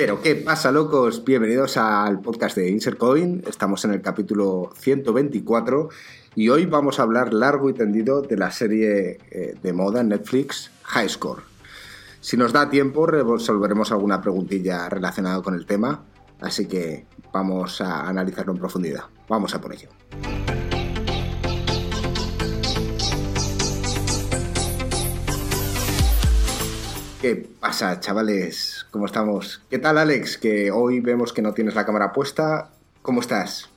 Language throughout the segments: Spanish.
Pero qué pasa, locos? Bienvenidos al podcast de Insercoin. Estamos en el capítulo 124 y hoy vamos a hablar largo y tendido de la serie eh, de moda Netflix, High Score. Si nos da tiempo, resolveremos alguna preguntilla relacionada con el tema, así que vamos a analizarlo en profundidad. Vamos a por ello. ¿Qué pasa, chavales? ¿Cómo estamos? ¿Qué tal, Alex? Que hoy vemos que no tienes la cámara puesta. ¿Cómo estás?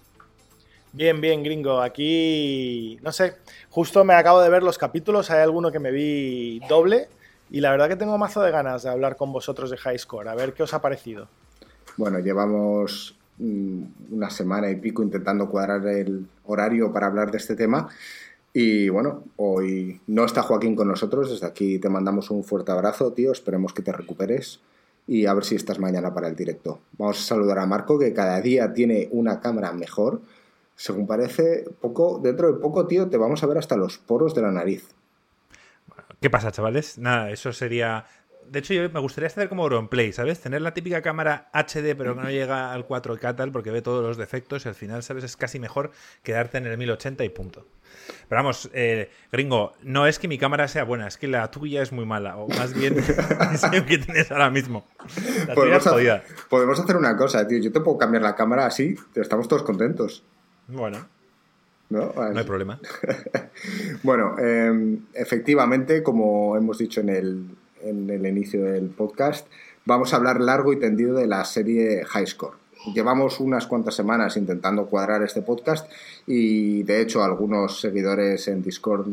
Bien, bien, gringo. Aquí, no sé, justo me acabo de ver los capítulos. Hay alguno que me vi doble. Y la verdad que tengo mazo de ganas de hablar con vosotros de High Score. A ver qué os ha parecido. Bueno, llevamos mm, una semana y pico intentando cuadrar el horario para hablar de este tema. Y bueno, hoy no está Joaquín con nosotros, desde aquí te mandamos un fuerte abrazo, tío, esperemos que te recuperes y a ver si estás mañana para el directo. Vamos a saludar a Marco, que cada día tiene una cámara mejor. Según parece, poco, dentro de poco, tío, te vamos a ver hasta los poros de la nariz. ¿Qué pasa, chavales? Nada, eso sería de hecho, yo me gustaría hacer como Auronplay, ¿sabes? Tener la típica cámara HD, pero que no llega al 4K tal, porque ve todos los defectos y al final, ¿sabes? Es casi mejor quedarte en el 1080 y punto. Pero vamos, eh, gringo, no es que mi cámara sea buena, es que la tuya es muy mala, o más bien es lo que tienes ahora mismo. La podemos, hacer, podemos hacer una cosa, tío. Yo te puedo cambiar la cámara así, estamos todos contentos. Bueno. No, no hay problema. bueno, em, efectivamente, como hemos dicho en el, en el inicio del podcast, vamos a hablar largo y tendido de la serie High Score. Llevamos unas cuantas semanas intentando cuadrar este podcast y de hecho algunos seguidores en Discord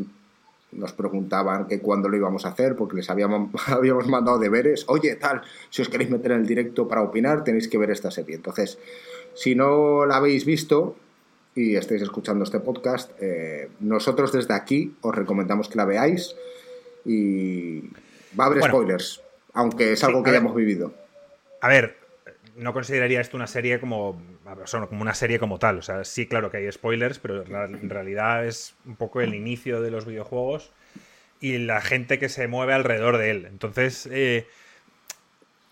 nos preguntaban que cuándo lo íbamos a hacer porque les habíamos, habíamos mandado deberes. Oye, tal, si os queréis meter en el directo para opinar tenéis que ver esta serie. Entonces, si no la habéis visto y estáis escuchando este podcast, eh, nosotros desde aquí os recomendamos que la veáis y Va a haber spoilers, aunque es algo que ya hemos vivido. A ver, no consideraría esto una serie como, como una serie como tal. O sea, sí, claro que hay spoilers, pero en realidad es un poco el inicio de los videojuegos y la gente que se mueve alrededor de él. Entonces, eh,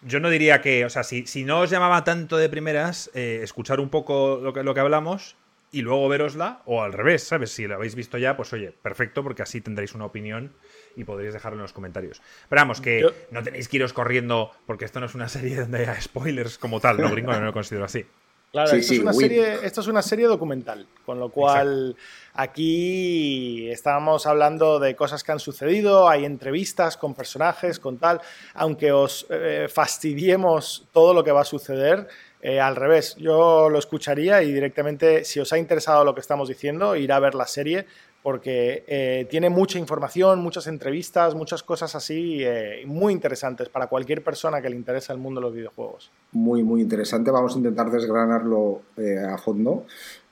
yo no diría que, o sea, si, si, no os llamaba tanto de primeras, eh, escuchar un poco lo que, lo que hablamos y luego verosla, o al revés, ¿sabes? Si la habéis visto ya, pues oye, perfecto, porque así tendréis una opinión y podréis dejarlo en los comentarios. Pero vamos, que no tenéis que iros corriendo porque esto no es una serie donde haya spoilers como tal, ¿no, gringo? No lo considero así. Claro, esto, es una serie, esto, es una serie, documental, con lo cual aquí estábamos hablando de cosas que han sucedido, hay entrevistas con personajes, con tal, aunque os eh, fastidiemos todo lo que va a suceder, eh, al revés, yo lo escucharía y directamente, si os ha interesado lo que estamos diciendo, ir a ver la serie porque eh, tiene mucha información, muchas entrevistas, muchas cosas así eh, muy interesantes para cualquier persona que le interese el mundo de los videojuegos. Muy, muy interesante. Vamos a intentar desgranarlo eh, a fondo.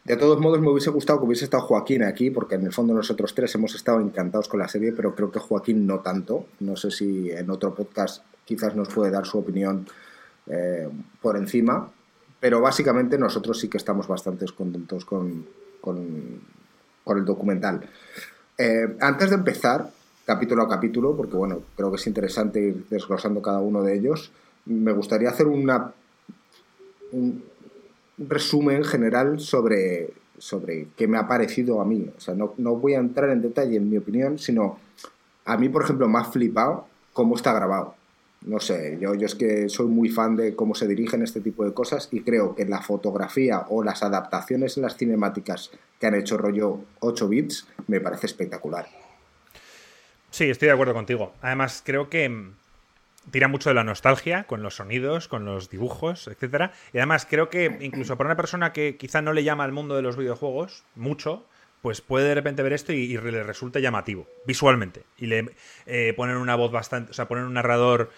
De todos modos, me hubiese gustado que hubiese estado Joaquín aquí, porque en el fondo nosotros tres hemos estado encantados con la serie, pero creo que Joaquín no tanto. No sé si en otro podcast quizás nos puede dar su opinión por encima, pero básicamente nosotros sí que estamos bastante contentos con con el documental. Eh, antes de empezar, capítulo a capítulo, porque bueno, creo que es interesante ir desglosando cada uno de ellos, me gustaría hacer una, un resumen general sobre, sobre qué me ha parecido a mí. O sea, no, no voy a entrar en detalle en mi opinión, sino a mí, por ejemplo, me ha flipado cómo está grabado no sé, yo, yo es que soy muy fan de cómo se dirigen este tipo de cosas y creo que la fotografía o las adaptaciones en las cinemáticas que han hecho rollo 8 bits me parece espectacular. Sí, estoy de acuerdo contigo. Además, creo que mm, tira mucho de la nostalgia con los sonidos, con los dibujos, etcétera. Y además creo que incluso para una persona que quizá no le llama al mundo de los videojuegos mucho, pues puede de repente ver esto y, le resulta llamativo, visualmente. Y le eh, ponen una voz bastante, o sea, ponen un narrador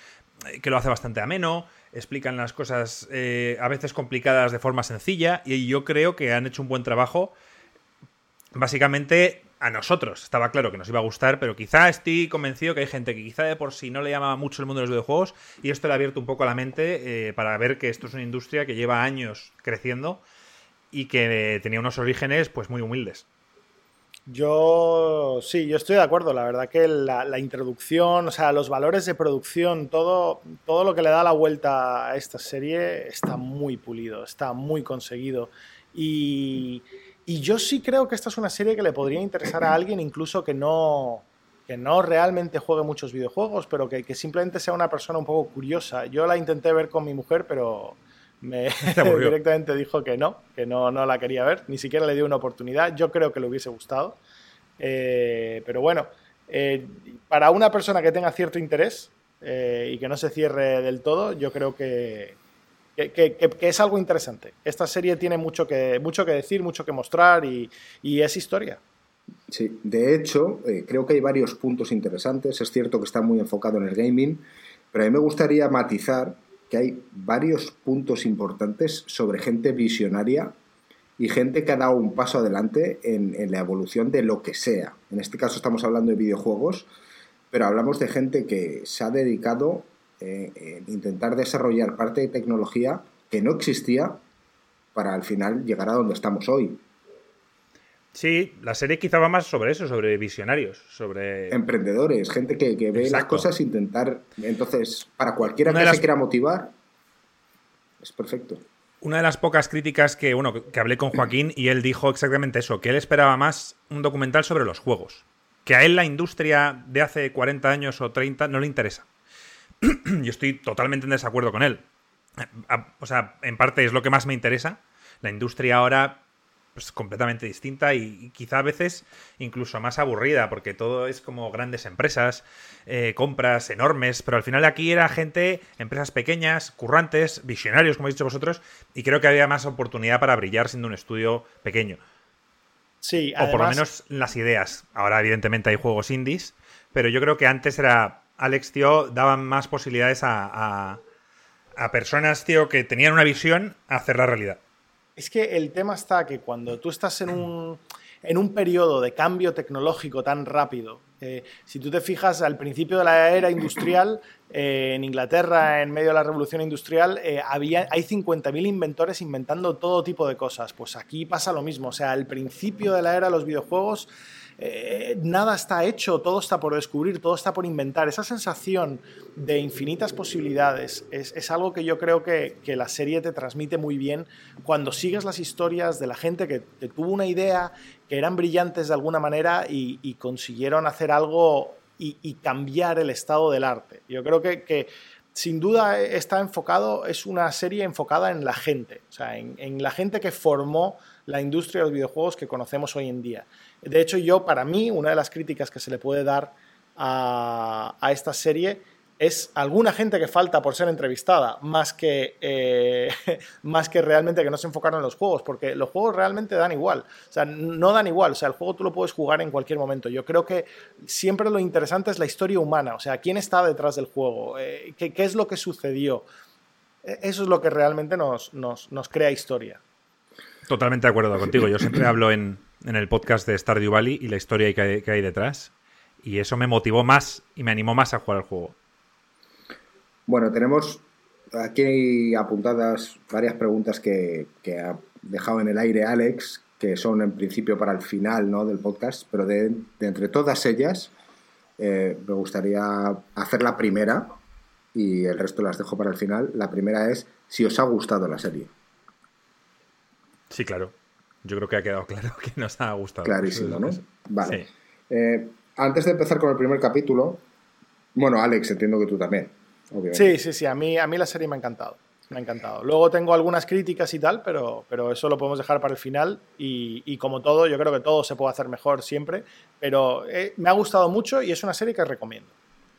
que lo hace bastante ameno, explican las cosas eh, a veces complicadas de forma sencilla y yo creo que han hecho un buen trabajo. Básicamente a nosotros estaba claro que nos iba a gustar, pero quizá estoy convencido que hay gente que quizá de por sí no le llamaba mucho el mundo de los videojuegos y esto le ha abierto un poco la mente para ver que esto es una industria que lleva años creciendo y que tenía unos orígenes pues muy humildes. Yo sí, yo estoy de acuerdo. La verdad que la, introducción, o sea, los valores de producción, todo, todo lo que le da la vuelta a esta serie está muy pulido, está muy conseguido. Y, yo sí creo que esta es una serie que le podría interesar a alguien, incluso que no, que no realmente juegue muchos videojuegos, pero que, que simplemente sea una persona un poco curiosa. Yo la intenté ver con mi mujer, pero me directamente dijo que no, que no, no la quería ver, ni siquiera le dio una oportunidad. Yo creo que le hubiese gustado. Eh, pero bueno, eh, para una persona que tenga cierto interés eh, y que no se cierre del todo, yo creo que, que, es algo interesante. Esta serie tiene mucho que, mucho que decir, mucho que mostrar y, y es historia. Sí, de hecho, creo que hay varios puntos interesantes. Es cierto que está muy enfocado en el gaming, pero a mí me gustaría matizar que hay varios puntos importantes sobre gente visionaria y gente que ha dado un paso adelante en, la evolución de lo que sea. En este caso estamos hablando de videojuegos, pero hablamos de gente que se ha dedicado eh, a intentar desarrollar parte de tecnología que no existía para al final llegar a donde estamos hoy. Sí, la serie quizá va más sobre eso, sobre visionarios, sobre... Emprendedores, gente que, ve las cosas intentar... Entonces, para cualquiera que se quiera motivar, es perfecto. Una de las pocas críticas que, bueno, que hablé con Joaquín y él dijo exactamente eso, que él esperaba más un documental sobre los juegos. Que a él la industria de hace 40 años o 30 no le interesa. Yo estoy totalmente en desacuerdo con él. O sea, en parte es lo que más me interesa. La industria ahora pues, completamente distinta y, quizá a veces incluso más aburrida, porque todo es como grandes empresas, eh, compras enormes, pero al final aquí era gente, empresas pequeñas, currantes, visionarios, como habéis dicho vosotros, y creo que había más oportunidad para brillar siendo un estudio pequeño. Sí, o por lo menos las ideas. Ahora, evidentemente, hay juegos indies, pero yo creo que antes era. Alex, tío, daban más posibilidades a, a, a personas, tío, que tenían una visión a hacer la realidad. Es que el tema está que cuando tú estás en un, en un periodo de cambio tecnológico tan rápido, eh, si tú te fijas al principio de la era industrial, eh, en Inglaterra, en medio de la revolución industrial, eh, había, hay 50.000 inventores inventando todo tipo de cosas. Pues aquí pasa lo mismo. O sea, al principio de la era de los videojuegos eh, nada está hecho, todo está por descubrir, todo está por inventar. Esa sensación de infinitas posibilidades es, algo que yo creo que, la serie te transmite muy bien cuando sigues las historias de la gente que, tuvo una idea, que eran brillantes de alguna manera y, consiguieron hacer algo y, cambiar el estado del arte. Yo creo que, sin duda está enfocado, es una serie enfocada en la gente, o sea, en la gente que formó la industria de los videojuegos que conocemos hoy en día. De hecho, yo, para mí, una de las críticas que se le puede dar a, esta serie es alguna gente que falta por ser entrevistada, más que, eh, más que realmente que no se enfocaron en los juegos, porque los juegos realmente dan igual. O sea, no dan igual. O sea, el juego tú lo puedes jugar en cualquier momento. Yo creo que siempre lo interesante es la historia humana. O sea, quién está detrás del juego, eh, qué, es lo que sucedió. E, eso es lo que realmente nos, nos, nos crea historia. Totalmente de acuerdo contigo. Yo siempre hablo en, en el podcast de Stardew Valley y la historia que hay, que hay detrás. Y eso me motivó más y me animó más a jugar al juego. Bueno, tenemos aquí apuntadas varias preguntas que, ha dejado en el aire Alex, que son en principio para el final ¿no? del podcast, pero de, entre todas ellas eh, me gustaría hacer la primera y el resto las dejo para el final. La primera es si os ha gustado la serie. Sí, claro. Yo creo que ha quedado claro que nos ha gustado. Clarísimo, ¿no? Vale. Eh, antes de empezar con el primer capítulo, bueno, Alex, entiendo que tú también. Sí, sí, sí. A mí, a mí la serie me ha encantado. Me ha encantado. Luego tengo algunas críticas y tal, pero, pero eso lo podemos dejar para el final. Y, como todo, yo creo que todo se puede hacer mejor siempre. Pero eh, me ha gustado mucho y es una serie que recomiendo,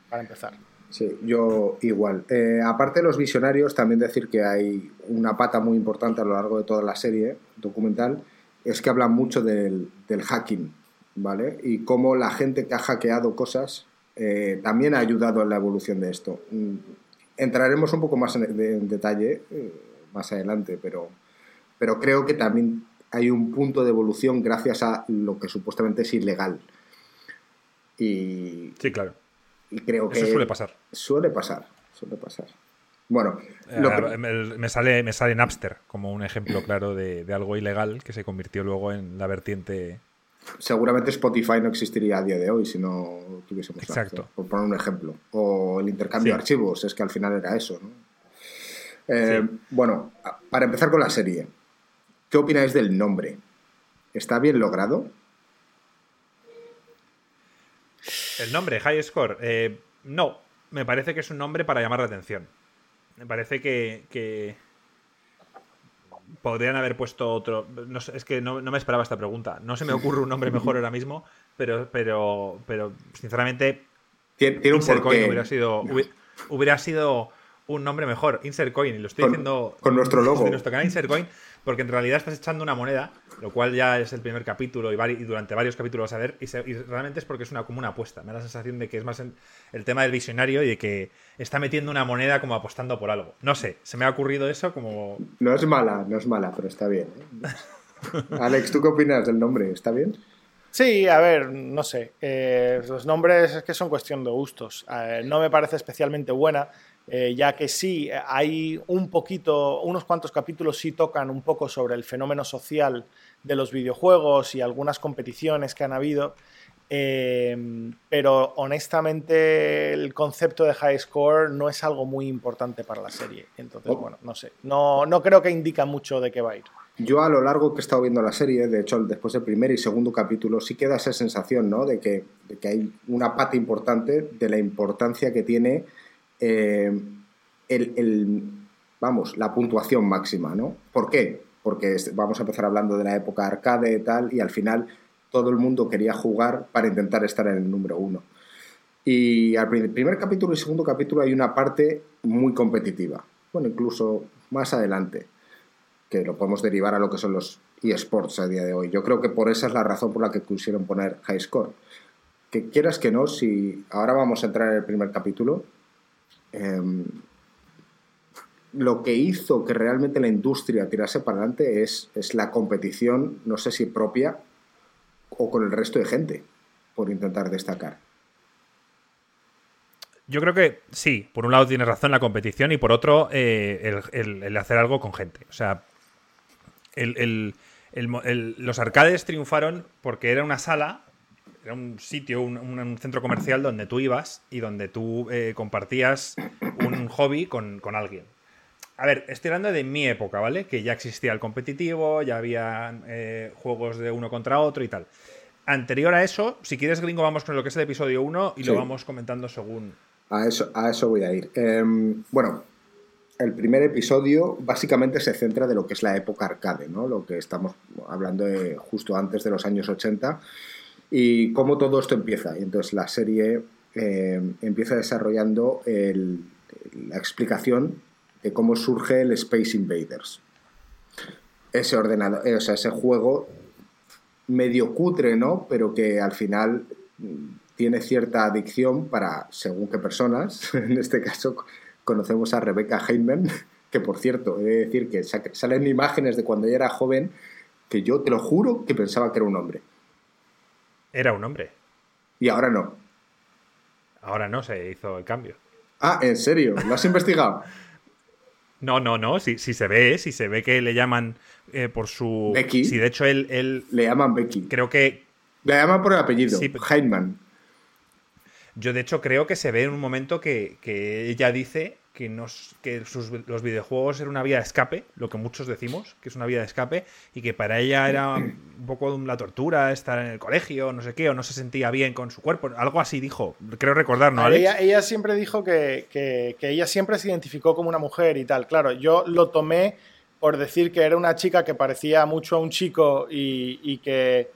para empezar. Sí, yo igual. Eh, aparte de los visionarios, también decir que hay una pata muy importante a lo largo de toda la serie documental, es que hablan mucho del, hacking, ¿vale? Y cómo la gente que ha hackeado cosas eh, también ha ayudado en la evolución de esto. Mm, entraremos un poco más en, detalle eh, más adelante, pero, pero creo que también hay un punto de evolución gracias a lo que supuestamente es ilegal. Y, sí, claro. Y creo que. Eso suele pasar. Suele pasar, suele pasar. Bueno, eh, me, sale, me sale Napster como un ejemplo claro de, algo ilegal que se convirtió luego en la vertiente seguramente Spotify no existiría a día de hoy si no tuviésemos Exacto. por poner un ejemplo. O el intercambio de archivos, es que al final era eso. Eh, bueno, para empezar con la serie, ¿qué opináis del nombre? ¿Está bien logrado? El nombre, High Score. Eh, no, me parece que es un nombre para llamar la atención. Me parece que, podrían haber puesto otro. es que no, me esperaba esta pregunta. No se me ocurre un nombre mejor ahora mismo, pero, pero, pero sinceramente, tiene, un porqué. hubiera sido, hubiera sido un nombre mejor, Insert Coin, y lo estoy diciendo con nuestro logo. De nuestro canal Insert Coin, porque en realidad estás echando una moneda, lo cual ya es el primer capítulo y, durante varios capítulos vas a ver, y, realmente es porque es una, como una apuesta. Me da la sensación de que es más el tema del visionario y de que está metiendo una moneda como apostando por algo. No sé, se me ha ocurrido eso como. No es mala, no es mala, pero está bien. ¿eh? Alex, ¿tú qué opinas del nombre? ¿Está bien? Sí, a ver, no sé. Eh, los nombres es que son cuestión de gustos. Eh, no me parece especialmente buena. Eh, ya que sí, hay un poquito, unos cuantos capítulos sí tocan un poco sobre el fenómeno social de los videojuegos y algunas competiciones que han habido, em, pero honestamente el concepto de high score no es algo muy importante para la serie. Entonces, oh. bueno, no sé, no, no creo que indica mucho de qué va a ir. Yo a lo largo que he estado viendo la serie, de hecho después del primer y segundo capítulo, sí queda esa sensación ¿no? de, que, de que hay una pata importante de la importancia que tiene eh, el, vamos, la puntuación máxima, ¿no? ¿Por qué? Porque vamos a empezar hablando de la época arcade y tal, y al final todo el mundo quería jugar para intentar estar en el número uno. Y al primer capítulo y segundo capítulo hay una parte muy competitiva. Bueno, incluso más adelante, que lo podemos derivar a lo que son los eSports a día de hoy. Yo creo que por esa es la razón por la que quisieron poner High Score. Que quieras que no, si ahora vamos a entrar en el primer capítulo, Em, lo que hizo que realmente la industria tirase para adelante es, es, la competición, no sé si propia o con el resto de gente, por intentar destacar. Yo creo que sí, por un lado tienes razón la competición y por otro eh, el, hacer algo con gente. O sea, los arcades triunfaron porque era una sala era un sitio, un, centro comercial donde tú ibas y donde tú eh, compartías un hobby con, alguien. A ver, estoy hablando de mi época, ¿vale? Que ya existía el competitivo, ya había eh, juegos de uno contra otro y tal. Anterior a eso, si quieres, Gringo, vamos con lo que es el episodio 1 y lo vamos comentando según. A eso, a eso voy a ir. Em, bueno, el primer episodio básicamente se centra de lo que es la época arcade, ¿no? Lo que estamos hablando de justo antes de los años 80 y cómo todo esto empieza. Y entonces la serie eh, empieza desarrollando la explicación de cómo surge el Space Invaders. Ese ordenador, eh, o sea, ese juego medio cutre, ¿no? Pero que al final mm, tiene cierta adicción para según qué personas. En este caso conocemos a Rebecca Heinman, que por cierto, he de decir que salen imágenes de cuando ella era joven que yo te lo juro que pensaba que era un hombre. Era un hombre. Y ahora no. Ahora no, se hizo el cambio. Ah, ¿en serio? ¿Lo has investigado? No, no, no. Si, si, se ve, si se ve que le llaman eh, por su. Becky. Si de hecho él, Le llaman Becky. Creo que. Le llaman por el apellido. Sí, Heinemann. Yo de hecho creo que se ve en un momento que, que ella dice que, nos, que los videojuegos eran una vía de escape, lo que muchos decimos, que es una vía de escape, y que para ella era un poco la tortura estar en el colegio, no sé qué, o no se sentía bien con su cuerpo, algo así dijo, creo recordar, ¿no? Ella, ella, siempre dijo que, que, que ella siempre se identificó como una mujer y tal, claro, yo lo tomé por decir que era una chica que parecía mucho a un chico y, y que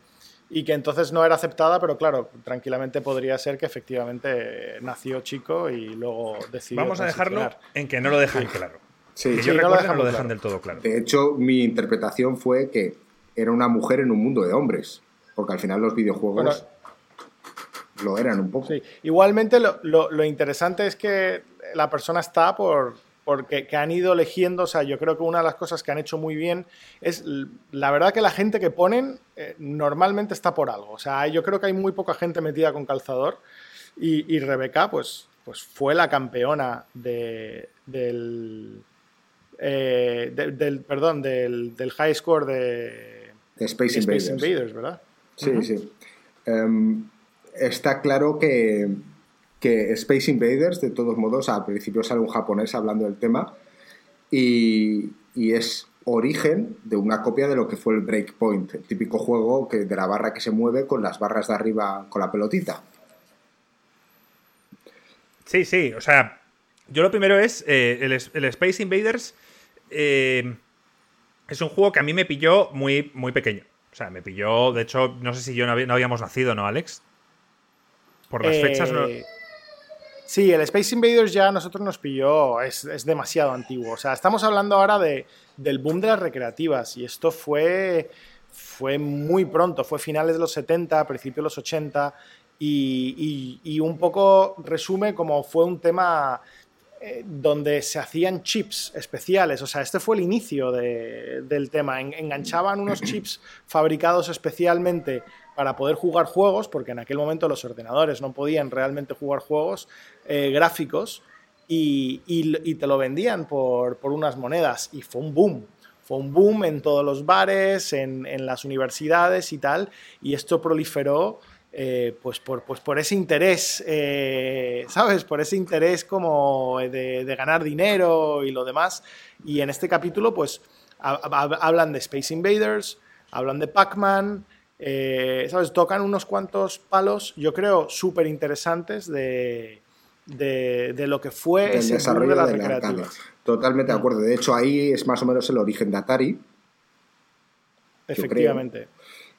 y que entonces no era aceptada, pero claro, tranquilamente podría ser que efectivamente nació chico y luego decidió. Vamos a dejarlo en que no lo dejan claro. Sí, yo recuerdo no lo, dejan del todo claro. De hecho, mi interpretación fue que era una mujer en un mundo de hombres, porque al final los videojuegos lo eran un poco. Igualmente, lo, lo interesante es que la persona está por, porque que han ido eligiendo, o sea, yo creo que una de las cosas que han hecho muy bien es, la verdad que la gente que ponen eh, normalmente está por algo, o sea, yo creo que hay muy poca gente metida con calzador y, Rebeca, pues, pues fue la campeona de, del, eh, del, perdón, del, high score de, Space, Invaders. Invaders. ¿verdad? Sí, sí. Em, está claro que, que Space Invaders, de todos modos, al principio sale un japonés hablando del tema y, y es origen de una copia de lo que fue el Breakpoint, el típico juego que, de la barra que se mueve con las barras de arriba con la pelotita. Sí, sí, o sea, yo lo primero es eh, el, Space Invaders. Eh, es un juego que a mí me pilló muy, muy pequeño. O sea, me pilló, de hecho, no sé si yo no, habíamos nacido, ¿no, Alex? Por las fechas no... Eh, sí, el Space Invaders ya a nosotros nos pilló, es, es demasiado antiguo. O sea, estamos hablando ahora de, del boom de las recreativas y esto fue, fue muy pronto, fue finales de los 70, principios de los 80 y, un poco resume como fue un tema eh, donde se hacían chips especiales, o sea, este fue el inicio del tema, enganchaban unos chips fabricados especialmente para poder jugar juegos, porque en aquel momento los ordenadores no podían realmente jugar juegos eh, gráficos, y, te lo vendían por, unas monedas y fue un boom. Fue un boom en todos los bares, en, las universidades y tal, y esto proliferó eh, pues, por, pues por ese interés, eh, ¿sabes? Por ese interés como de, ganar dinero y lo demás. Y en este capítulo, pues hablan de Space Invaders, hablan de Pac-Man, eh, ¿sabes? Tocan unos cuantos palos, yo creo, súper interesantes de, de, lo que fue el desarrollo de, la Totalmente de acuerdo. De hecho, ahí es más o menos el origen de Atari. Efectivamente.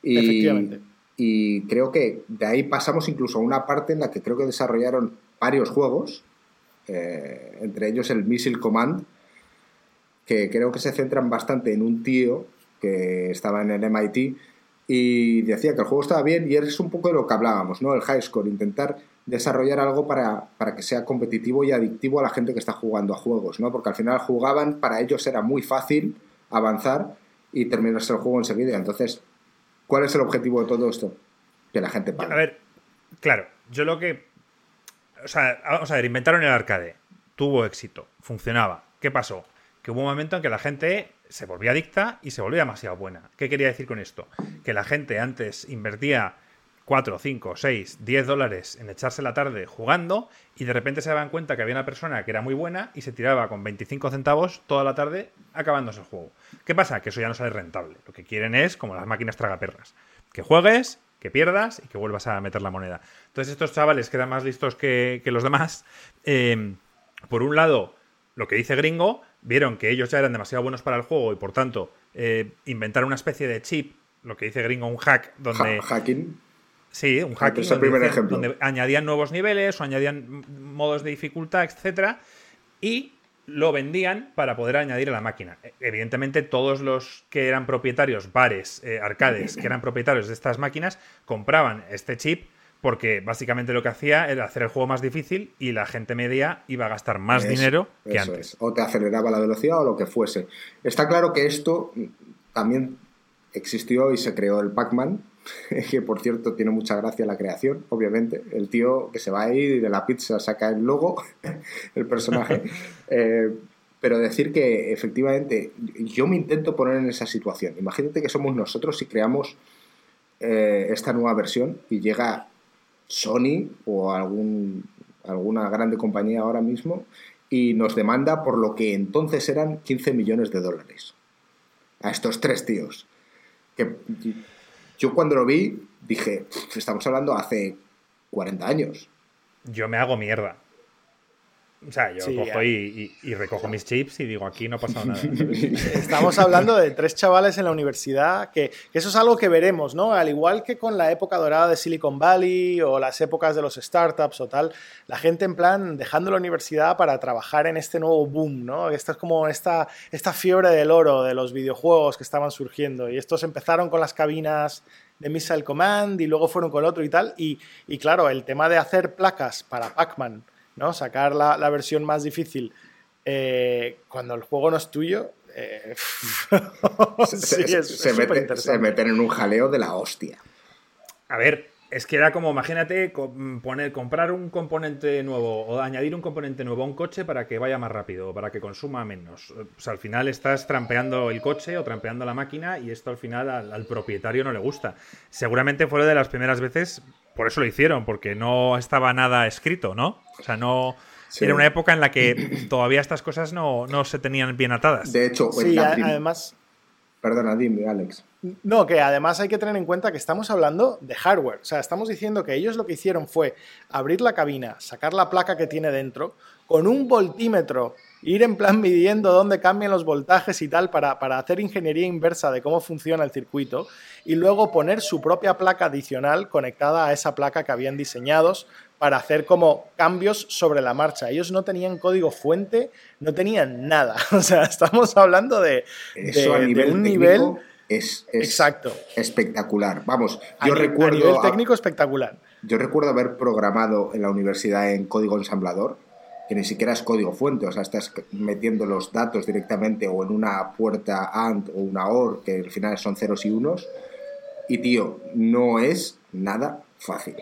Y, Efectivamente. Y creo que de ahí pasamos incluso a una parte en la que creo que desarrollaron varios juegos, eh, entre ellos el Missile Command, que creo que se centran bastante en un tío que estaba en el MIT y decía que el juego estaba bien y es un poco de lo que hablábamos, ¿no? El high score, intentar desarrollar algo para, que sea competitivo y adictivo a la gente que está jugando a juegos, ¿no? Porque al final jugaban, para ellos era muy fácil avanzar y terminarse el juego enseguida. Entonces, ¿cuál es el objetivo de todo esto? Que la gente pague. A ver, claro, yo lo que... O sea, vamos a ver, inventaron el arcade, tuvo éxito, funcionaba. ¿Qué pasó? Que hubo un momento en que la gente se volvía adicta y se volvía demasiado buena. ¿Qué quería decir con esto? Que la gente antes invertía 4, 5, 6, 10 dólares en echarse la tarde jugando y de repente se daban cuenta que había una persona que era muy buena y se tiraba con 25 centavos toda la tarde acabándose el juego. ¿Qué pasa? Que eso ya no sale rentable. Lo que quieren es, como las máquinas tragaperras, que juegues, que pierdas y que vuelvas a meter la moneda. Entonces estos chavales que eran más listos que, los demás, eh, por un lado, lo que dice Gringo, vieron que ellos ya eran demasiado buenos para el juego y por tanto eh, inventaron una especie de chip, lo que dice Gringo, un hack, donde... hacking. Sí, un hack donde, añadían nuevos niveles o añadían modos de dificultad, etcétera, y lo vendían para poder añadir a la máquina. E, evidentemente, todos los que eran propietarios, bares, eh, arcades, que eran propietarios de estas máquinas, compraban este chip porque básicamente lo que hacía era hacer el juego más difícil y la gente media iba a gastar más dinero que antes. O te aceleraba la velocidad o lo que fuese. Está claro que esto también existió y se creó el Pac-Man, que por cierto tiene mucha gracia la creación, obviamente. El tío que se va a ir y de la pizza saca el logo, el personaje. Eh, pero decir que efectivamente yo me intento poner en esa situación. Imagínate que somos nosotros y creamos eh, esta nueva versión y llega Sony o algún, alguna grande compañía ahora mismo y nos demanda por lo que entonces eran 15 millones de dólares. A estos tres tíos. Que yo cuando lo vi dije, estamos hablando hace 40 años. Yo me hago mierda. O sea, yo cojo y, recojo mis chips y digo, aquí no ha pasado nada. Estamos hablando de tres chavales en la universidad, que, eso es algo que veremos, ¿no? Al igual que con la época dorada de Silicon Valley o las épocas de los startups o tal, la gente en plan dejando la universidad para trabajar en este nuevo boom, ¿no? Esta es como esta, esta fiebre del oro de los videojuegos que estaban surgiendo. Y estos empezaron con las cabinas de Missile Command y luego fueron con otro y tal. Y, y claro, el tema de hacer placas para Pac-Man ¿no? Sacar la, versión más difícil eh, cuando el juego no es tuyo. Eh, se, meten en un jaleo de la hostia. A ver, Es que era como, imagínate, poner, comprar un componente nuevo o añadir un componente nuevo a un coche para que vaya más rápido, para que consuma menos. O sea, al final estás trampeando el coche o trampeando la máquina y esto al final al, propietario no le gusta. Seguramente fue de las primeras veces, por eso lo hicieron, porque no estaba nada escrito, ¿no? O sea, no... Era una época en la que todavía estas cosas no, no se tenían bien atadas. De hecho, sí, además Perdona, dime, Alex. No, que además hay que tener en cuenta que estamos hablando de hardware. O sea, estamos diciendo que ellos lo que hicieron fue abrir la cabina, sacar la placa que tiene dentro, con un voltímetro, ir en plan midiendo dónde cambian los voltajes y tal para, para hacer ingeniería inversa de cómo funciona el circuito, y luego poner su propia placa adicional conectada a esa placa que habían diseñados para hacer como cambios sobre la marcha. Ellos no tenían código fuente, no tenían nada. O sea, estamos hablando de, un nivel es, exacto. espectacular. Vamos, yo a recuerdo. nivel técnico espectacular. Yo recuerdo haber programado en la universidad en código ensamblador, que ni siquiera es código fuente, o sea, estás metiendo los datos directamente o en una puerta AND o una OR, que al final son ceros y unos. Y tío, no es nada fácil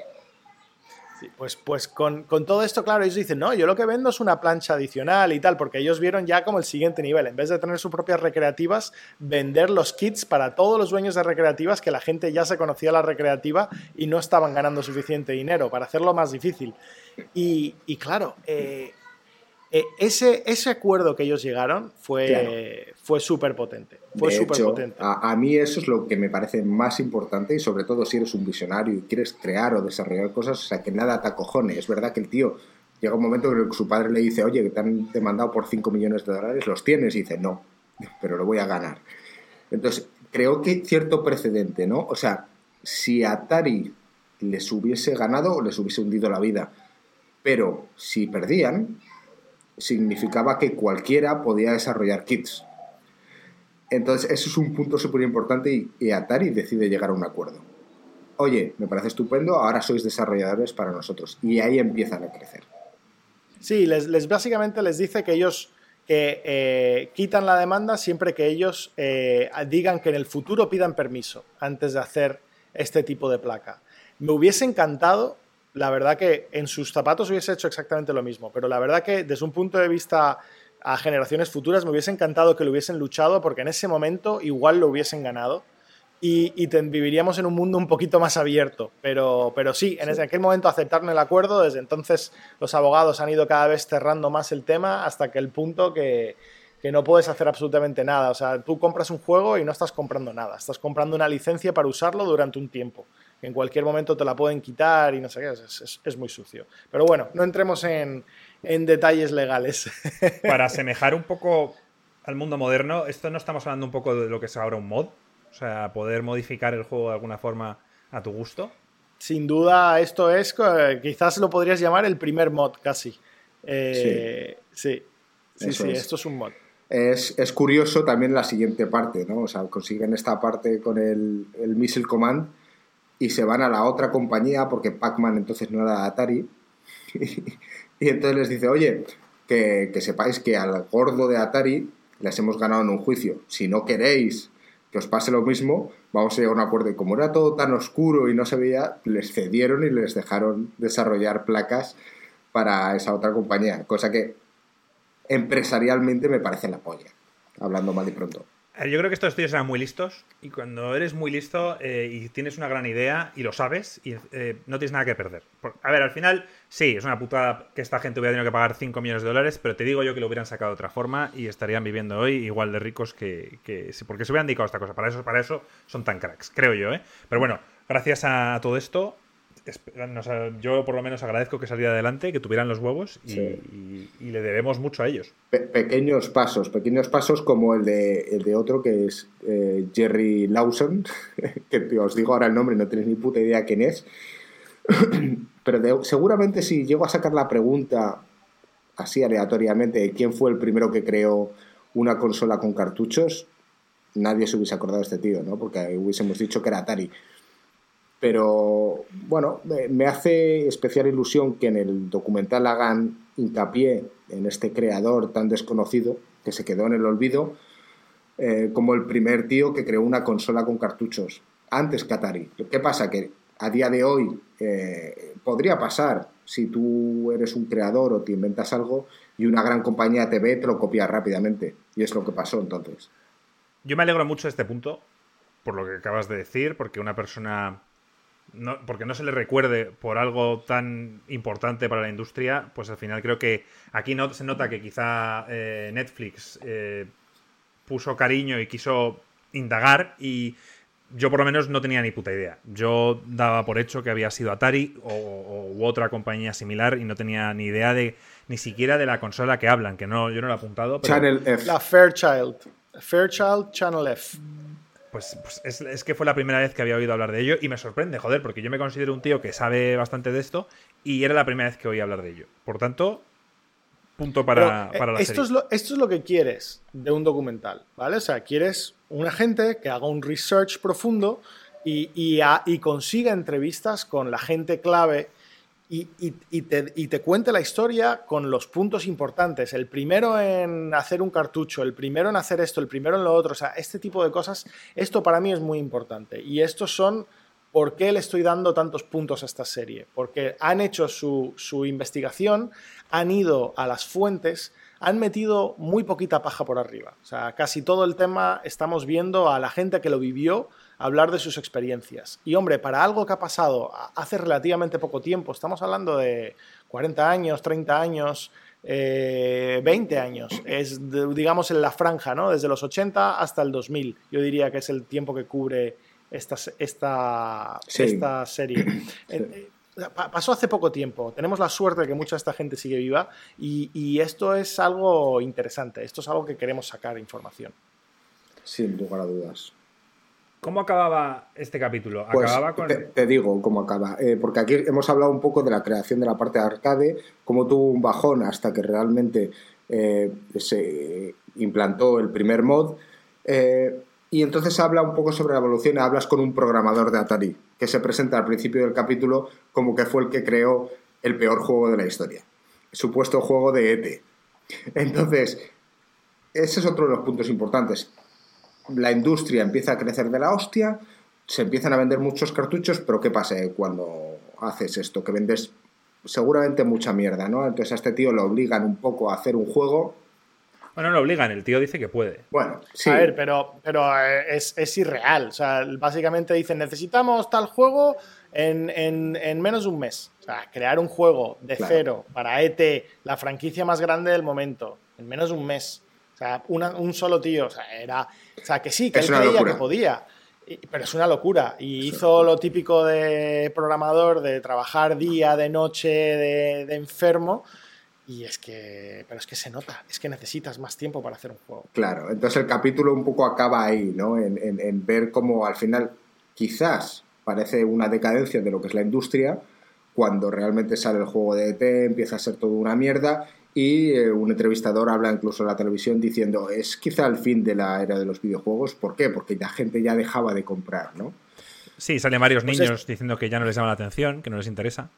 pues, pues con, todo esto, claro, ellos dicen, no, yo lo que vendo es una plancha adicional y tal, porque ellos vieron ya como el siguiente nivel, en vez de tener sus propias recreativas, vender los kits para todos los dueños de recreativas, que la gente ya se conocía la recreativa y no estaban ganando suficiente dinero, para hacerlo más difícil. Y, claro, eh, eh, ese, ese acuerdo que ellos llegaron fue, fue súper potente. Fue potente. A, mí eso es lo que me parece más importante y sobre todo si eres un visionario y quieres crear o desarrollar cosas, o sea, que nada te acojone. Es verdad que el tío llega un momento en que su padre le dice, oye, que te han demandado por 5 millones de dólares, ¿los tienes? Y dice, no, pero lo voy a ganar. Entonces, creo que cierto precedente, ¿no? O sea, si Atari les hubiese ganado, les hubiese hundido la vida. Pero si perdían, significaba que cualquiera podía desarrollar kits. Entonces, eso es un punto súper importante y, Atari decide llegar a un acuerdo. Oye, me parece estupendo, ahora sois desarrolladores para nosotros. Y ahí empiezan a crecer. Sí, les, básicamente les dice que ellos eh, quitan la demanda siempre que ellos eh, digan que en el futuro pidan permiso antes de hacer este tipo de placa. Me hubiese encantado la verdad que en sus zapatos hubiese hecho exactamente lo mismo, pero la verdad que desde un punto de vista a generaciones futuras me hubiese encantado que lo hubiesen luchado porque en ese momento igual lo hubiesen ganado y, viviríamos en un mundo un poquito más abierto. Pero, pero sí, en aquel momento aceptaron el acuerdo, desde entonces los abogados han ido cada vez cerrando más el tema hasta que el punto que, que no puedes hacer absolutamente nada. O sea, tú compras un juego y no estás comprando nada, estás comprando una licencia para usarlo durante un tiempo en cualquier momento te la pueden quitar y no sé qué, es, muy sucio. Pero bueno, no entremos en, detalles legales. Para asemejar un poco al mundo moderno, esto no estamos hablando un poco de lo que es ahora un mod, o sea, poder modificar el juego de alguna forma a tu gusto. Sin duda, esto es, quizás lo podrías llamar el primer mod casi. Eh, sí, sí, sí, esto es un mod. Es, curioso también la siguiente parte, ¿no? O sea, consiguen esta parte con el, el Missile Command y se van a la otra compañía porque Pac-Man entonces no era Atari. y entonces les dice, oye, que, sepáis que al gordo de Atari les hemos ganado en un juicio. Si no queréis que os pase lo mismo, vamos a llegar a un acuerdo. Y como era todo tan oscuro y no se veía, les cedieron y les dejaron desarrollar placas para esa otra compañía. Cosa que empresarialmente me parece la polla, hablando mal y pronto. Yo creo que estos tíos eran muy listos y cuando eres muy listo eh, y tienes una gran idea y lo sabes, y, eh, no tienes nada que perder. a ver, al final, sí, es una putada que esta gente hubiera tenido que pagar 5 millones de dólares, pero te digo yo que lo hubieran sacado de otra forma y estarían viviendo hoy igual de ricos que, que porque se hubieran dedicado a esta cosa. Para eso, para eso son tan cracks, creo yo, ¿eh? Pero bueno, gracias a todo esto, yo por lo menos agradezco que saliera adelante, que tuvieran los huevos y, le debemos mucho a ellos. pequeños pasos, pequeños pasos como el de, el de otro que es eh, Jerry Lawson, que os digo ahora el nombre, no tenéis ni puta idea quién es. Pero seguramente si llego a sacar la pregunta así aleatoriamente de quién fue el primero que creó una consola con cartuchos, nadie se hubiese acordado de este tío, ¿no? Porque hubiésemos dicho que era Atari. Pero bueno, me hace especial ilusión que en el documental hagan hincapié en este creador tan desconocido que se quedó en el olvido eh, como el primer tío que creó una consola con cartuchos antes que. ¿Qué pasa? Que a día de hoy eh, podría pasar si tú eres un creador o te inventas algo y una gran compañía te ve, te lo copia rápidamente. Y es lo que pasó entonces. Yo me alegro mucho de este punto, por lo que acabas de decir, porque una persona. No, porque no se le recuerde por algo tan importante para la industria, pues al final creo que aquí no, se nota que quizá eh, Netflix eh, puso cariño y quiso indagar y yo por lo menos no tenía ni puta idea. Yo daba por hecho que había sido Atari o, u otra compañía similar y no tenía ni idea de ni siquiera de la consola que hablan, que no, yo no lo he apuntado. Channel F. La Fairchild. Fairchild Channel F. Pues, pues es, es, que fue la primera vez que había oído hablar de ello y me sorprende, joder, porque yo me considero un tío que sabe bastante de esto y era la primera vez que oí hablar de ello. Por tanto, punto para, eh, la esto Es lo, esto es lo que quieres de un documental, ¿vale? O sea, quieres un agente que haga un research profundo y, y, consiga entrevistas con la gente clave y, te, cuente la historia con los puntos importantes. El primero en hacer un cartucho, el primero en hacer esto, el primero en lo otro. O sea, este tipo de cosas, esto para mí es muy importante. Y estos son ¿Por qué le estoy dando tantos puntos a esta serie? Porque han hecho su, investigación, han ido a las fuentes, han metido muy poquita paja por arriba. O sea, casi todo el tema estamos viendo a la gente que lo vivió hablar de sus experiencias. Y hombre, para algo que ha pasado hace relativamente poco tiempo, estamos hablando de 40 años, 30 años, 20 eh, años, es digamos en la franja, ¿no? Desde los 80 hasta el 2000. Yo diría que es el tiempo que cubre esta, esta, esta serie. Eh, eh, pasó hace poco tiempo. Tenemos la suerte de que mucha de esta gente sigue viva y, esto es algo interesante. Esto es algo que queremos sacar información. Sin lugar a dudas. ¿Cómo acababa este capítulo? Pues te, digo cómo acaba. Eh, porque aquí hemos hablado un poco de la creación de la parte de arcade, cómo tuvo un bajón hasta que realmente se implantó el primer mod. Y entonces habla un poco sobre la evolución, hablas con un programador de Atari, que se presenta al principio del capítulo como que fue el que creó el peor juego de la historia, supuesto juego de ET. Entonces, ese es otro de los puntos importantes. La industria empieza a crecer de la hostia, se empiezan a vender muchos cartuchos, pero ¿qué pasa cuando haces esto? Que vendes seguramente mucha mierda, ¿no? Entonces a este tío lo obligan un poco a hacer un juego bueno, no lo obligan, el tío dice que puede. Bueno, sí. A ver, pero, pero eh, es, irreal. O sea, básicamente dicen, necesitamos tal juego en, menos de un mes. O sea, crear un juego de cero para ET, la franquicia más grande del momento, en menos de un mes. O sea, un solo tío. O sea, era. O sea, que sí, que él creía que podía. Pero es una locura. Y hizo lo típico de programador, de trabajar día, de noche, de, de enfermo y es que, pero es que se nota, es que necesitas más tiempo para hacer un juego. Claro, entonces el capítulo un poco acaba ahí, ¿no? En, ver cómo al final quizás parece una decadencia de lo que es la industria, cuando realmente sale el juego de ET, empieza a ser todo una mierda y eh, un entrevistador habla incluso en la televisión diciendo es quizá el fin de la era de los videojuegos. ¿Por qué? Porque la gente ya dejaba de comprar, ¿no? Sí, salen varios pues niños diciendo que ya no les llama la atención, que no les interesa.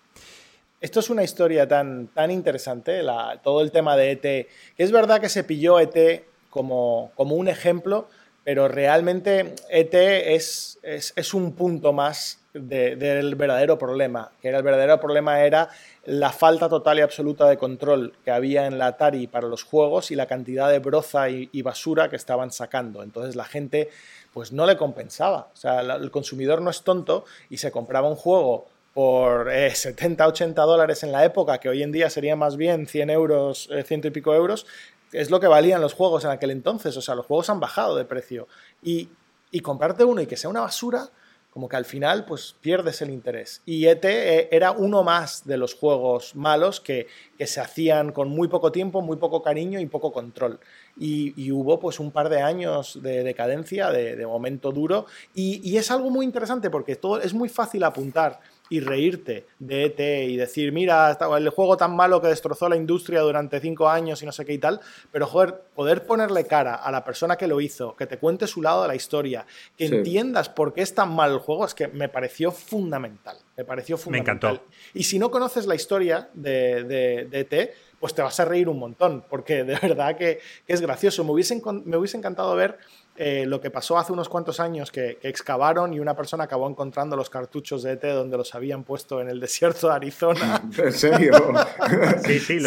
Esto es una historia tan, tan interesante, todo el tema de ET, es verdad que se pilló ET como, como un ejemplo, pero realmente ET es, es, un punto más del verdadero problema, que era el verdadero problema era la falta total y absoluta de control que había en la Atari para los juegos y la cantidad de broza y, y basura que estaban sacando. Entonces la gente pues no le compensaba. O sea, el consumidor no es tonto y se compraba un juego por 70, eh, 80 dólares en la época, que hoy en día sería más bien 100 euros, eh, ciento y pico euros, es lo que valían los juegos en aquel entonces. O sea, los juegos han bajado de precio. Y, y comprarte uno y que sea una basura, como que al final pues pierdes el interés. Y ET eh, era uno más de los juegos malos que, que, se hacían con muy poco tiempo, muy poco cariño y poco control. Y, hubo pues un par de años de decadencia, de, de momento duro, y, y, es algo muy interesante porque todo, es muy fácil apuntar y reírte de ET y decir, mira, el juego tan malo que destrozó la industria durante cinco años y no sé qué y tal, pero joder, poder ponerle cara a la persona que lo hizo, que te cuente su lado de la historia, que entiendas por qué es tan mal el juego, es que me pareció fundamental. Me pareció fundamental. Me encantó. Y si no conoces la historia de, de, ET, pues te vas a reír un montón, porque de verdad que, es gracioso. Me hubiese, me hubiese encantado ver eh, lo que pasó hace unos cuantos años, que, excavaron y una persona acabó encontrando los cartuchos de ET donde los habían puesto en el desierto de Arizona. ¿En serio? sí, sí,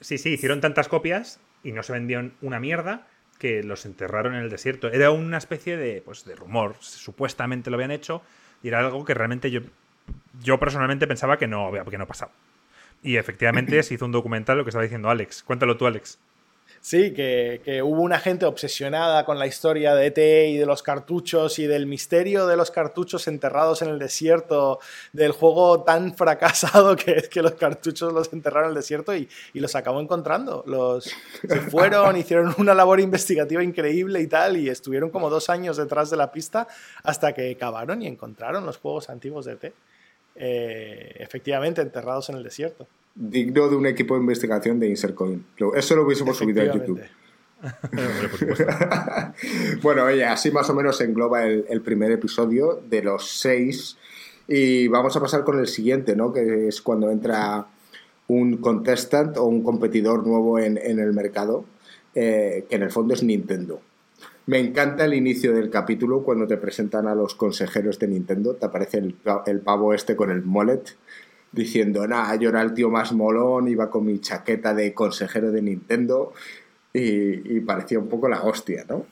sí, sí, hicieron tantas copias y no se vendieron una mierda que los enterraron en el desierto. Era una especie de, pues, de rumor, supuestamente lo habían hecho y era algo que realmente yo, yo personalmente pensaba que no, que no pasaba. Y efectivamente se hizo un documental, lo que estaba diciendo Alex. Cuéntalo tú, Alex. Sí, que, hubo una gente obsesionada con la historia de ET y de los cartuchos y del misterio de los cartuchos enterrados en el desierto, del juego tan fracasado que es que los cartuchos los enterraron en el desierto y, los acabó encontrando. Los, se fueron, hicieron una labor investigativa increíble y tal, y estuvieron como dos años detrás de la pista hasta que cavaron y encontraron los juegos antiguos de ET. Eh, efectivamente enterrados en el desierto digno de un equipo de investigación de Insercoin. Eso lo hubiésemos subido a YouTube. bueno, oye, así más o menos engloba el, primer episodio de los seis. Y vamos a pasar con el siguiente, ¿no? Que es cuando entra un contestant o un competidor nuevo en, el mercado, eh, que en el fondo es Nintendo. Me encanta el inicio del capítulo cuando te presentan a los consejeros de Nintendo. Te aparece el, el pavo este con el mullet diciendo, nada, yo era el tío más molón, iba con mi chaqueta de consejero de Nintendo y, parecía un poco la hostia, ¿no?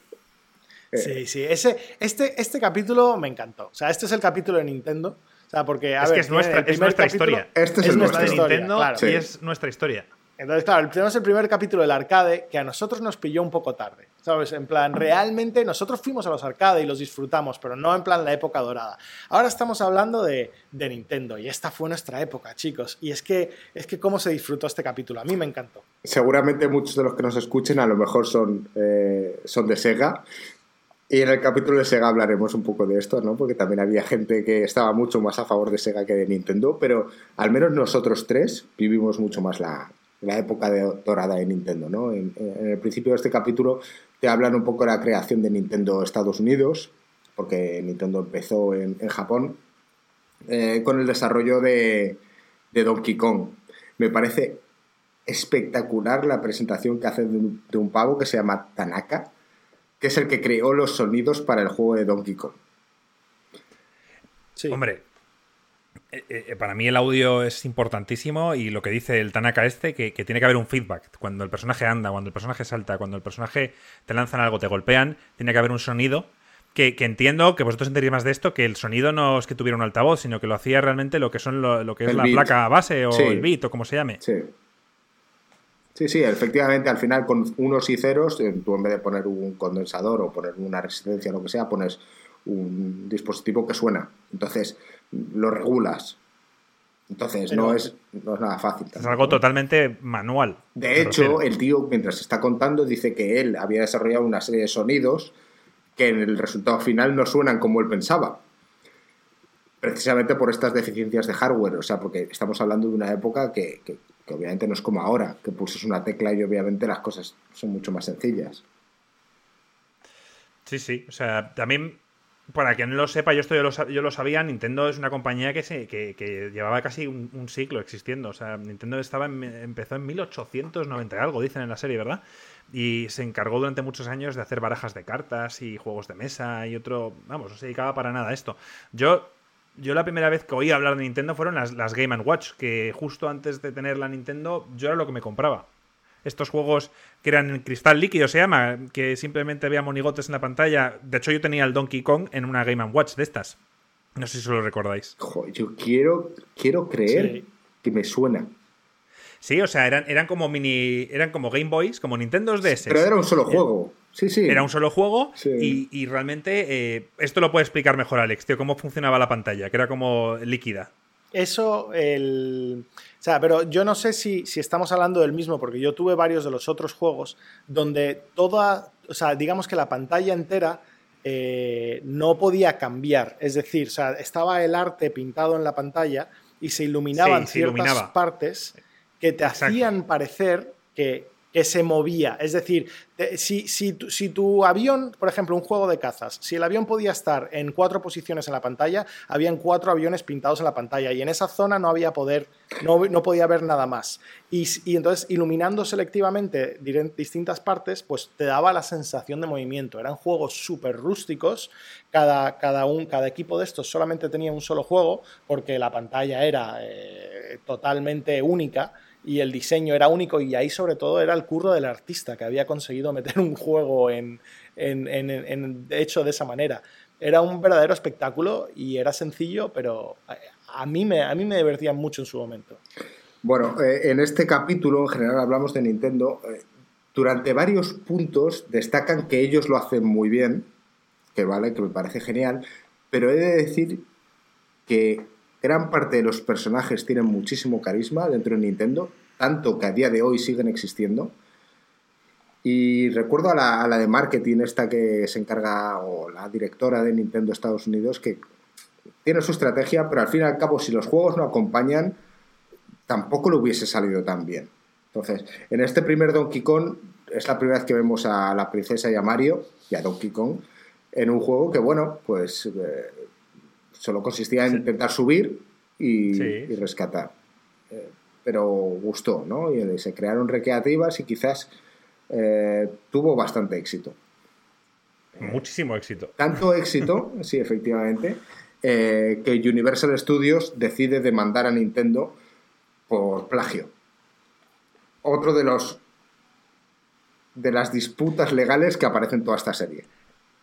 Eh, sí, sí, Ese, este, este capítulo me encantó. O sea, este es el capítulo de Nintendo. O sea, porque, a es ver, que es nuestra, es nuestra historia. Este es, nuestra de Nintendo y es nuestra historia. Entonces, claro, tenemos el primer capítulo del arcade que a nosotros nos pilló un poco tarde. ¿Sabes? En plan, realmente nosotros fuimos a los arcade y los disfrutamos, pero no en plan la época dorada. Ahora estamos hablando de, Nintendo y esta fue nuestra época, chicos. Y es que, es que cómo se disfrutó este capítulo. A mí me encantó. Seguramente muchos de los que nos escuchen a lo mejor son, eh, son de Sega. Y en el capítulo de Sega hablaremos un poco de esto, ¿no? Porque también había gente que estaba mucho más a favor de Sega que de Nintendo, pero al menos nosotros tres vivimos mucho más la, la época de, dorada de Nintendo, ¿no? En, en, el principio de este capítulo te hablan un poco de la creación de Nintendo Estados Unidos, porque Nintendo empezó en, Japón, eh, con el desarrollo de, Donkey Kong. Me parece espectacular la presentación que hace de un, pavo que se llama Tanaka, que es el que creó los sonidos para el juego de Donkey Kong. Sí. Hombre, eh, eh, para mí el audio es importantísimo y lo que dice el Tanaka este, que, tiene que haber un feedback. Cuando el personaje anda, cuando el personaje salta, cuando el personaje te lanzan algo, te golpean, tiene que haber un sonido. Que, entiendo que vosotros entenderéis más de esto, que el sonido no es que tuviera un altavoz, sino que lo hacía realmente lo que son lo, que es la placa base o el beat o como se llame. Sí. Sí, sí, efectivamente, al final con unos y ceros, eh, tú en vez de poner un condensador o poner una resistencia o lo que sea, pones un dispositivo que suena. Entonces, lo regulas. Entonces, no, es, nada fácil. Es algo totalmente manual. De hecho, el tío, mientras está contando, dice que él había desarrollado una serie de sonidos que en el resultado final no suenan como él pensaba. Precisamente por estas deficiencias de hardware. O sea, porque estamos hablando de una época que, que obviamente no es como ahora, que pulses una tecla y obviamente las cosas son mucho más sencillas. Sí, sí. O sea, también para quien no lo sepa, yo esto yo lo, sabía, Nintendo es una compañía que, se, que, llevaba casi un, siglo existiendo. O sea, Nintendo estaba empezó en 1890 y algo, dicen en la serie, ¿verdad? Y se encargó durante muchos años de hacer barajas de cartas y juegos de mesa y otro... Vamos, no se dedicaba para nada a esto. Yo, yo la primera vez que oí hablar de Nintendo fueron las, las Game Watch, que justo antes de tener la Nintendo yo era lo que me compraba estos juegos que eran en cristal líquido, se llama, que simplemente había monigotes en la pantalla. De hecho, yo tenía el Donkey Kong en una Game Watch de estas. No sé si lo recordáis. yo quiero, quiero creer que me suena. Sí, o sea, eran, eran como mini. Eran como Game Boys, como Nintendo DS. Pero era un solo juego. Sí, sí. Era un solo juego y, realmente. Eh, esto lo puede explicar mejor Alex, tío, cómo funcionaba la pantalla, que era como líquida. Eso, el. O sea, pero yo no sé si, si, estamos hablando del mismo, porque yo tuve varios de los otros juegos donde toda. O sea, digamos que la pantalla entera eh, no podía cambiar. Es decir, o sea, estaba el arte pintado en la pantalla y se iluminaban ciertas partes que te hacían parecer que, que se movía. Es decir, si, si, si, tu avión, por ejemplo, un juego de cazas, si el avión podía estar en cuatro posiciones en la pantalla, habían cuatro aviones pintados en la pantalla y en esa zona no había poder, no, no podía haber nada más. Y, y, entonces, iluminando selectivamente distintas partes, pues te daba la sensación de movimiento. Eran juegos súper rústicos, cada, cada, un, cada equipo de estos solamente tenía un solo juego porque la pantalla era eh, totalmente única y el diseño era único y ahí sobre todo era el curro del artista que había conseguido meter un juego en, hecho de esa manera. Era un verdadero espectáculo y era sencillo, pero a mí me, a mí me divertía mucho en su momento. Bueno, eh, en este capítulo en general hablamos de Nintendo. Eh, durante varios puntos destacan que ellos lo hacen muy bien, que vale, que me parece genial, pero he de decir que gran parte de los personajes tienen muchísimo carisma dentro de Nintendo, tanto que a día de hoy siguen existiendo. Y recuerdo a la, de marketing, esta que se encarga, o la directora de Nintendo Estados Unidos, que tiene su estrategia, pero al fin y al cabo, si los juegos no acompañan, tampoco lo hubiese salido tan bien. Entonces, en este primer Donkey Kong, es la primera vez que vemos a la princesa y a Mario, y a Donkey Kong, en un juego que, bueno, pues eh, Solo consistía en intentar subir y, rescatar. Eh, pero gustó, ¿no? Y se crearon recreativas y quizás eh, tuvo bastante éxito. Muchísimo éxito. Tanto éxito, sí, efectivamente, eh, que Universal Studios decide demandar a Nintendo por plagio. Otro de los de las disputas legales que aparecen en toda esta serie.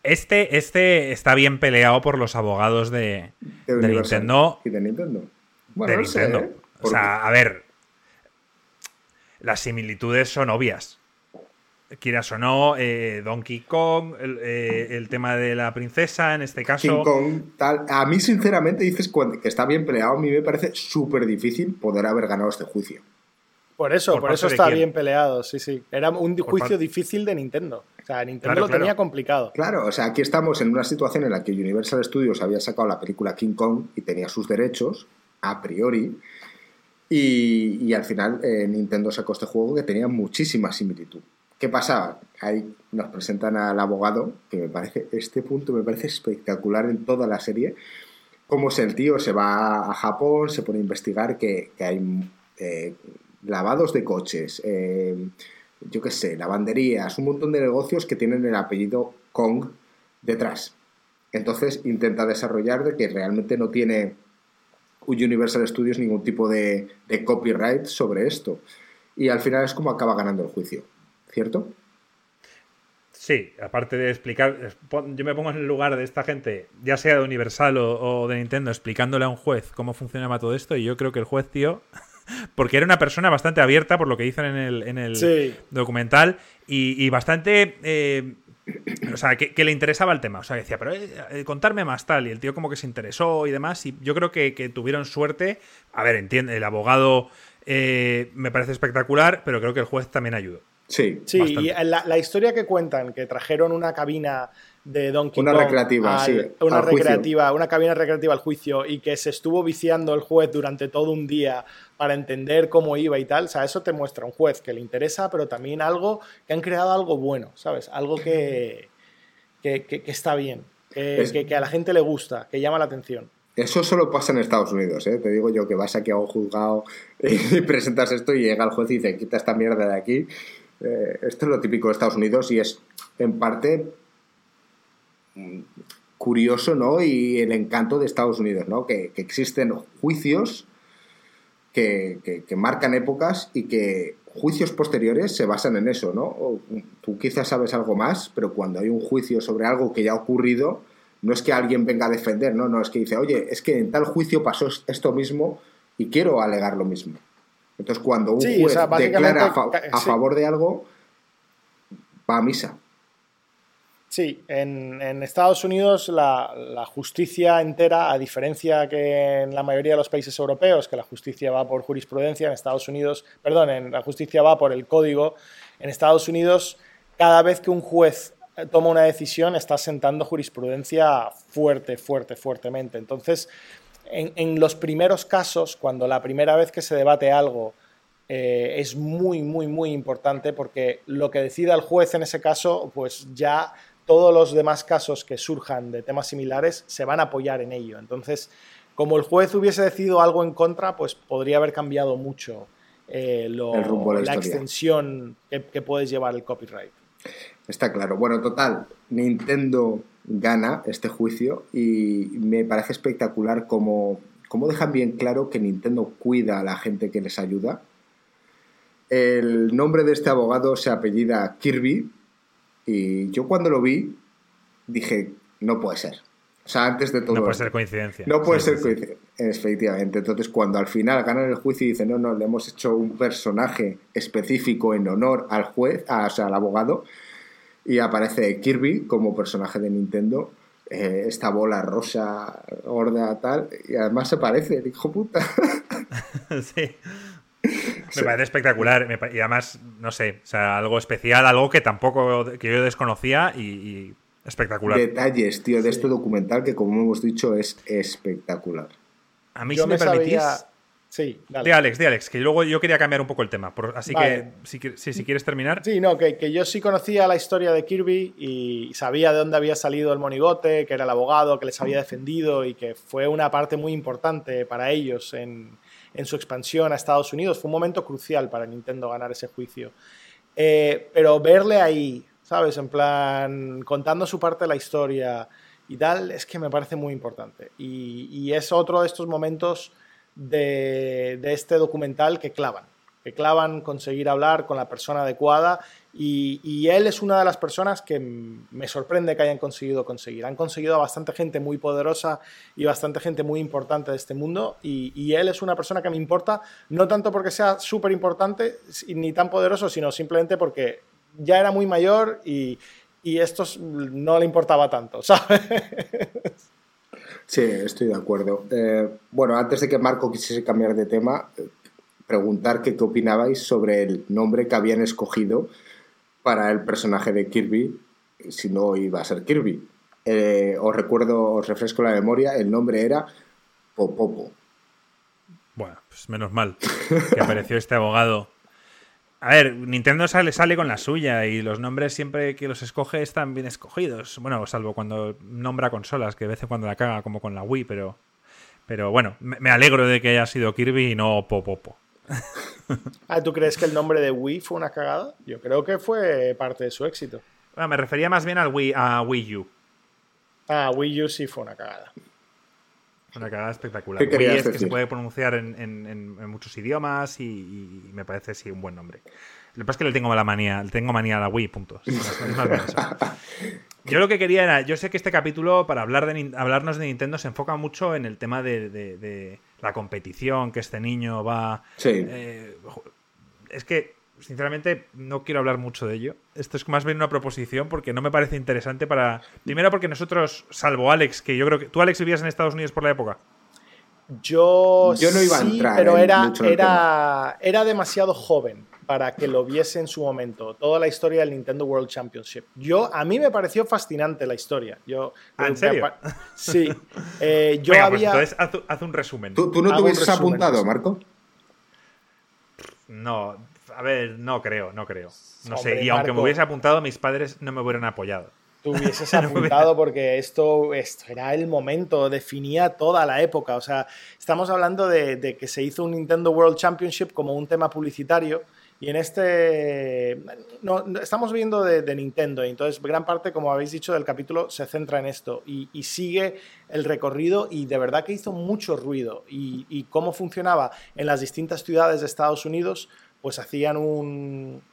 Este, este está bien peleado por los abogados de, Nintendo. Y de Nintendo. de Nintendo. ¿eh? O sea, a ver. Las similitudes son obvias. Quieras o no, eh, Donkey Kong, eh, el, tema de la princesa, en este caso. King Kong, tal. A mí, sinceramente, dices que está bien peleado. A mí me parece súper difícil poder haber ganado este juicio. Por eso, por, eso está bien peleado, sí, sí. Era un juicio difícil de Nintendo. O sea, Nintendo lo tenía complicado. Claro, o sea, aquí estamos en una situación en la que Universal Studios había sacado la película King Kong y tenía sus derechos, a priori, y, al final eh, Nintendo sacó este juego que tenía muchísima similitud. ¿Qué pasaba? Ahí nos presentan al abogado, que me parece, este punto me parece espectacular en toda la serie, cómo es el tío, se va a Japón, se pone a investigar que, hay... Eh, lavados de coches, eh, yo qué sé, lavanderías, un montón de negocios que tienen el apellido Kong detrás. Entonces intenta desarrollar de que realmente no tiene Universal Studios ningún tipo de, copyright sobre esto. Y al final es como acaba ganando el juicio, ¿cierto? Sí, aparte de explicar, yo me pongo en el lugar de esta gente, ya sea de Universal o, o, de Nintendo, explicándole a un juez cómo funcionaba todo esto, y yo creo que el juez, tío, porque era una persona bastante abierta, por lo que dicen en el, en el documental, y, bastante... Eh, o sea, que, le interesaba el tema. O sea, decía, pero eh, eh, contarme más tal. Y el tío como que se interesó y demás. Y yo creo que, tuvieron suerte. A ver, entiende, el abogado me parece espectacular, pero creo que el juez también ayudó. Sí, sí y la, historia que cuentan, que trajeron una cabina de Donkey una recreativa, sí, una recreativa, una cabina recreativa al juicio y que se estuvo viciando el juez durante todo un día para entender cómo iba y tal, o sea, eso te muestra un juez que le interesa, pero también algo que han creado algo bueno, ¿sabes? Algo que, que, está bien, que, que, a la gente le gusta, que llama la atención. Eso solo pasa en Estados Unidos, ¿eh? Te digo yo que vas aquí a un juzgado y presentas esto y llega el juez y dice, quita esta mierda de aquí. Eh, esto es lo típico de Estados Unidos y es, en parte, curioso, ¿no? Y el encanto de Estados Unidos, ¿no? Que, existen juicios que, marcan épocas y que juicios posteriores se basan en eso, ¿no? tú quizás sabes algo más, pero cuando hay un juicio sobre algo que ya ha ocurrido, no es que alguien venga a defender, ¿no? No, es que dice, oye, es que en tal juicio pasó esto mismo y quiero alegar lo mismo. Entonces, cuando un juez declara a, favor de algo, va a misa. Sí, en, Estados Unidos la, justicia entera, a diferencia que en la mayoría de los países europeos, que la justicia va por jurisprudencia, en Estados Unidos, perdón, en la justicia va por el código, en Estados Unidos, cada vez que un juez toma una decisión, está sentando jurisprudencia fuerte, fuerte, fuertemente. Entonces, en, en los primeros casos, cuando la primera vez que se debate algo eh, es muy, muy, muy importante porque lo que decida el juez en ese caso, pues ya todos los demás casos que surjan de temas similares se van a apoyar en ello. Entonces, como el juez hubiese decidido algo en contra, pues podría haber cambiado mucho eh, la, extensión que, puedes llevar el copyright. Está claro. Bueno, total, Nintendo gana este juicio y me parece espectacular cómo, cómo dejan bien claro que Nintendo cuida a la gente que les ayuda. El nombre de este abogado se apellida Kirby y yo cuando lo vi dije, no puede ser. O sea, antes de todo. No puede ser coincidencia. No puede ser coincidencia, efectivamente. Entonces, cuando al final ganan el juicio y dicen, no, no, le hemos hecho un personaje específico en honor al juez, o sea, al abogado, y aparece Kirby como personaje de Nintendo, eh, esta bola rosa, gorda, tal, y además se parece, hijo puta. sí. Me parece espectacular y además, no sé, o sea, algo especial, algo que tampoco que yo desconocía y Espectacular. Detalles, tío, de este documental que, como hemos dicho, es espectacular. A mí, si me, permitís. Sí, dale. De Alex, de Alex, que luego yo quería cambiar un poco el tema. así que, si, si, quieres terminar. Sí, no, que, que, yo sí conocía la historia de Kirby y sabía de dónde había salido el monigote, que era el abogado que les había defendido y que fue una parte muy importante para ellos en, en su expansión a Estados Unidos. Fue un momento crucial para Nintendo ganar ese juicio. Eh, pero verle ahí ¿sabes? En plan, contando su parte de la historia y tal, es que me parece muy importante. Y, es otro de estos momentos de, este documental que clavan, que clavan conseguir hablar con la persona adecuada y, él es una de las personas que me sorprende que hayan conseguido conseguir. Han conseguido a bastante gente muy poderosa y bastante gente muy importante de este mundo y, y él es una persona que me importa, no tanto porque sea súper importante ni tan poderoso, sino simplemente porque ya era muy mayor y, y esto no le importaba tanto, ¿sabes? Sí, estoy de acuerdo. Eh, bueno, antes de que Marco quisiese cambiar de tema, eh, preguntar qué opinabais sobre el nombre que habían escogido para el personaje de Kirby, si no iba a ser Kirby. Eh, os recuerdo, os refresco la memoria, el nombre era Popopo. Bueno, pues menos mal que apareció este abogado a ver, Nintendo sale, sale con la suya y los nombres siempre que los escoge están bien escogidos. Bueno, salvo cuando nombra consolas, que de vez en cuando la caga como con la Wii, pero, pero bueno, me, alegro de que haya sido Kirby y no Popopo. Ah, ¿Tú crees que el nombre de Wii fue una cagada? Yo creo que fue parte de su éxito. Bueno, me refería más bien al Wii, a Wii U. Ah, Wii U sí fue una cagada. Una cagada espectacular. Wii es que se puede pronunciar en, muchos idiomas y, me parece sí un buen nombre. Lo que pasa es que le tengo la manía, le tengo manía a la Wii, punto. Yo lo que quería era, yo sé que este capítulo, para hablar de, hablarnos de Nintendo, se enfoca mucho en el tema de, la competición, que este niño va... Sí. Eh, es que sinceramente no quiero hablar mucho de ello. Esto es más bien una proposición porque no me parece interesante para... Primero porque nosotros, salvo Alex, que yo creo que... ¿Tú, Alex, vivías en Estados Unidos por la época? Yo, yo no iba a entrar. Pero era, era, era demasiado joven para que lo viese en su momento, toda la historia del Nintendo World Championship. Yo, a mí me pareció fascinante la historia. Yo, ¿Ah, ¿En serio? Sí. Eh, yo pues había... entonces haz, un resumen. ¿Tú, no te hubieses apuntado, Marco? No, a ver, no creo, no creo. No sé, y aunque me hubiese apuntado, mis padres no me hubieran apoyado. Tú hubieses apuntado porque esto, esto era el momento, definía toda la época. O sea, estamos hablando de, que se hizo un Nintendo World Championship como un tema publicitario. Y en este. No, estamos viendo de, Nintendo, y entonces gran parte, como habéis dicho, del capítulo se centra en esto y, sigue el recorrido. Y de verdad que hizo mucho ruido. Y, y, cómo funcionaba en las distintas ciudades de Estados Unidos, pues hacían un,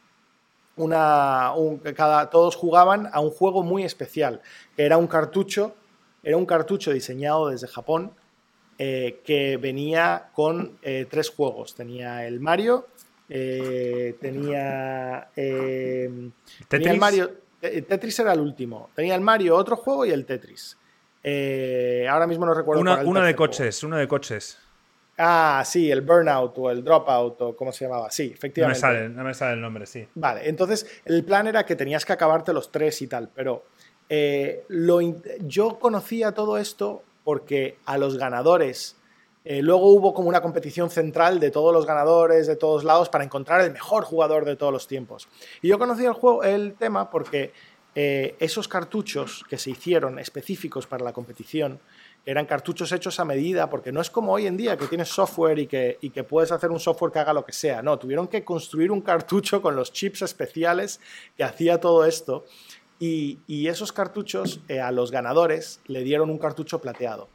una, cada, todos jugaban a un juego muy especial, que era un cartucho, era un cartucho diseñado desde Japón, eh, que venía con eh, tres juegos. Tenía el Mario, eh, tenía, ¿Tetris? el Mario, Tetris era el último, tenía el Mario, otro juego y el Tetris. ahora mismo no recuerdo. uno de coches, uno de coches. Ah, sí, el burnout o el dropout o cómo se llamaba. Sí, efectivamente. No me sale, no me sale el nombre, sí. Vale, entonces el plan era que tenías que acabarte los tres y tal, pero eh, lo, yo conocía todo esto porque a los ganadores Eh, luego hubo como una competición central de todos los ganadores de todos lados para encontrar el mejor jugador de todos los tiempos. Y yo conocí el, juego, el tema porque eh, esos cartuchos que se hicieron específicos para la competición eran cartuchos hechos a medida, porque no es como hoy en día que tienes software y que, y que puedes hacer un software que haga lo que sea. No, tuvieron que construir un cartucho con los chips especiales que hacía todo esto. Y, y esos cartuchos eh, a los ganadores le dieron un cartucho plateado.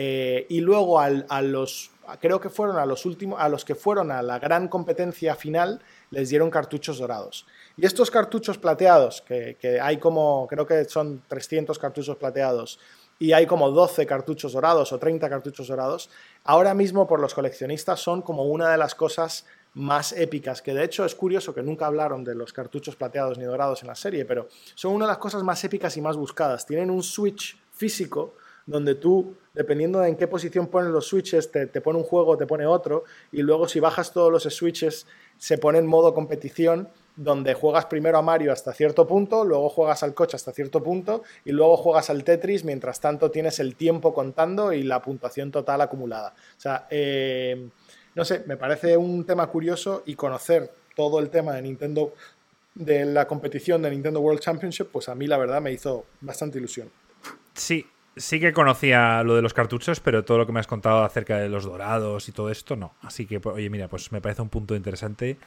Eh, y luego a los, creo que fueron a los últimos, a los que fueron a la gran competencia final, les dieron cartuchos dorados. Y estos cartuchos plateados, que, que hay como, creo que son 300 cartuchos plateados, y hay como 12 cartuchos dorados o 30 cartuchos dorados, ahora mismo por los coleccionistas son como una de las cosas más épicas, que de hecho es curioso que nunca hablaron de los cartuchos plateados ni dorados en la serie, pero son una de las cosas más épicas y más buscadas. Tienen un switch físico donde tú, dependiendo de en qué posición pones los switches, te, pone un juego, te pone otro, y luego si bajas todos los switches, se pone en modo competición, donde juegas primero a Mario hasta cierto punto, luego juegas al coche hasta cierto punto, y luego juegas al Tetris, mientras tanto tienes el tiempo contando y la puntuación total acumulada. O sea, eh, no sé, me parece un tema curioso y conocer todo el tema de Nintendo, de la competición de Nintendo World Championship, pues a mí la verdad me hizo bastante ilusión. Sí, Sí que conocía lo de los cartuchos, pero todo lo que me has contado acerca de los dorados y todo esto, no. Así que, pues, oye, mira, pues me parece un punto interesante.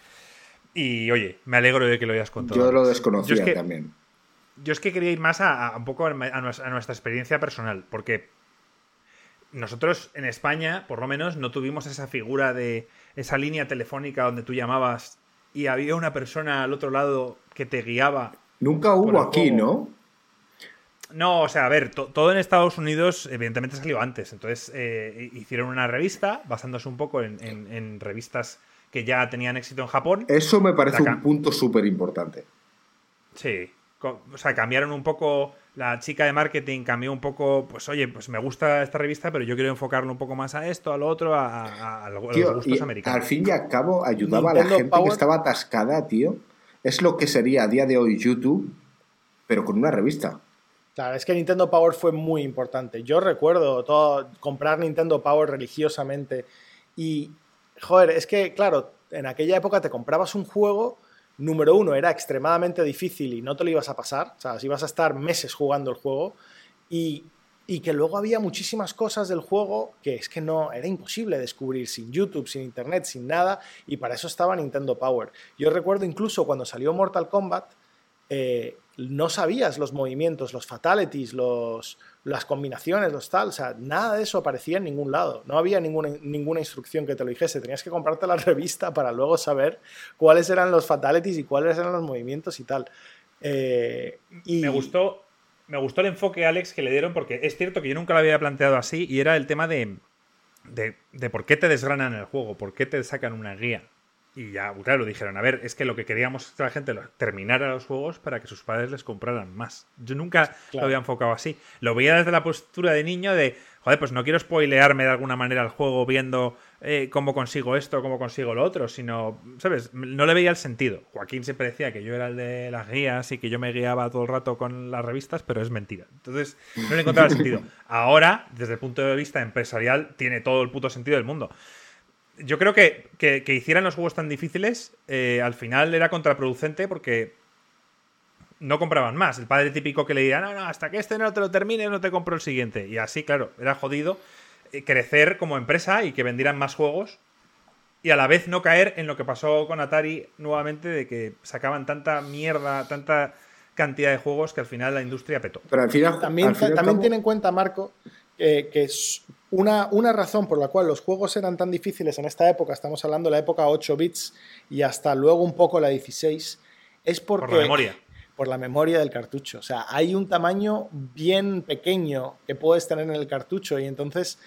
Y, oye, me alegro de que lo hayas contado. Yo lo desconocía también. Yo es que quería ir más a, un poco a, nuestra experiencia personal, porque nosotros en España, por lo menos, no tuvimos esa figura de esa línea telefónica donde tú llamabas y había una persona al otro lado que te guiaba. Nunca hubo aquí, ¿no? No, o sea, a ver, todo en Estados Unidos evidentemente salió antes. Entonces eh, hicieron una revista basándose un poco en, revistas que ya tenían éxito en Japón. Eso me parece un punto súper importante. Sí, o sea, cambiaron un poco, la chica de marketing cambió un poco, pues oye, pues me gusta esta revista, pero yo quiero enfocarlo un poco más a esto, a lo otro, a, los gustos americanos. Al fin y al cabo ayudaba a la gente que estaba atascada, tío. Es lo que sería a día de hoy YouTube, pero con una revista. Claro, es que Nintendo Power fue muy importante. Yo recuerdo todo, comprar Nintendo Power religiosamente y, joder, es que, claro, en aquella época te comprabas un juego, número uno, era extremadamente difícil y no te lo ibas a pasar, o sea, ibas a estar meses jugando el juego y, y que luego había muchísimas cosas del juego que es que no, era imposible descubrir sin YouTube, sin Internet, sin nada y para eso estaba Nintendo Power. Yo recuerdo incluso cuando salió Mortal Kombat, eh, no sabías los movimientos, los fatalities, los, las combinaciones, los tal, o sea, nada de eso aparecía en ningún lado. No había ninguna, ninguna instrucción que te lo dijese. Tenías que comprarte la revista para luego saber cuáles eran los fatalities y cuáles eran los movimientos y tal. Eh. Me gustó. Me gustó el enfoque, Alex, que le dieron, porque es cierto que yo nunca lo había planteado así, y era el tema de, de, de por qué te desgranan el juego, por qué te sacan una guía. Y ya, claro, dijeron, a ver, es que lo que queríamos es que la gente terminara los juegos para que sus padres les compraran más. Yo nunca lo había enfocado así. Lo veía desde la postura de niño de, joder, pues no quiero spoilearme de alguna manera el juego viendo eh, cómo consigo esto, cómo consigo lo otro, sino, ¿sabes? No le veía el sentido. Joaquín siempre decía que yo era el de las guías y que yo me guiaba todo el rato con las revistas, pero es mentira. Entonces, no le encontraba el sentido. Ahora, desde el punto de vista empresarial, tiene todo el puto sentido del mundo yo creo que, que, hicieran los juegos tan difíciles eh, al final era contraproducente porque no compraban más. El padre típico que le diría, no, no, hasta que este no te lo termine no te compro el siguiente. Y así, claro, era jodido eh, crecer como empresa y que vendieran más juegos y a la vez no caer en lo que pasó con Atari nuevamente de que sacaban tanta mierda, tanta cantidad de juegos que al final la industria petó. Pero al final también, también tiene en cuenta, Marco, que es una, una, razón por la cual los juegos eran tan difíciles en esta época, estamos hablando de la época 8 bits y hasta luego un poco la 16, es porque... Por la memoria. Por la memoria del cartucho. O sea, hay un tamaño bien pequeño que puedes tener en el cartucho y entonces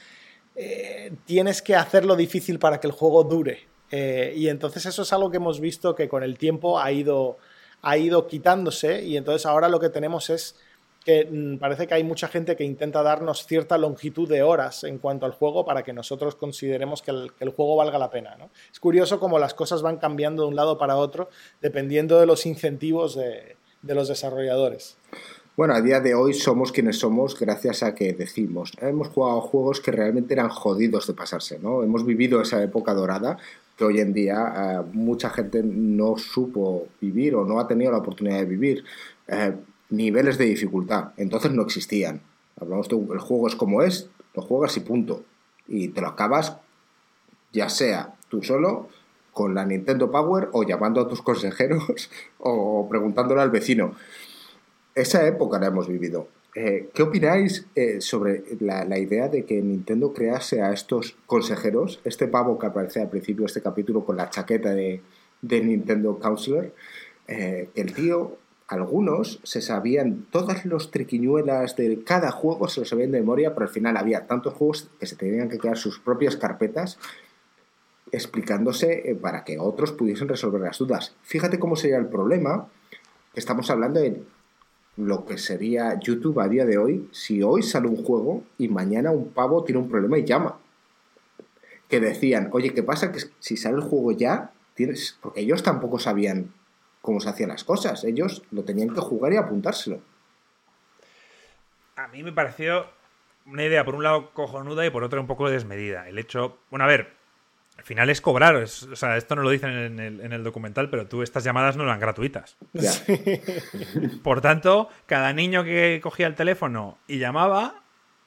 eh, tienes que hacerlo difícil para que el juego dure. Eh, y entonces eso es algo que hemos visto que con el tiempo ha ido, ha ido quitándose y entonces ahora lo que tenemos es que mm, parece que hay mucha gente que intenta darnos cierta longitud de horas en cuanto al juego para que nosotros consideremos que el, juego valga la pena. Es curioso cómo las cosas van cambiando de un lado para otro dependiendo de los incentivos de, los desarrolladores. Bueno, a día de hoy somos quienes somos gracias a que decimos. Hemos jugado juegos que realmente eran jodidos de pasarse, ¿no? Hemos vivido esa época dorada que hoy en día eh, mucha gente no supo vivir o no ha tenido la oportunidad de vivir. Eh, niveles de dificultad, entonces no existían. Hablamos de el juego es como es, lo juegas y punto. Y te lo acabas ya sea tú solo con la Nintendo Power o llamando a tus consejeros o preguntándole al vecino. Esa época la hemos vivido. Eh, ¿Qué opináis eh, sobre la, idea de que Nintendo crease a estos consejeros? Este pavo que aparece al principio de este capítulo con la chaqueta de, Nintendo Counselor, eh, el tío, algunos se sabían todas las triquiñuelas de cada juego, se lo sabían de memoria, pero al final había tantos juegos que se tenían que crear sus propias carpetas explicándose para que otros pudiesen resolver las dudas. Fíjate cómo sería el problema. Estamos hablando de lo que sería YouTube a día de hoy si hoy sale un juego y mañana un pavo tiene un problema y llama. Que decían, oye, ¿qué pasa? Que si sale el juego ya, tienes. Porque ellos tampoco sabían cómo se hacían las cosas. Ellos lo tenían que jugar y apuntárselo. A mí me pareció una idea, por un lado, cojonuda y por otro, un poco desmedida. El hecho. Bueno, a ver, al final es cobrar. o sea, esto no lo dicen en el, documental, pero tú estas llamadas no eran gratuitas. Por tanto, cada niño que cogía el teléfono y llamaba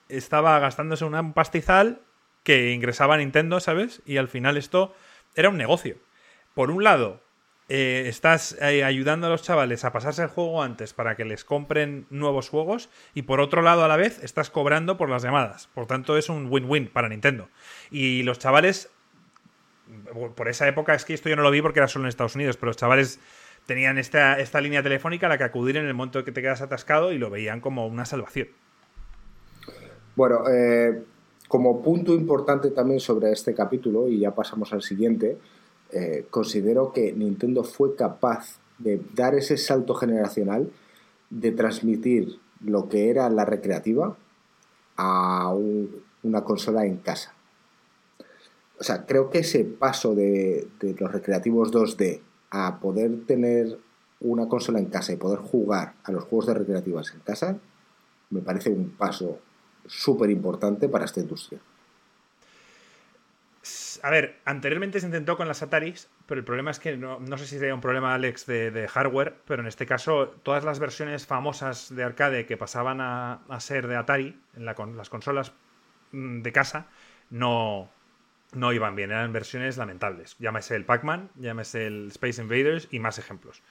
estaba gastándose un pastizal que ingresaba a Nintendo, ¿sabes? Y al final esto era un negocio. Por un lado, eh, estás eh, ayudando a los chavales a pasarse el juego antes para que les compren nuevos juegos y por otro lado a la vez estás cobrando por las llamadas. Por tanto es un win-win para Nintendo. Y los chavales por esa época, es que esto yo no lo vi porque era solo en Estados Unidos, pero los chavales tenían esta, esta línea telefónica a la que acudir en el momento que te quedas atascado y lo veían como una salvación. Bueno, eh, como punto importante también sobre este capítulo, y ya pasamos al siguiente, eh, considero que Nintendo fue capaz de dar ese salto generacional, de transmitir lo que era la recreativa a una consola en casa o sea, creo que ese paso de, los recreativos 2D a poder tener una consola en casa y poder jugar a los juegos de recreativas en casa, me parece un paso súper importante para esta industria. A ver, anteriormente se intentó con las Ataris, pero el problema es que no, sé si sería un problema, Alex, de, hardware, pero en este caso todas las versiones famosas de arcade que pasaban a, ser de Atari en las consolas mm, de casa no, no iban bien, eran versiones lamentables. Llámese el Pac-Man, llámese el Space Invaders y más ejemplos.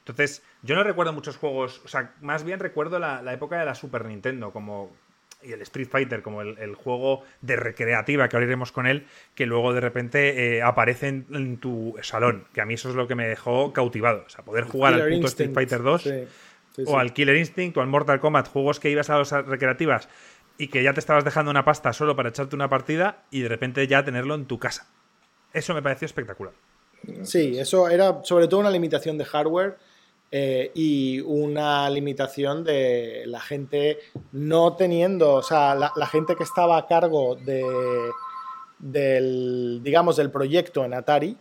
Entonces, yo no recuerdo muchos juegos, o sea, más bien recuerdo la, época de la Super Nintendo como y el Street Fighter como el, juego de recreativa que ahora iremos con él, que luego de repente eh, aparece en, tu salón, que a mí eso es lo que me dejó cautivado, o sea, poder jugar al puto Street Fighter 2 o al Killer Instinct o al Mortal Kombat, juegos que ibas a las recreativas y que ya te estabas dejando una pasta solo para echarte una partida y de repente ya tenerlo en tu casa. Eso me pareció espectacular. Sí, eso era sobre todo una limitación de hardware eh, y una limitación de la gente no teniendo, o sea, la, gente que estaba a cargo de, del, digamos, del proyecto en Atari,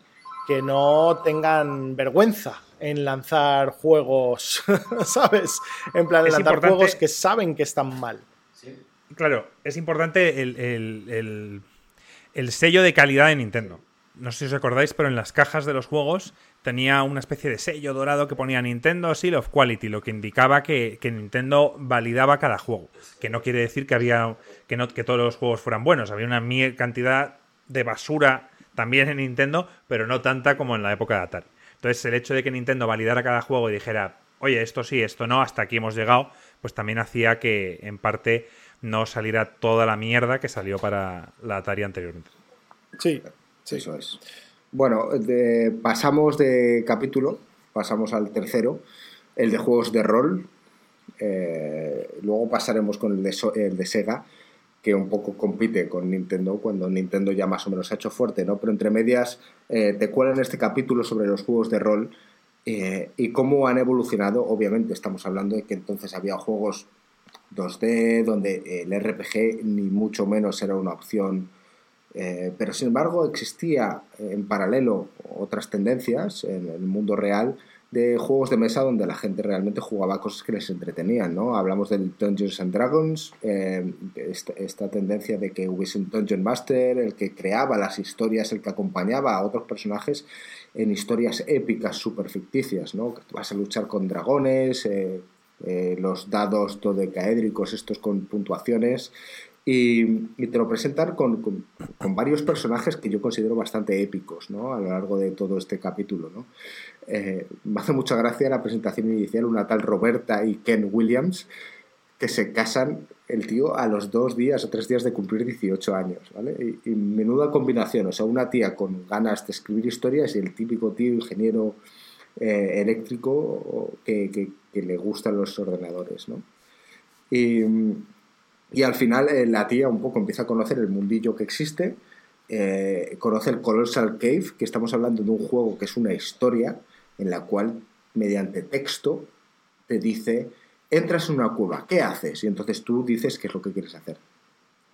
que no tengan vergüenza en lanzar juegos, ¿sabes? En plan, lanzar juegos que saben que están mal. Claro, es importante el, sello de calidad de Nintendo. No sé si os acordáis, pero en las cajas de los juegos tenía una especie de sello dorado que ponía Nintendo Seal of Quality, lo que indicaba que, Nintendo validaba cada juego. Que no quiere decir que había que, no, que todos los juegos fueran buenos. Había una cantidad de basura también en Nintendo, pero no tanta como en la época de Atari. Entonces, el hecho de que Nintendo validara cada juego y dijera, oye, esto sí, esto no, hasta aquí hemos llegado, pues también hacía que, en parte, no saliera toda la mierda que salió para la Atari anteriormente. Sí, eso es. Bueno, pasamos de capítulo, pasamos al tercero, el de juegos de rol. Eh, luego pasaremos con el de, el de, Sega, que un poco compite con Nintendo cuando Nintendo ya más o menos ha hecho fuerte, ¿no? Pero entre medias eh, te cuelan este capítulo sobre los juegos de rol eh, y cómo han evolucionado. Obviamente estamos hablando de que entonces había juegos 2D, donde el RPG ni mucho menos era una opción. Eh, pero sin embargo existía en paralelo otras tendencias en el mundo real de juegos de mesa donde la gente realmente jugaba cosas que les entretenían, ¿no? Hablamos del Dungeons and Dragons, eh, esta, tendencia de que hubiese un Dungeon Master, el que creaba las historias, el que acompañaba a otros personajes en historias épicas, super ficticias, ¿no? Vas a luchar con dragones, eh, eh, los dados dodecaédricos, estos con puntuaciones, y, te lo presentan con, con, varios personajes que yo considero bastante épicos ¿no? a lo largo de todo este capítulo. ¿no? Eh, me hace mucha gracia la presentación inicial, una tal Roberta y Ken Williams, que se casan el tío a los dos días o tres días de cumplir 18 años. ¿vale? Y, menuda combinación, o sea, una tía con ganas de escribir historias y el típico tío ingeniero eh, eléctrico que, que, le gustan los ordenadores. ¿no? Y y al final eh, la tía un poco empieza a conocer el mundillo que existe, eh, conoce el Colossal Cave, que estamos hablando de un juego que es una historia en la cual mediante texto te dice, entras en una cueva, ¿qué haces? Y entonces tú dices qué es lo que quieres hacer.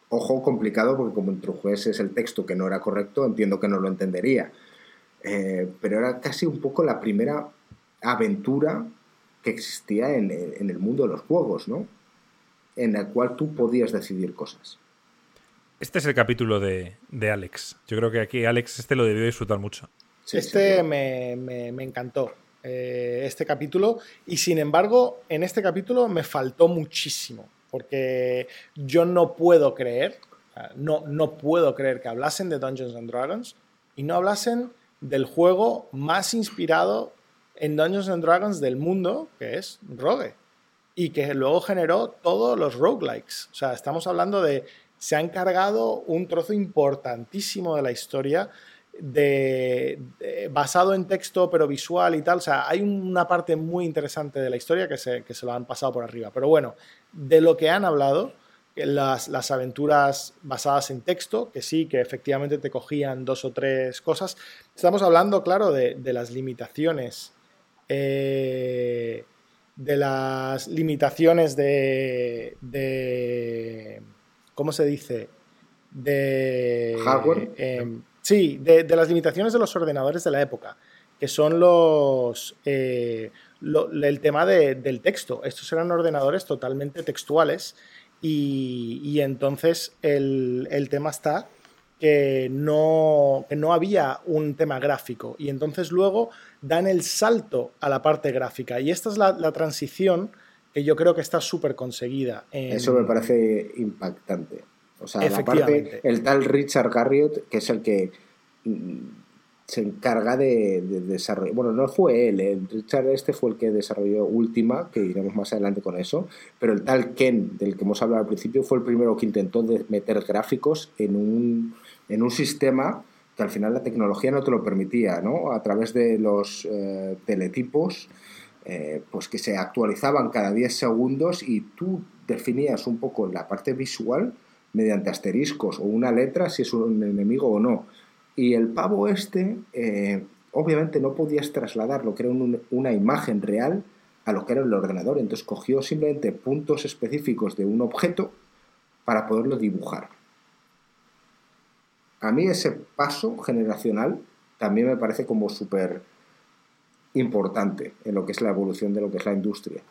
Ojo, complicado porque como introdujese el texto que no era correcto, entiendo que no lo entendería. Eh, pero era casi un poco la primera aventura que existía en el mundo de los juegos, ¿no? En el cual tú podías decidir cosas. Este es el capítulo de, Alex. Yo creo que aquí Alex este lo debió disfrutar mucho. este me, encantó, eh, este capítulo. Y sin embargo, en este capítulo me faltó muchísimo. Porque yo no puedo creer, no, no puedo creer que hablasen de Dungeons and Dragons y no hablasen del juego más inspirado en Dungeons and Dragons del mundo, que es Rogue y que luego generó todos los roguelikes. O sea, estamos hablando de, se ha encargado un trozo importantísimo de la historia de, basado en texto pero visual y tal. O sea, hay una parte muy interesante de la historia que se, que se lo han pasado por arriba. Pero bueno, de lo que han hablado, las, las, aventuras basadas en texto, que sí, que efectivamente te cogían dos o tres cosas. Estamos hablando, claro, de, de las limitaciones. Eh, de las limitaciones de, de ¿cómo se dice? De hardware. Em, sí, de, las limitaciones de los ordenadores de la época, que son los eh, el tema del texto. Estos eran ordenadores totalmente textuales y, entonces el, el, tema está que no, que no había un tema gráfico y entonces luego dan el salto a la parte gráfica. Y esta es la, transición que yo creo que está súper conseguida. Eso me parece impactante. O sea, la parte, el tal Richard Garriott, que es el que mm, se encarga de, desarrollar. Bueno, no fue él, el Richard este fue el que desarrolló Última, que iremos más adelante con eso, pero el tal Ken, del que hemos hablado al principio, fue el primero que intentó meter gráficos en un, en un sistema que al final la tecnología no te lo permitía, ¿no? A través de los eh, teletipos, eh, pues que se actualizaban cada 10 segundos y tú definías un poco la parte visual mediante asteriscos o una letra si es un enemigo o no. Y el pavo este, eh, obviamente no podías trasladar lo que era una imagen real a lo que era el ordenador. Entonces cogió simplemente puntos específicos de un objeto para poderlo dibujar a mí ese paso generacional también me parece como súper importante en lo que es la evolución de lo que es la industria.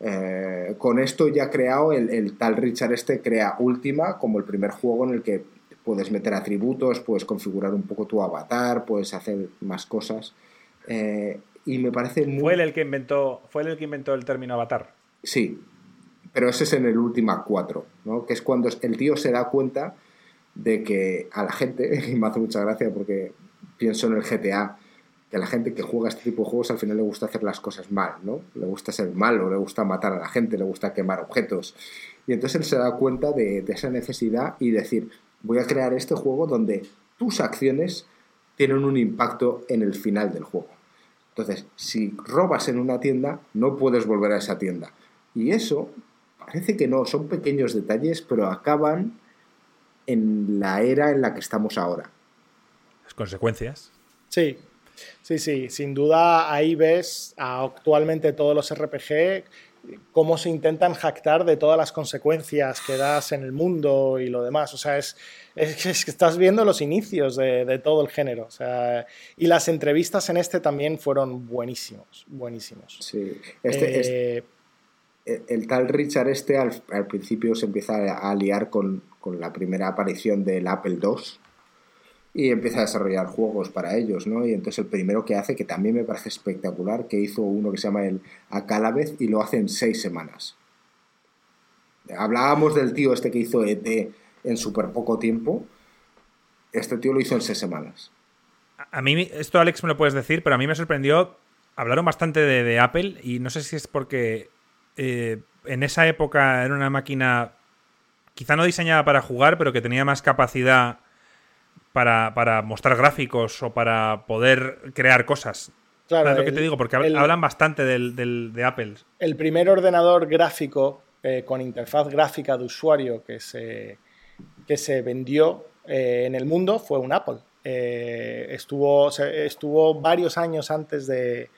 Eh, con esto ya creado el, tal Richard este crea Ultima como el primer juego en el que puedes meter atributos, puedes configurar un poco tu avatar, puedes hacer más cosas. Eh, y me parece muy... ¿Fue él el que inventó, fue el que inventó el término avatar? Sí, pero ese es en el Ultima 4, ¿no? que es cuando el tío se da cuenta de que a la gente, y me hace mucha gracia porque pienso en el GTA, que a la gente que juega este tipo de juegos al final le gusta hacer las cosas mal, ¿no? Le gusta ser malo, le gusta matar a la gente, le gusta quemar objetos. Y entonces él se da cuenta de, esa necesidad y decir, voy a crear este juego donde tus acciones tienen un impacto en el final del juego. Entonces, si robas en una tienda, no puedes volver a esa tienda. Y eso parece que no, son pequeños detalles, pero acaban en la era en la que estamos ahora. Las consecuencias. Sí. Sí, sí, sin duda ahí ves actualmente todos los RPG cómo se intentan jactar de todas las consecuencias que das en el mundo y lo demás. O sea, es, es, que estás viendo los inicios de, todo el género. O sea, y las entrevistas en este también fueron buenísimos, buenísimos. Sí, este, eh, el tal Richard este al, principio se empieza a liar con, con, la primera aparición del Apple II y empieza a desarrollar juegos para ellos, ¿no? Y entonces el primero que hace, que también me parece espectacular, que hizo uno que se llama el Acalavez y lo hace en seis semanas. Hablábamos del tío este que hizo ET en súper poco tiempo. Este tío lo hizo en seis semanas. A mí, esto Alex me lo puedes decir, pero a mí me sorprendió. Hablaron bastante de, Apple y no sé si es porque eh, en esa época era una máquina quizá no diseñada para jugar, pero que tenía más capacidad para, mostrar gráficos o para poder crear cosas. Claro, lo que te digo, porque hablan bastante del, de Apple. El primer ordenador gráfico eh, con interfaz gráfica de usuario que se, que se vendió eh, en el mundo fue un Apple. Eh, estuvo, estuvo varios años antes de,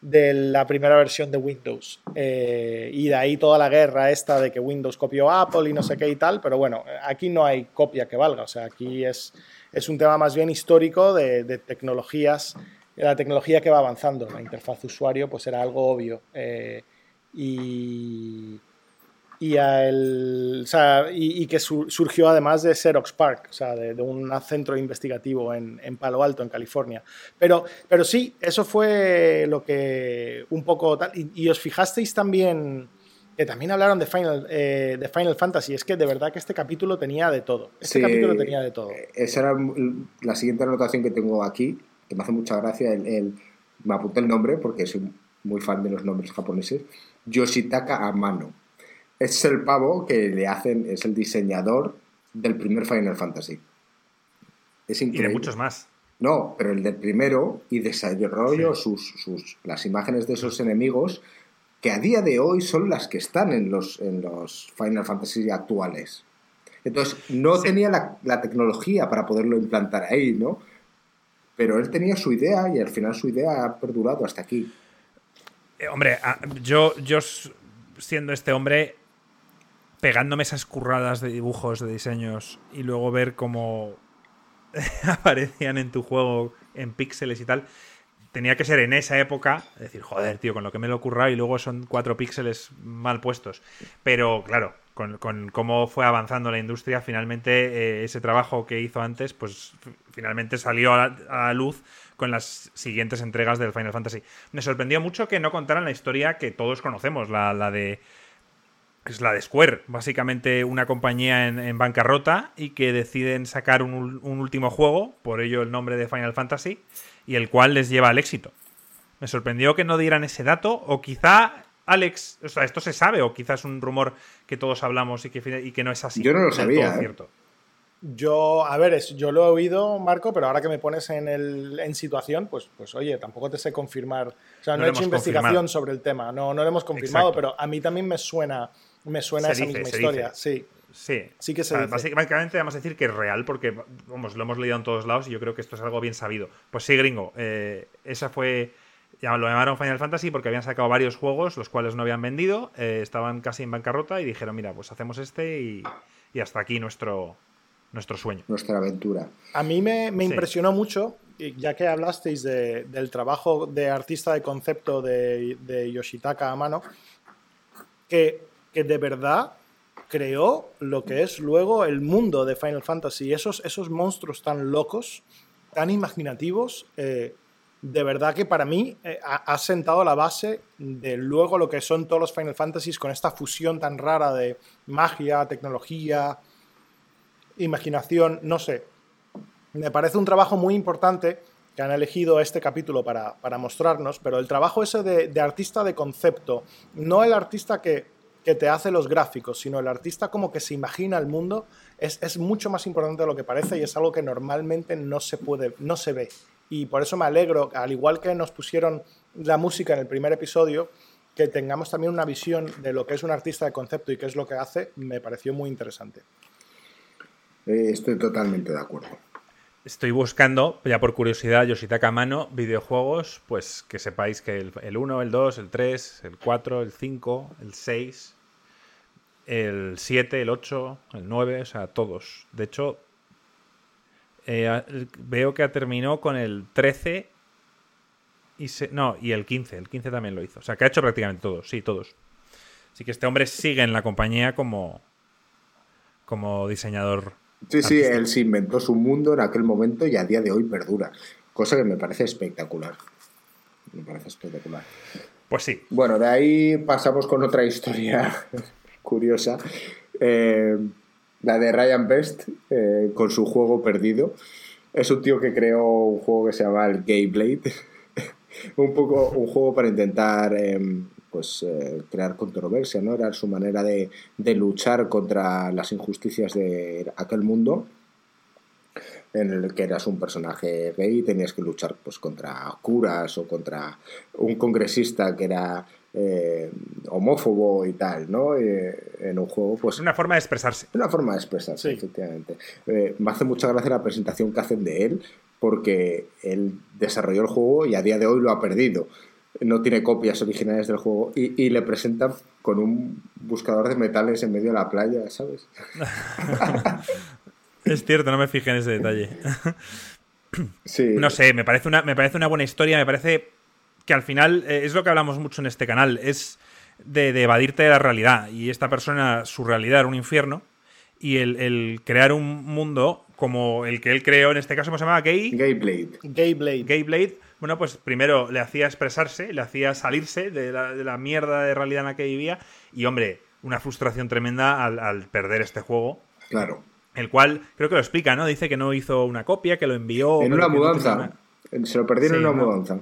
de la primera versión de Windows. y de ahí toda la guerra esta de que Windows copió Apple y no sé qué y tal, pero bueno, aquí no hay copia que valga, o sea, aquí es es un tema más bien histórico de, de tecnologías, la tecnología que va avanzando. La interfaz usuario pues era algo obvio. Eh, y, y, y, que surgió además de Xerox Park, o sea, de, un centro investigativo en, en, Palo Alto, en California. Pero, pero sí, eso fue lo que un poco tal. y os fijasteis también que también hablaron de Final, eh, de Final Fantasy. Es que de verdad que este capítulo tenía de todo. Este capítulo tenía de todo. Esa era la siguiente anotación que tengo aquí, que me hace mucha gracia. El, me apunté el nombre porque soy muy fan de los nombres japoneses. Yoshitaka Amano. Es el pavo que le hacen, es el diseñador del primer Final Fantasy. Es increíble. Y de muchos más. No, pero el del primero y desarrolló sus, sus, las imágenes de esos enemigos que a día de hoy son las que están en los, en los Final Fantasy actuales. Entonces, no tenía la, tecnología para poderlo implantar ahí, ¿no? Pero él tenía su idea y al final su idea ha perdurado hasta aquí. Eh, hombre, yo, yo siendo este hombre, pegándome esas curradas de dibujos, de diseños, y luego ver cómo aparecían en tu juego en píxeles y tal, tenía que ser en esa época, decir, joder, tío, con lo que me lo ocurra y luego son cuatro píxeles mal puestos. Pero claro, con, cómo fue avanzando la industria, finalmente eh, ese trabajo que hizo antes, pues finalmente salió a la, luz con las siguientes entregas del Final Fantasy. Me sorprendió mucho que no contaran la historia que todos conocemos, la, la de es la de Square, básicamente una compañía en, bancarrota y que deciden sacar un, último juego, por ello el nombre de Final Fantasy, y el cual les lleva al éxito. Me sorprendió que no dieran ese dato, o quizá Alex, o sea, esto se sabe, o quizás es un rumor que todos hablamos y que, y que no es así. Yo no lo sabía. ¿eh? Cierto. Yo, a ver, yo lo he oído, Marco, pero ahora que me pones en, el, en situación, pues, pues oye, tampoco te sé confirmar. O sea, no, he hecho investigación sobre el tema, no, no lo hemos confirmado, pero a mí también me suena, me suena esa misma historia. Sí. Sí, sí que se Básicamente vamos a decir que es real porque vamos, lo hemos leído en todos lados y yo creo que esto es algo bien sabido. Pues sí, gringo, eh, esa fue... Ya lo llamaron Final Fantasy porque habían sacado varios juegos, los cuales no habían vendido, eh, estaban casi en bancarrota y dijeron, mira, pues hacemos este y, hasta aquí nuestro, nuestro sueño. Nuestra aventura. A mí me, impresionó mucho, ya que hablasteis del trabajo de artista de concepto de, de Yoshitaka Amano, que, que de verdad creó lo que es luego el mundo de Final Fantasy. Esos, esos monstruos tan locos, tan imaginativos, eh, de verdad que para mí eh, ha, sentado la base de luego lo que son todos los Final Fantasies con esta fusión tan rara de magia, tecnología, imaginación, no sé. Me parece un trabajo muy importante que han elegido este capítulo para, mostrarnos, pero el trabajo ese de artista de concepto, no el artista que que te hace los gráficos, sino el artista como que se imagina el mundo, es, mucho más importante de lo que parece y es algo que normalmente no se puede, no se ve. Y por eso me alegro, al igual que nos pusieron la música en el primer episodio, que tengamos también una visión de lo que es un artista de concepto y qué es lo que hace, me pareció muy interesante. Eh, estoy totalmente de acuerdo. Estoy buscando, ya por curiosidad, Yoshitaka Mano, videojuegos, pues que sepáis que el, 1, el 2, el 3, el 4, el 5, el 6, el 7, el 8, el 9, o sea, todos. De hecho, eh, veo que terminó con el 13 y no, y el 15, el 15 también lo hizo. O sea, que ha hecho prácticamente todos, sí, todos. Así que este hombre sigue en la compañía como, como diseñador Sí, sí, él se inventó su mundo en aquel momento y a día de hoy perdura. Cosa que me parece espectacular. Me parece espectacular. Pues sí. Bueno, de ahí pasamos con otra historia curiosa. Eh, la de Ryan Best eh, con su juego perdido. Es un tío que creó un juego que se llama el Gay Blade. un poco un juego para intentar em, pues eh, crear controversia, ¿no? Era su manera de, luchar contra las injusticias de aquel mundo en el que eras un personaje gay y tenías que luchar pues contra curas o contra un congresista que era eh, homófobo y tal, ¿no? Eh, en un juego, pues... Una forma de expresarse. Una forma de expresarse, efectivamente. me hace mucha gracia la presentación que hacen de él, porque él desarrolló el juego y a día de hoy lo ha perdido no tiene copias originales del juego y, le presentan con un buscador de metales en medio de la playa, ¿sabes? es cierto, no me fijé en ese detalle. No sé, me parece, una, me parece una buena historia, me parece que al final eh, es lo que hablamos mucho en este canal, es de, evadirte de la realidad. Y esta persona, su realidad era un infierno, y el, crear un mundo como el que él creó, en este caso, ¿cómo se llama? Gay. Gayblade. Gayblade. Gayblade bueno, pues primero le hacía expresarse, le hacía salirse de la, mierda de realidad en la que vivía y, hombre, una frustración tremenda al, perder este juego. Claro. El cual creo que lo explica, ¿no? Dice que no hizo una copia, que lo envió. En una mudanza. Se lo perdieron en una mudanza.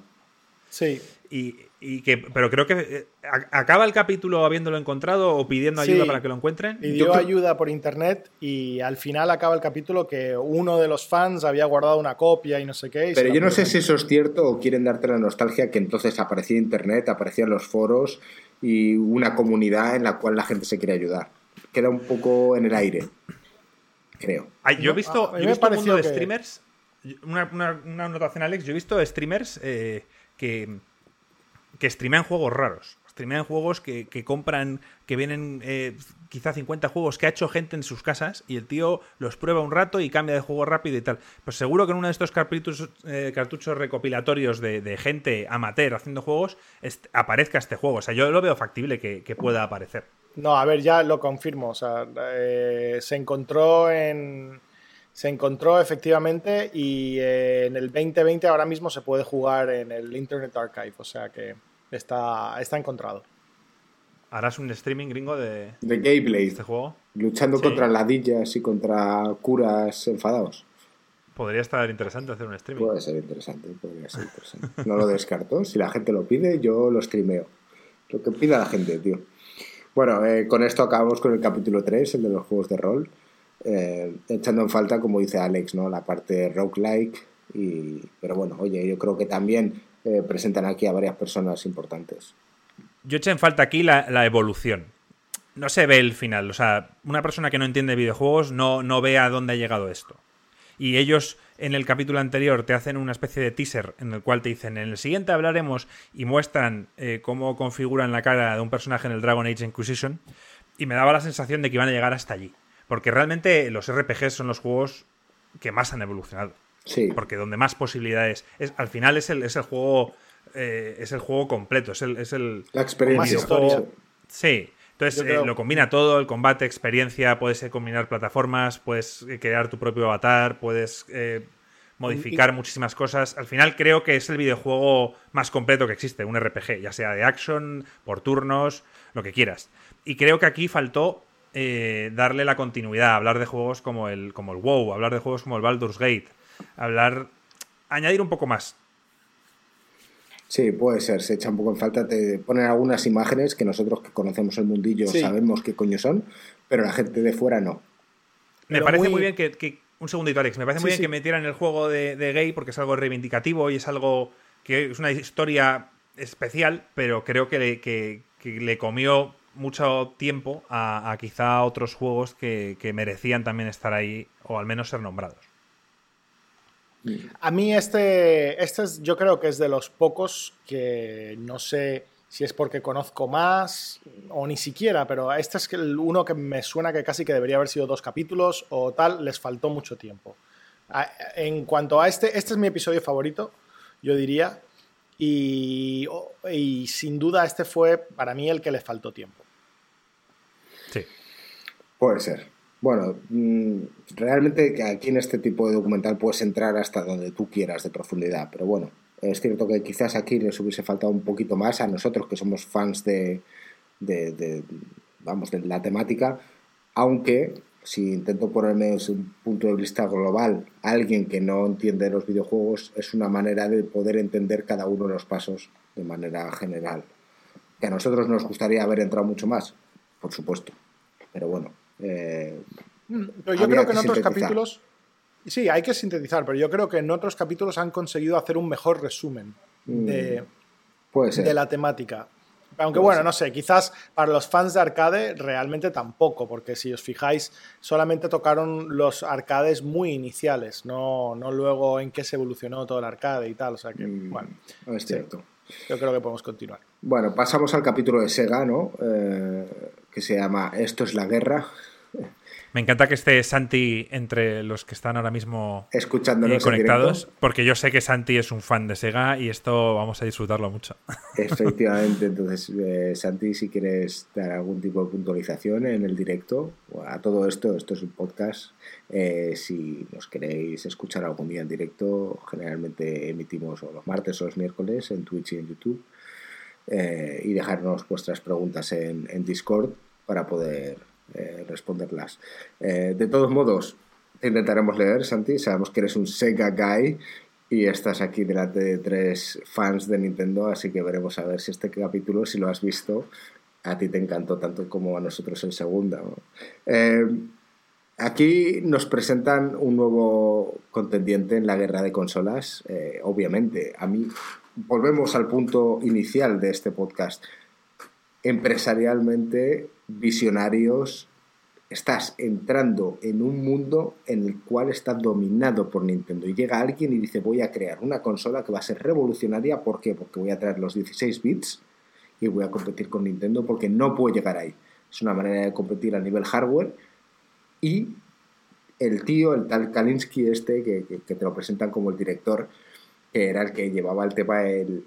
Sí. Y, y que, pero creo que eh, acaba el capítulo habiéndolo encontrado o pidiendo ayuda para que lo encuentren. Pidió ayuda por internet y al final acaba el capítulo que uno de los fans había guardado una copia y no sé qué. Pero yo no sé si eso es cierto o quieren darte la nostalgia que entonces aparecía internet, aparecían los foros y una comunidad en la cual la gente se quiere ayudar. Queda un poco en el aire, creo. yo he visto, yo he visto un mundo de streamers. Una, una, anotación, Alex. Yo he visto streamers eh, que que streamean juegos raros. Streamean juegos que, compran, que vienen eh, quizá 50 juegos que ha hecho gente en sus casas y el tío los prueba un rato y cambia de juego rápido y tal. Pues seguro que en uno de estos cartuchos, eh, cartuchos recopilatorios de, gente amateur haciendo juegos aparezca este juego. O sea, yo lo veo factible que, pueda aparecer. No, a ver, ya lo confirmo. O sea, eh, se encontró en se encontró efectivamente y en el 2020 ahora mismo se puede jugar en el Internet Archive, o sea que Está, está encontrado. ¿Harás un streaming gringo de, de Gameplay? Este juego? Luchando contra ladillas y contra curas enfadados. Podría estar interesante hacer un streaming. Puede ser interesante, podría ser interesante. No lo descarto. Si la gente lo pide, yo lo streameo. Lo que pida la gente, tío. Bueno, eh, con esto acabamos con el capítulo 3, el de los juegos de rol. Eh, echando en falta, como dice Alex, ¿no? la parte roguelike. Y, pero bueno, oye, yo creo que también eh, presentan aquí a varias personas importantes. Yo eché en falta aquí la, evolución. No se ve el final. O sea, una persona que no entiende videojuegos no, no ve a dónde ha llegado esto. Y ellos en el capítulo anterior te hacen una especie de teaser en el cual te dicen en el siguiente hablaremos y muestran eh, cómo configuran la cara de un personaje en el Dragon Age Inquisition y me daba la sensación de que iban a llegar hasta allí. Porque realmente los RPGs son los juegos que más han evolucionado. Porque donde más posibilidades. Es, al final es el, es el juego. Eh, es el juego completo. Es el. Es el La experiencia. Sí. Entonces eh, lo combina todo, el combate, experiencia, puedes eh, combinar plataformas, puedes crear tu propio avatar, puedes modificar muchísimas cosas. Al final creo que es el videojuego más completo que existe, un RPG, ya sea de action, por turnos, lo que quieras. Y creo que aquí faltó darle la continuidad, hablar de juegos como el, como el WoW, hablar de juegos como el Baldur's Gate, hablar, añadir un poco más. Sí, puede ser, se echa un poco en falta, te ponen algunas imágenes que nosotros que conocemos el mundillo sabemos qué coño son, pero la gente de fuera no. Me parece muy... bien que, Un segundito, Alex. Me parece muy bien que metieran el juego de, gay porque es algo reivindicativo y es algo que es una historia especial, pero creo que le, le comió mucho tiempo a, quizá otros juegos que, merecían también estar ahí o al menos ser nombrados. A mí este, este es, yo creo que es de los pocos que no sé si es porque conozco más o ni siquiera, pero este es el uno que me suena que casi que debería haber sido dos capítulos o tal, les faltó mucho tiempo. En cuanto a este, este es mi episodio favorito, yo diría, y, y sin duda este fue para mí el que le faltó tiempo. Puede ser. Bueno, mm, realmente aquí en este tipo de documental puedes entrar hasta donde tú quieras de profundidad, pero bueno, es cierto que quizás aquí les hubiese faltado un poquito más a nosotros que somos fans de, de, vamos, de la temática, aunque si intento ponerme desde un punto de vista global, alguien que no entiende los videojuegos es una manera de poder entender cada uno de los pasos de manera general. Que a nosotros nos gustaría haber entrado mucho más, por supuesto, pero bueno. Eh, mm, yo creo que en otros capítulos Sí, hay que sintetizar, pero yo creo que en otros capítulos han conseguido hacer un mejor resumen de, mm, de la temática. Aunque bueno, no sé, quizás para los fans de arcade realmente tampoco, porque si os fijáis, solamente tocaron los arcades muy iniciales, no, no luego en qué se evolucionó todo el arcade y tal. O sea que, mm, bueno. Es cierto. yo creo que podemos continuar. Bueno, pasamos al capítulo de Sega, ¿no? Eh, que se llama Esto es la guerra. Me encanta que esté Santi entre los que están ahora mismo escuchándonos conectados, porque yo sé que Santi es un fan de Sega y esto vamos a disfrutarlo mucho. Efectivamente, entonces eh, Santi, si quieres dar algún tipo de puntualización en el directo, a todo esto, esto es un podcast, eh, si nos queréis escuchar algún día en directo, generalmente emitimos los martes o los miércoles en Twitch y en YouTube, eh, y dejarnos vuestras preguntas en Discord para poder eh, responderlas. Eh, de todos modos, intentaremos leer, Santi. Sabemos que eres un Sega Guy y estás aquí delante de tres fans de Nintendo, así que veremos a ver si este capítulo, si lo has visto, a ti te encantó tanto como a nosotros el segundo. Eh, aquí nos presentan un nuevo contendiente en la guerra de consolas. obviamente, a mí volvemos al punto inicial de este podcast. Empresarialmente, visionarios, estás entrando en un mundo en el cual está dominado por Nintendo. Y llega alguien y dice, voy a crear una consola que va a ser revolucionaria. ¿Por qué? Porque voy a traer los 16 bits y voy a competir con Nintendo porque no puedo llegar ahí. Es una manera de competir a nivel hardware. Y el tío, el tal Kalinsky este, que, que te lo presentan como el director, que era el que llevaba el tema del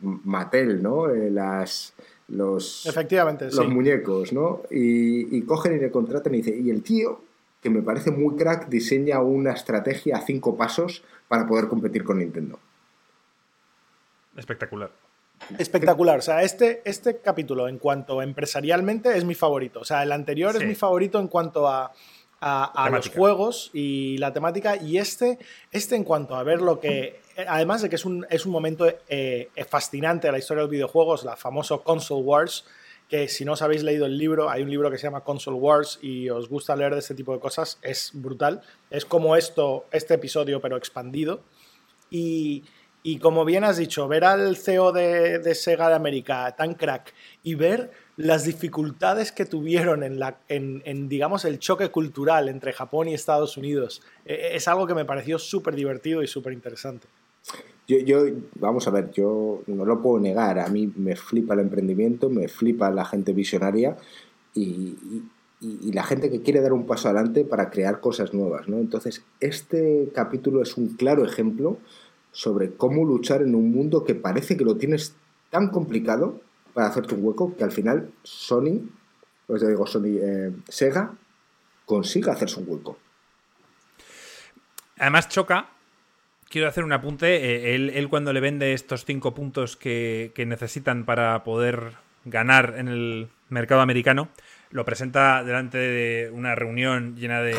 Mattel, ¿no? Eh, las los, Efectivamente, los muñecos, ¿no? Y, cogen y le contratan y dice, y el tío, que me parece muy crack, diseña una estrategia a cinco pasos para poder competir con Nintendo. Espectacular. Espectacular. O sea, este, este capítulo en cuanto empresarialmente es mi favorito. O sea, el anterior es mi favorito en cuanto a, a, los juegos y la temática. Y este, este en cuanto a ver lo que además de que es un, es un momento eh, fascinante de la historia de los videojuegos, la famoso Console Wars, que si no os habéis leído el libro, hay un libro que se llama Console Wars y os gusta leer de este tipo de cosas, es brutal. Es como esto, este episodio, pero expandido. Y, y como bien has dicho, ver al CEO de, de, Sega de América tan crack y ver las dificultades que tuvieron en, la, en, digamos, el choque cultural entre Japón y Estados Unidos, eh, es algo que me pareció súper divertido y súper interesante. Yo, yo, vamos a ver, yo no lo puedo negar, a mí me flipa el emprendimiento, me flipa la gente visionaria y, y, la gente que quiere dar un paso adelante para crear cosas nuevas, ¿no? Entonces, este capítulo es un claro ejemplo sobre cómo luchar en un mundo que parece que lo tienes tan complicado para hacerte un hueco que al final Sony, os digo Sony, eh, Sega, consiga hacerse un hueco. Además choca quiero hacer un apunte. Eh, él, cuando le vende estos cinco puntos que, necesitan para poder ganar en el mercado americano, lo presenta delante de una reunión llena de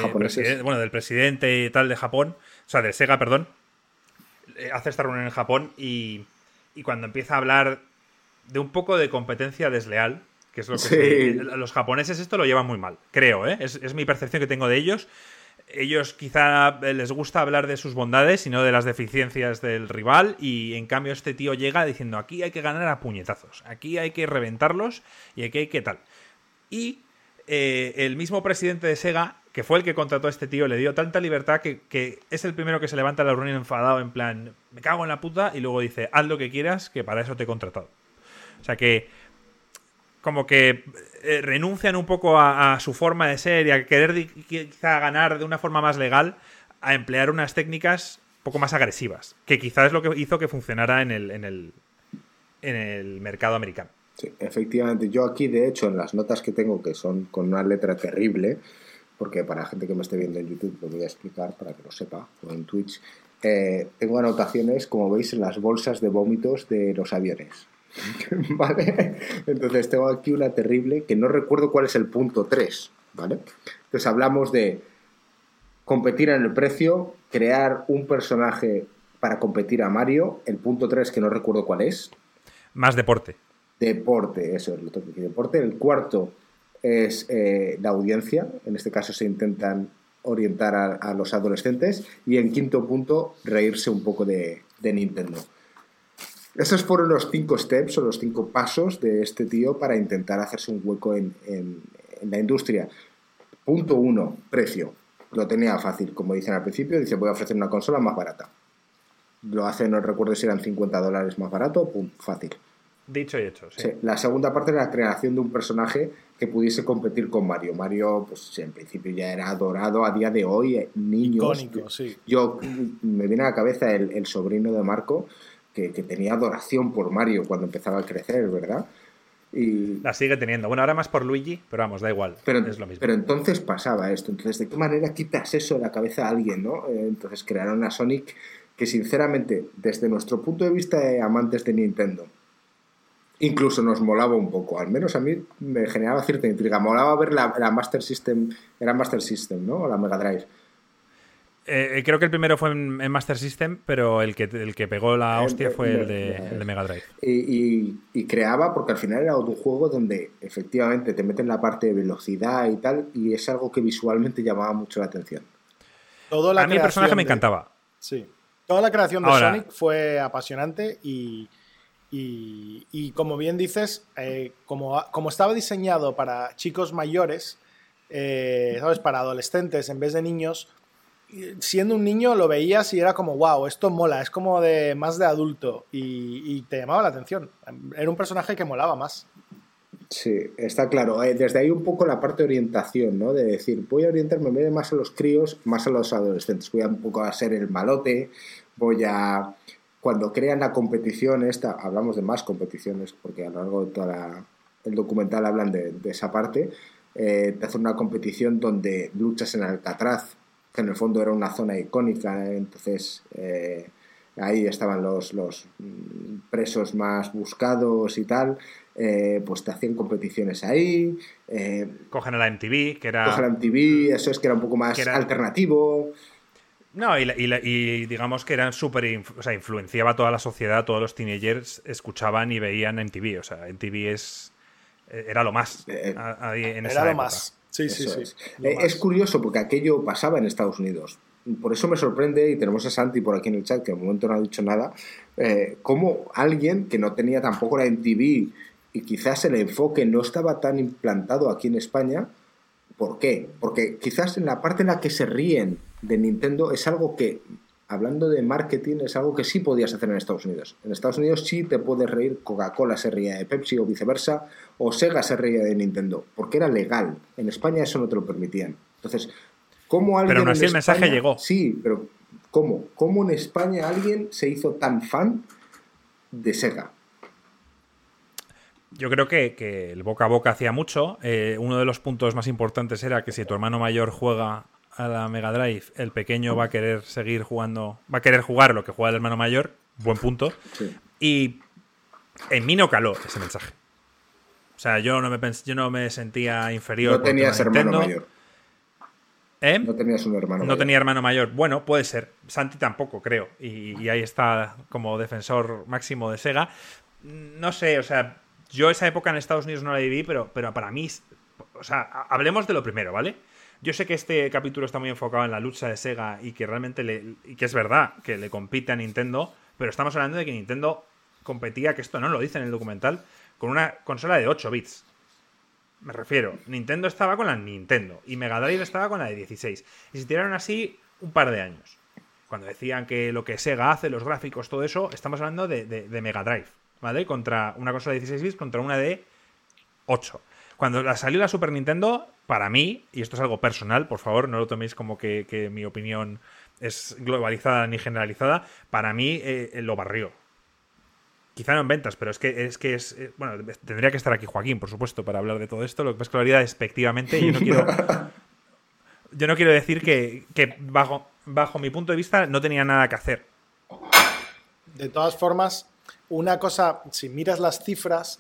bueno, del presidente y tal de Japón, o sea, de Sega, perdón. Eh, hace esta reunión en Japón y, cuando empieza a hablar de un poco de competencia desleal, que es lo que los japoneses esto lo llevan muy mal, creo, ¿eh? es, es mi percepción que tengo de ellos ellos quizá les gusta hablar de sus bondades y no de las deficiencias del rival y en cambio este tío llega diciendo aquí hay que ganar a puñetazos, aquí hay que reventarlos y aquí hay que tal. Y eh, el mismo presidente de Sega, que fue el que contrató a este tío, le dio tanta libertad que, es el primero que se levanta la reunión enfadado, en plan, me cago en la puta, y luego dice, haz lo que quieras, que para eso te he contratado. O sea que, como que eh, renuncian un poco a, su forma de ser y a querer quizá ganar de una forma más legal, a emplear unas técnicas un poco más agresivas, que quizás es lo que hizo que funcionara en el, en el, en el mercado americano. Sí, efectivamente. Yo aquí, de hecho, en las notas que tengo, que son con una letra terrible, porque para la gente que me esté viendo en YouTube lo voy a explicar para que lo sepa, o en Twitch, eh, tengo anotaciones, como veis, en las bolsas de vómitos de los aviones. ¿Vale? Entonces tengo aquí una terrible que no recuerdo cuál es el punto 3. ¿Vale? Entonces hablamos de competir en el precio, crear un personaje para competir a Mario. El punto 3 que no recuerdo cuál es. Más deporte. Deporte, eso es lo que deporte. El cuarto es eh, la audiencia, en este caso se intentan orientar a, los adolescentes. Y en quinto punto, reírse un poco de, Nintendo. Esos fueron los cinco steps o los cinco pasos de este tío para intentar hacerse un hueco en, en la industria. Punto uno, precio. Lo tenía fácil, como dicen al principio, dice voy a ofrecer una consola más barata. Lo hace, no recuerdo si eran 50 dólares más barato, pum, fácil. Dicho y hecho, sí. La segunda parte era la creación de un personaje que pudiese competir con Mario. Mario, pues en principio ya era adorado a día de hoy, eh, niños. Icónico, sí. Yo me viene a la cabeza el, sobrino de Marco, que, tenía adoración por Mario cuando empezaba a crecer, ¿verdad? Y... La sigue teniendo. Bueno, ahora más por Luigi, pero vamos, da igual. Pero, es lo mismo. pero entonces pasaba esto. Entonces, ¿de qué manera quitas eso de la cabeza a alguien, no? Eh, entonces crearon a Sonic que, sinceramente, desde nuestro punto de vista de amantes de Nintendo, incluso nos molaba un poco. Al menos a mí me generaba cierta intriga. Molaba ver la, Master System, era Master System, ¿no? O la Mega Drive. Eh, creo que el primero fue en, Master System, pero el que, el que pegó la hostia fue el de, Mega Drive. Y, creaba, porque al final era un juego donde efectivamente te meten la parte de velocidad y tal, y es algo que visualmente llamaba mucho la atención. a mí el personaje me encantaba. Sí. Toda la creación de Sonic fue apasionante y, y, como bien dices, eh, como, como, estaba diseñado para chicos mayores, eh, ¿sabes? Para adolescentes en vez de niños, siendo un niño lo veías y era como, wow, esto mola, es como de más de adulto y, te llamaba la atención. Era un personaje que molaba más. Sí, está claro. Eh, desde ahí un poco la parte de orientación, ¿no? De decir, voy a orientarme más a los críos, más a los adolescentes. Voy a un poco a ser el malote, voy a cuando crean la competición esta, hablamos de más competiciones, porque a lo largo de toda el documental hablan de, esa parte, eh, te hacen una competición donde luchas en Alcatraz, que en el fondo era una zona icónica, entonces eh, ahí estaban los, los presos más buscados y tal, eh, pues te hacían competiciones ahí. cogen a la MTV, que era... Cogen a la MTV, eso es que era un poco más alternativo. No, y, digamos que eran súper. O sea, influenciaba a toda la sociedad, todos los teenagers escuchaban y veían MTV. O sea, MTV es. Eh, era lo más. Eh, en era lo más. Sí, sí, sí. Eh, es, curioso porque aquello pasaba en Estados Unidos. Por eso me sorprende, y tenemos a Santi por aquí en el chat, que de momento no ha dicho nada, eh, cómo alguien que no tenía tampoco la MTV y quizás el enfoque no estaba tan implantado aquí en España, ¿por qué? Porque quizás en la parte en la que se ríen de Nintendo es algo que, hablando de marketing, es algo que sí podías hacer en Estados Unidos. En Estados Unidos sí te puedes reír, Coca-Cola se reía de Pepsi o viceversa, o Sega se reía de Nintendo, porque era legal. En España eso no te lo permitían. Entonces, ¿cómo alguien... Pero aún así el mensaje llegó. Sí, pero ¿cómo? ¿Cómo en España alguien se hizo tan fan de Sega? Yo creo que, el boca a boca hacía mucho. Eh, uno de los puntos más importantes era que si tu hermano mayor juega a la Mega Drive, el pequeño va a querer seguir jugando, va a querer jugar lo que juega el hermano mayor, buen punto. Y en mí no caló ese mensaje. O sea, yo no me, yo no me sentía inferior. No tenías hermano mayor. ¿Eh? No tenías un hermano No tenía hermano mayor. Bueno, puede ser. Santi tampoco, creo. Y, y, ahí está como defensor máximo de Sega. No sé, o sea, yo esa época en Estados Unidos no la viví, pero, pero para mí. O sea, hablemos de lo primero, ¿vale? Yo sé que este capítulo está muy enfocado en la lucha de Sega y que realmente le, y que es verdad que le compite a Nintendo, pero estamos hablando de que Nintendo competía, que esto no lo dice en el documental, con una consola de 8 bits. Me refiero, Nintendo estaba con la Nintendo y Mega Drive estaba con la de 16. Y se tiraron así un par de años. Cuando decían que lo que Sega hace, los gráficos, todo eso, estamos hablando de, de, Mega Drive, ¿vale? Contra una consola de 16 bits contra una de 8. Cuando salió la Super Nintendo, para mí, y esto es algo personal, por favor, no lo toméis como que, mi opinión es globalizada ni generalizada, para mí eh, lo barrió. Quizá no en ventas, pero es que es que es. Eh, bueno, tendría que estar aquí Joaquín, por supuesto, para hablar de todo esto. Lo que pasa es que lo haría despectivamente. Yo no quiero. yo no quiero decir que, bajo, bajo mi punto de vista no tenía nada que hacer. De todas formas, una cosa, si miras las cifras,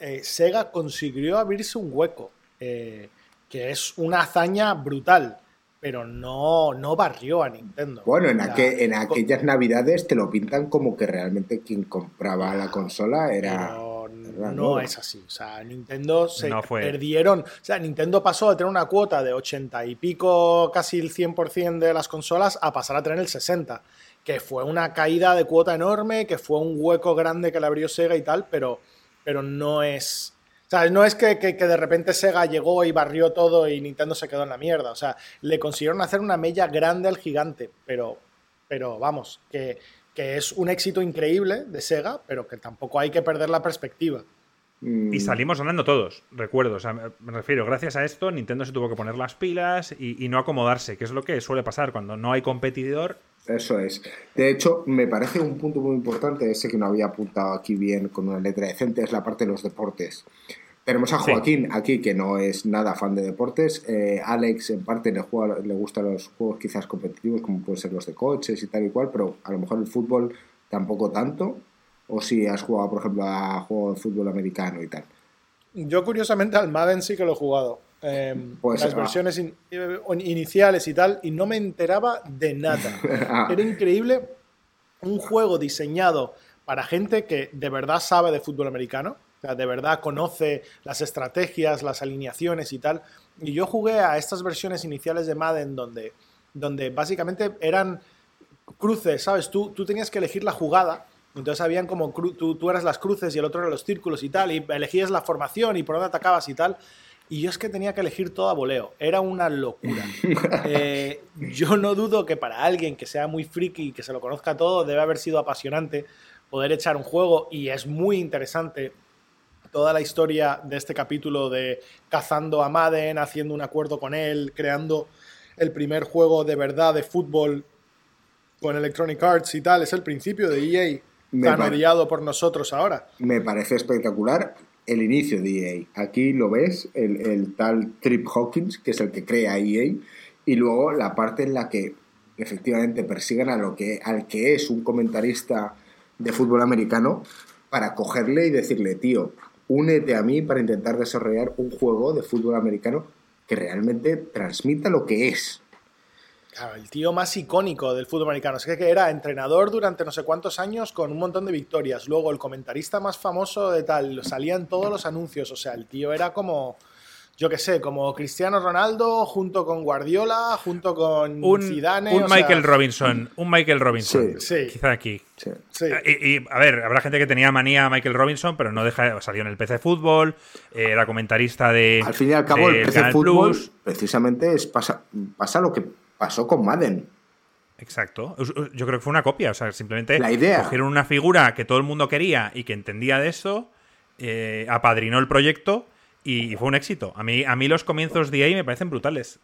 eh, Sega consiguió abrirse un hueco, eh, que es una hazaña brutal pero no, no barrió a Nintendo. Bueno, en, en aquellas navidades te lo pintan como que realmente quien compraba la consola era... no, es así. O sea, Nintendo se perdieron. O sea, Nintendo pasó de tener una cuota de 80 y pico, casi el 100% de las consolas, a pasar a tener el 60. Que fue una caída de cuota enorme, que fue un hueco grande que le abrió Sega y tal, pero, pero no es o sea, no es que, de repente Sega llegó y barrió todo y Nintendo se quedó en la mierda. O sea, le consiguieron hacer una mella grande al gigante, pero, pero vamos, que, es un éxito increíble de Sega, pero que tampoco hay que perder la perspectiva. Y salimos ganando todos, recuerdo. O sea, me refiero, gracias a esto, Nintendo se tuvo que poner las pilas y, y, no acomodarse, que es lo que suele pasar cuando no hay competidor. Eso es. De hecho, me parece un punto muy importante, ese que no había apuntado aquí bien con una letra decente, es la parte de los deportes. Tenemos a Joaquín aquí, que no es nada fan de deportes. Eh, Alex, en parte, le, juega, le gustan los juegos quizás competitivos, como pueden ser los de coches y tal y cual, pero a lo mejor el fútbol tampoco tanto. O si has jugado, por ejemplo, a juegos de fútbol americano y tal. Yo, curiosamente, al Madden sí que lo he jugado. Em, pues, las versiones eh, iniciales y tal, y no me enteraba de nada. Ah. Era increíble un juego diseñado para gente que de verdad sabe de fútbol americano de verdad conoce las estrategias, las alineaciones y tal. Y yo jugué a estas versiones iniciales de Madden donde, donde básicamente eran cruces, ¿sabes? Tú, tú tenías que elegir la jugada. Entonces habían como tú, tú eras las cruces y el otro era los círculos y tal, y elegías la formación y por dónde atacabas y tal. Y yo es que tenía que elegir todo a voleo. Era una locura. Eh, yo no dudo que para alguien que sea muy friki y que se lo conozca todo, debe haber sido apasionante poder echar un juego y es muy interesante toda la historia de este capítulo de cazando a Madden, haciendo un acuerdo con él, creando el primer juego de verdad de fútbol con Electronic Arts y tal, es el principio de EA, tan odiado por nosotros ahora. Me parece espectacular el inicio de EA. Aquí lo ves, el, tal Trip Hawkins, que es el que crea EA, y luego la parte en la que efectivamente persiguen a lo que, al que es un comentarista de fútbol americano para cogerle y decirle, tío, únete a mí para intentar desarrollar un juego de fútbol americano que realmente transmita lo que es. Claro, el tío más icónico del fútbol americano. Es que era entrenador durante no sé cuántos años con un montón de victorias. Luego el comentarista más famoso de tal, salían todos los anuncios. O sea, el tío era como yo qué sé, como Cristiano Ronaldo junto con Guardiola, junto con un, Zidane. Un Michael Robinson, un Michael Robinson. Sí, Quizá aquí. Sí. Y, a ver, habrá gente que tenía manía a Michael Robinson, pero no deja, salió en el PC Fútbol, eh, era comentarista de. Al fin y al cabo, el PC Fútbol precisamente es pasa, pasa lo que pasó con Madden. Exacto. Yo creo que fue una copia. O sea, simplemente la idea. cogieron una figura que todo el mundo quería y que entendía de eso, eh, apadrinó el proyecto y fue un éxito. A mí, a mí los comienzos de ahí me parecen brutales.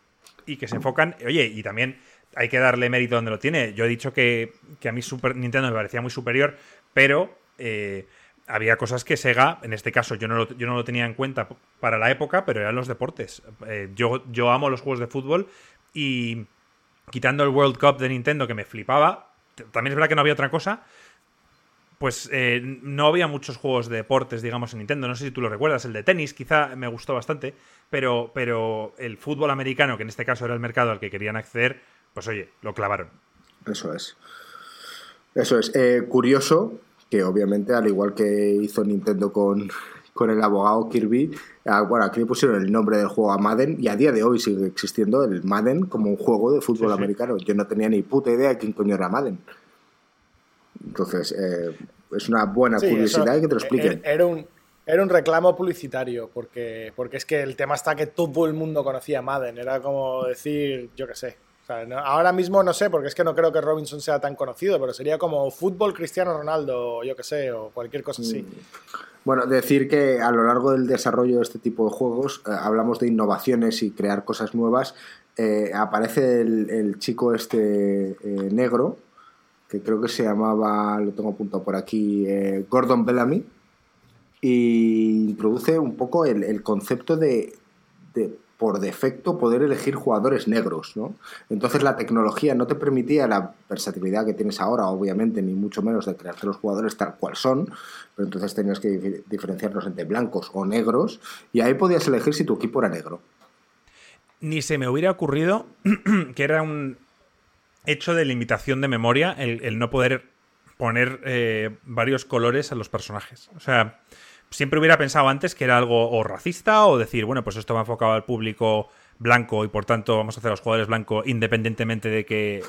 Y que se enfocan. Oye, y también hay que darle mérito donde lo tiene. Yo he dicho que, a mí Super Nintendo me parecía muy superior, pero eh, había cosas que Sega, en este caso yo no, lo, yo no lo tenía en cuenta para la época, pero eran los deportes. Eh, yo, yo amo los juegos de fútbol y quitando el World Cup de Nintendo que me flipaba, también es verdad que no había otra cosa, pues eh, no había muchos juegos de deportes, digamos, en Nintendo. No sé si tú lo recuerdas. El de tenis quizá me gustó bastante, pero, pero el fútbol americano, que en este caso era el mercado al que querían acceder, pues oye, lo clavaron. Eso es. Eso es. Eh, curioso que obviamente, al igual que hizo Nintendo con, con el abogado Kirby, ah, bueno, aquí le pusieron el nombre del juego a Madden y a día de hoy sigue existiendo el Madden como un juego de fútbol americano. Yo no tenía ni puta idea de quién coño era Madden. Entonces, eh, es una buena curiosidad que te lo expliquen. Era un, Era un reclamo publicitario, porque, porque es que el tema está que todo el mundo conocía a Madden. Era como decir, yo qué sé. Ahora mismo no sé, porque es que no creo que Robinson sea tan conocido, pero sería como fútbol Cristiano Ronaldo, yo qué sé, o cualquier cosa así. Mm. Bueno, decir que a lo largo del desarrollo de este tipo de juegos eh, hablamos de innovaciones y crear cosas nuevas. Eh, aparece el, chico este eh, negro, que creo que se llamaba, lo tengo apuntado por aquí, Gordon Bellamy, y introduce un poco el, concepto de, por defecto, poder elegir jugadores negros. ¿no? Entonces la tecnología no te permitía la versatilidad que tienes ahora, obviamente, ni mucho menos de crearte los jugadores tal cual son, pero entonces tenías que diferenciarlos entre blancos o negros, y ahí podías elegir si tu equipo era negro. Ni se me hubiera ocurrido que era un hecho de limitación de memoria el, no poder poner eh, varios colores a los personajes. O sea, siempre hubiera pensado antes que era algo o racista o decir, bueno, pues esto va enfocado al público blanco y por tanto vamos a hacer a los jugadores blancos independientemente de que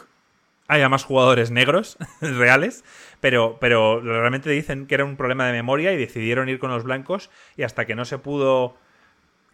haya más jugadores negros reales, pero, pero realmente dicen que era un problema de memoria y decidieron ir con los blancos y hasta que no se pudo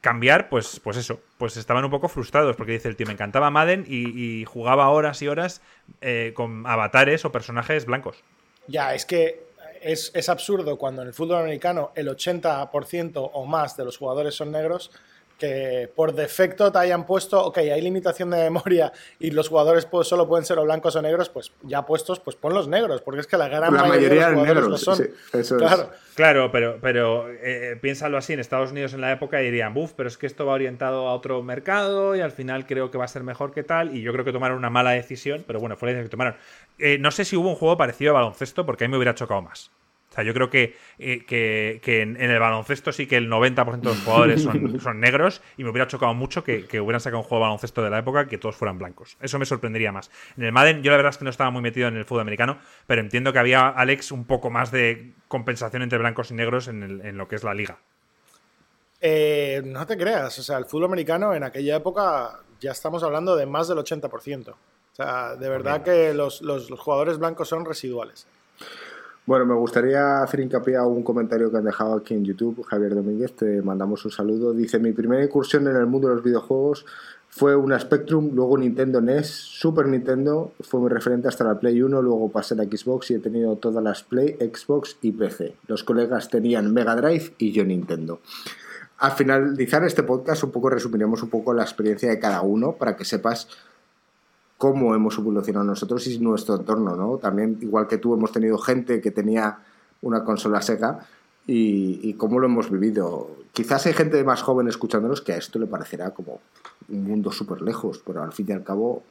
cambiar, pues, pues eso, pues estaban un poco frustrados porque dice el tío, me encantaba Madden y, jugaba horas y horas eh, con avatares o personajes blancos. Ya, es que es, absurdo cuando en el fútbol americano el 80% o más de los jugadores son negros que por defecto te hayan puesto, ok, hay limitación de memoria y los jugadores pues, solo pueden ser o blancos o negros, pues ya puestos, pues pon los negros, porque es que la gran mayoría, de los jugadores negros, son. claro. claro, pero, pero eh, piénsalo así, en Estados Unidos en la época dirían, buf, pero es que esto va orientado a otro mercado y al final creo que va a ser mejor que tal, y yo creo que tomaron una mala decisión, pero bueno, fue la decisión que tomaron. Eh, no sé si hubo un juego parecido a baloncesto, porque a mí me hubiera chocado más. O sea, yo creo que, eh, en, el baloncesto sí que el 90% de los jugadores son, negros y me hubiera chocado mucho que, hubieran sacado un juego de baloncesto de la época que todos fueran blancos. Eso me sorprendería más. En el Madden, yo la verdad es que no estaba muy metido en el fútbol americano, pero entiendo que había, Alex, un poco más de compensación entre blancos y negros en, lo que es la liga. Eh, no te creas, o sea, el fútbol americano en aquella época ya estamos hablando de más del 80%. O sea, de verdad que los jugadores blancos son residuales. Bueno, me gustaría hacer hincapié a un comentario que han dejado aquí en YouTube, Javier Domínguez, te mandamos un saludo. Dice, mi primera incursión en el mundo de los videojuegos fue una Spectrum, luego Nintendo NES, Super Nintendo, fue mi referente hasta la Play 1, luego pasé a la Xbox y he tenido todas las Play, Xbox y PC. Los colegas tenían Mega Drive y yo Nintendo. Al finalizar este podcast, un poco resumiremos un poco la experiencia de cada uno para que sepas cómo hemos evolucionado nosotros y nuestro entorno, ¿no? También, igual que tú, hemos tenido gente que tenía una consola seca y, cómo lo hemos vivido. Quizás hay gente más joven escuchándonos que a esto le parecerá como un mundo súper lejos, pero al fin y al cabo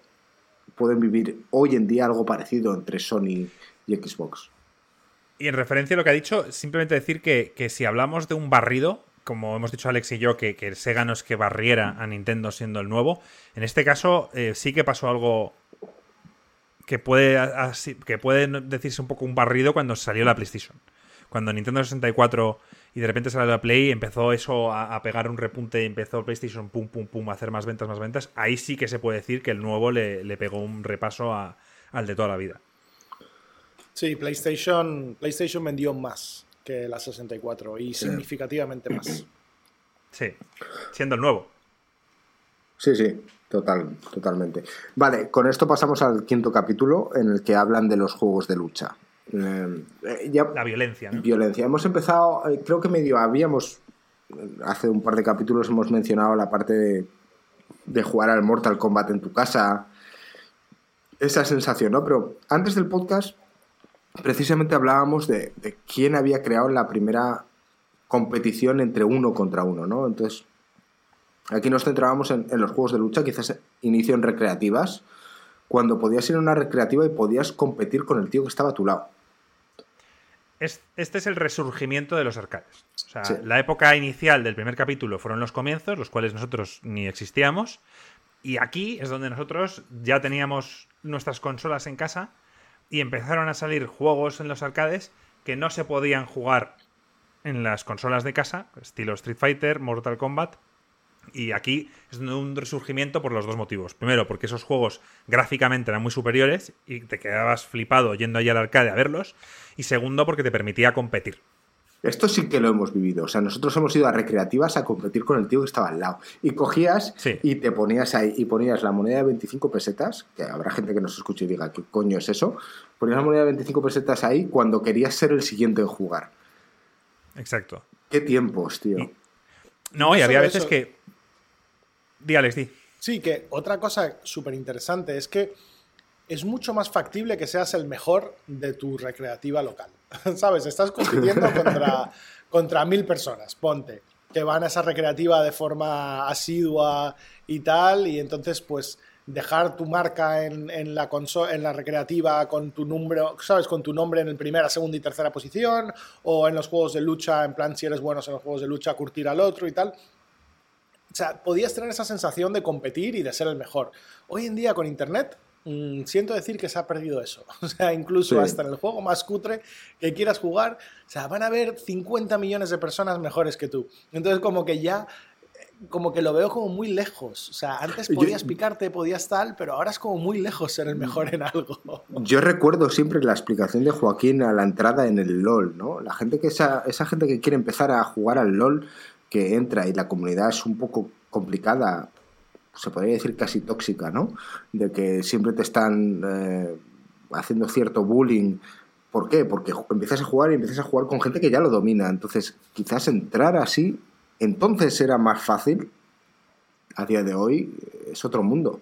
pueden vivir hoy en día algo parecido entre Sony y Xbox. Y en referencia a lo que ha dicho, simplemente decir que, que si hablamos de un barrido, como hemos dicho Alex y yo, que, el Sega no es que barriera a Nintendo siendo el nuevo. En este caso eh, sí que pasó algo que puede, que puede decirse un poco un barrido cuando salió la PlayStation. Cuando Nintendo 64 y de repente salió la Play, empezó eso a, pegar un repunte y empezó PlayStation pum, pum, pum, a hacer más ventas, más ventas. Ahí sí que se puede decir que el nuevo le, pegó un repaso al de toda la vida. Sí, PlayStation, PlayStation vendió más que la 64 y significativamente más. Sí, siendo el nuevo. Sí, sí, total, totalmente. Vale, con esto pasamos al quinto capítulo en el que hablan de los juegos de lucha. Eh, eh, la violencia. Violencia. Hemos empezado, eh, creo que medio habíamos, hace un par de capítulos hemos mencionado la parte de, de jugar al Mortal Kombat en tu casa. Esa sensación, ¿no? Pero antes del podcast precisamente hablábamos de, quién había creado la primera competición entre uno contra uno, ¿no? Entonces, aquí nos centrábamos en, los juegos de lucha, quizás inicio en recreativas, cuando podías ir a una recreativa y podías competir con el tío que estaba a tu lado. Este es el resurgimiento de los arcades. O sea, la época inicial del primer capítulo fueron los comienzos, los cuales nosotros ni existíamos. Y aquí es donde nosotros ya teníamos nuestras consolas en casa y empezaron a salir juegos en los arcades que no se podían jugar en las consolas de casa, estilo Street Fighter, Mortal Kombat. Y aquí es un resurgimiento por los dos motivos. Primero, porque esos juegos gráficamente eran muy superiores y te quedabas flipado yendo allí al arcade a verlos. Y segundo, porque te permitía competir. Esto sí que lo hemos vivido. O sea, nosotros hemos ido a recreativas a competir con el tío que estaba al lado. Y cogías y te ponías ahí y ponías la moneda de 25 pesetas, que habrá gente que nos escuche y diga, ¿qué coño es eso? Ponías la moneda de 25 pesetas ahí cuando querías ser el siguiente en jugar. Exacto. Qué tiempos, tío. No, y había veces que... Dí, Alex, di. Sí, que otra cosa súper interesante es que es mucho más factible que seas el mejor de tu recreativa local. ¿Sabes? Estás compitiendo contra, contra mil personas, ponte, que van a esa recreativa de forma asidua y tal, y entonces, pues, dejar tu marca en, la en la recreativa con tu número, ¿sabes? Con tu nombre en el primera, segunda y tercera posición, o en los juegos de lucha, en plan, si eres bueno en los juegos de lucha, curtir al otro y tal. O sea, podías tener esa sensación de competir y de ser el mejor. Hoy en día con Internet Mm, siento decir que se ha perdido eso. O sea, incluso hasta en el juego más cutre que quieras jugar, o sea, van a haber 50 millones de personas mejores que tú. Entonces, como que ya, como que lo veo como muy lejos. O sea, antes podías picarte, podías tal, pero ahora es como muy lejos ser el mejor en algo. Yo recuerdo siempre la explicación de Joaquín a la entrada en el LOL, ¿no? La gente que esa, esa gente que quiere empezar a jugar al LOL, que entra y la comunidad es un poco complicada se podría decir casi tóxica, ¿no? De que siempre te están eh, haciendo cierto bullying. ¿Por qué? Porque empiezas a jugar y empiezas a jugar con gente que ya lo domina. Entonces, quizás entrar así, entonces era más fácil. A día de hoy es otro mundo.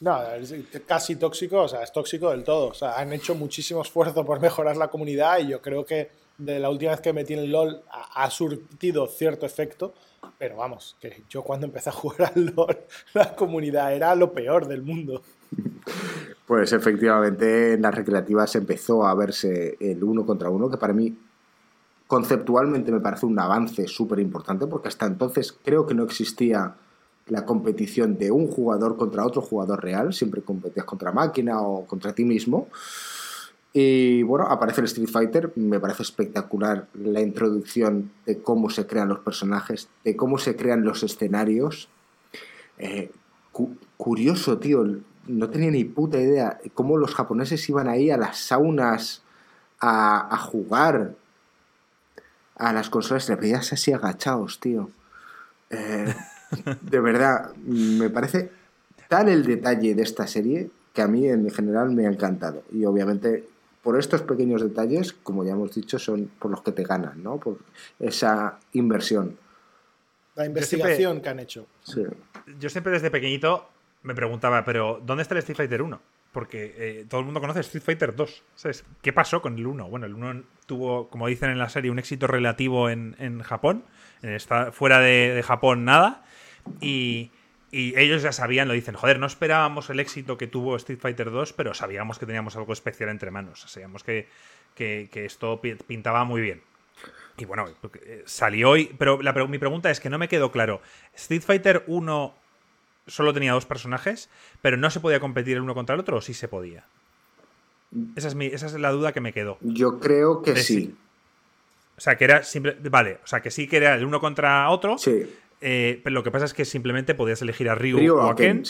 No, es casi tóxico, o sea, es tóxico del todo. O sea, han hecho muchísimo esfuerzo por mejorar la comunidad y yo creo que de la última vez que metí en LOL ha surtido cierto efecto pero vamos, que yo cuando empecé a jugar al LOL, la comunidad era lo peor del mundo. Pues efectivamente en las recreativas empezó a verse el uno contra uno, que para mí conceptualmente me parece un avance súper importante, porque hasta entonces creo que no existía la competición de un jugador contra otro jugador real, siempre competías contra máquina o contra ti mismo. Y bueno, aparece el Street Fighter, me parece espectacular la introducción de cómo se crean los personajes, de cómo se crean los escenarios. Eh, curioso, tío, no tenía ni puta idea cómo los japoneses iban ahí a las saunas a, jugar a las consolas, le veías así agachados, tío. Eh, de verdad, me parece tal el detalle de esta serie que a mí en general me ha encantado. Y obviamente por estos pequeños detalles, como ya hemos dicho, son por los que te ganan, ¿no? Por esa inversión. La investigación que han hecho. Yo siempre desde pequeñito me preguntaba, pero ¿dónde está el Street Fighter 1? Porque eh, todo el mundo conoce Street Fighter 2. ¿sabes? ¿Qué pasó con el 1? Bueno, el 1 tuvo, como dicen en la serie, un éxito relativo en, Japón. está, fuera de Japón, nada. Y, y ellos ya sabían, lo dicen, joder, no esperábamos el éxito que tuvo Street Fighter 2, pero sabíamos que teníamos algo especial entre manos. Sabíamos que, que, esto pintaba muy bien. Y bueno, eh, salió hoy. Pero mi pregunta es que no me quedó claro. ¿Street Fighter 1 solo tenía dos personajes, pero no se podía competir el uno contra el otro o sí se podía? Esa es, mi, esa es la duda que me quedó. Yo creo que sí. O sea, que era simple. Vale, o sea, que sí que era el uno contra otro. Sí. Eh, pero lo que pasa es que simplemente podías elegir a Ryu, o a Ken,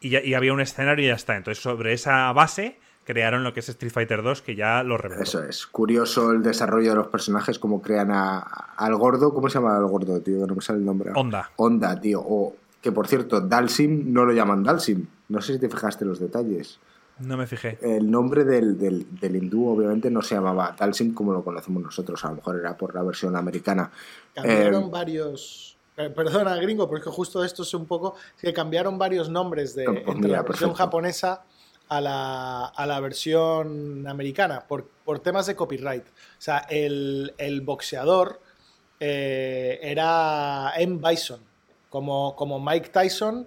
y, había un escenario y ya está. Entonces, sobre esa base crearon lo que es Street Fighter 2, que ya lo reventó. Eso es. Curioso el desarrollo de los personajes, cómo crean a, al gordo. ¿Cómo se llama el gordo, tío? No me sale el nombre. Onda. Onda, tío. O que, por cierto, Dalsim no lo llaman Dalsim. No sé si te fijaste en los detalles. No me fijé. El nombre del, del, hindú, obviamente, no se llamaba Dalsim como lo conocemos nosotros. A lo mejor era por la versión americana. Cambiaron eh, varios perdona, gringo, porque justo esto es un poco que cambiaron varios nombres de pues entre la versión japonesa a la, a la, versión americana por, por, temas de copyright. O sea, el, el boxeador eh, era M. Bison, como, como Mike Tyson,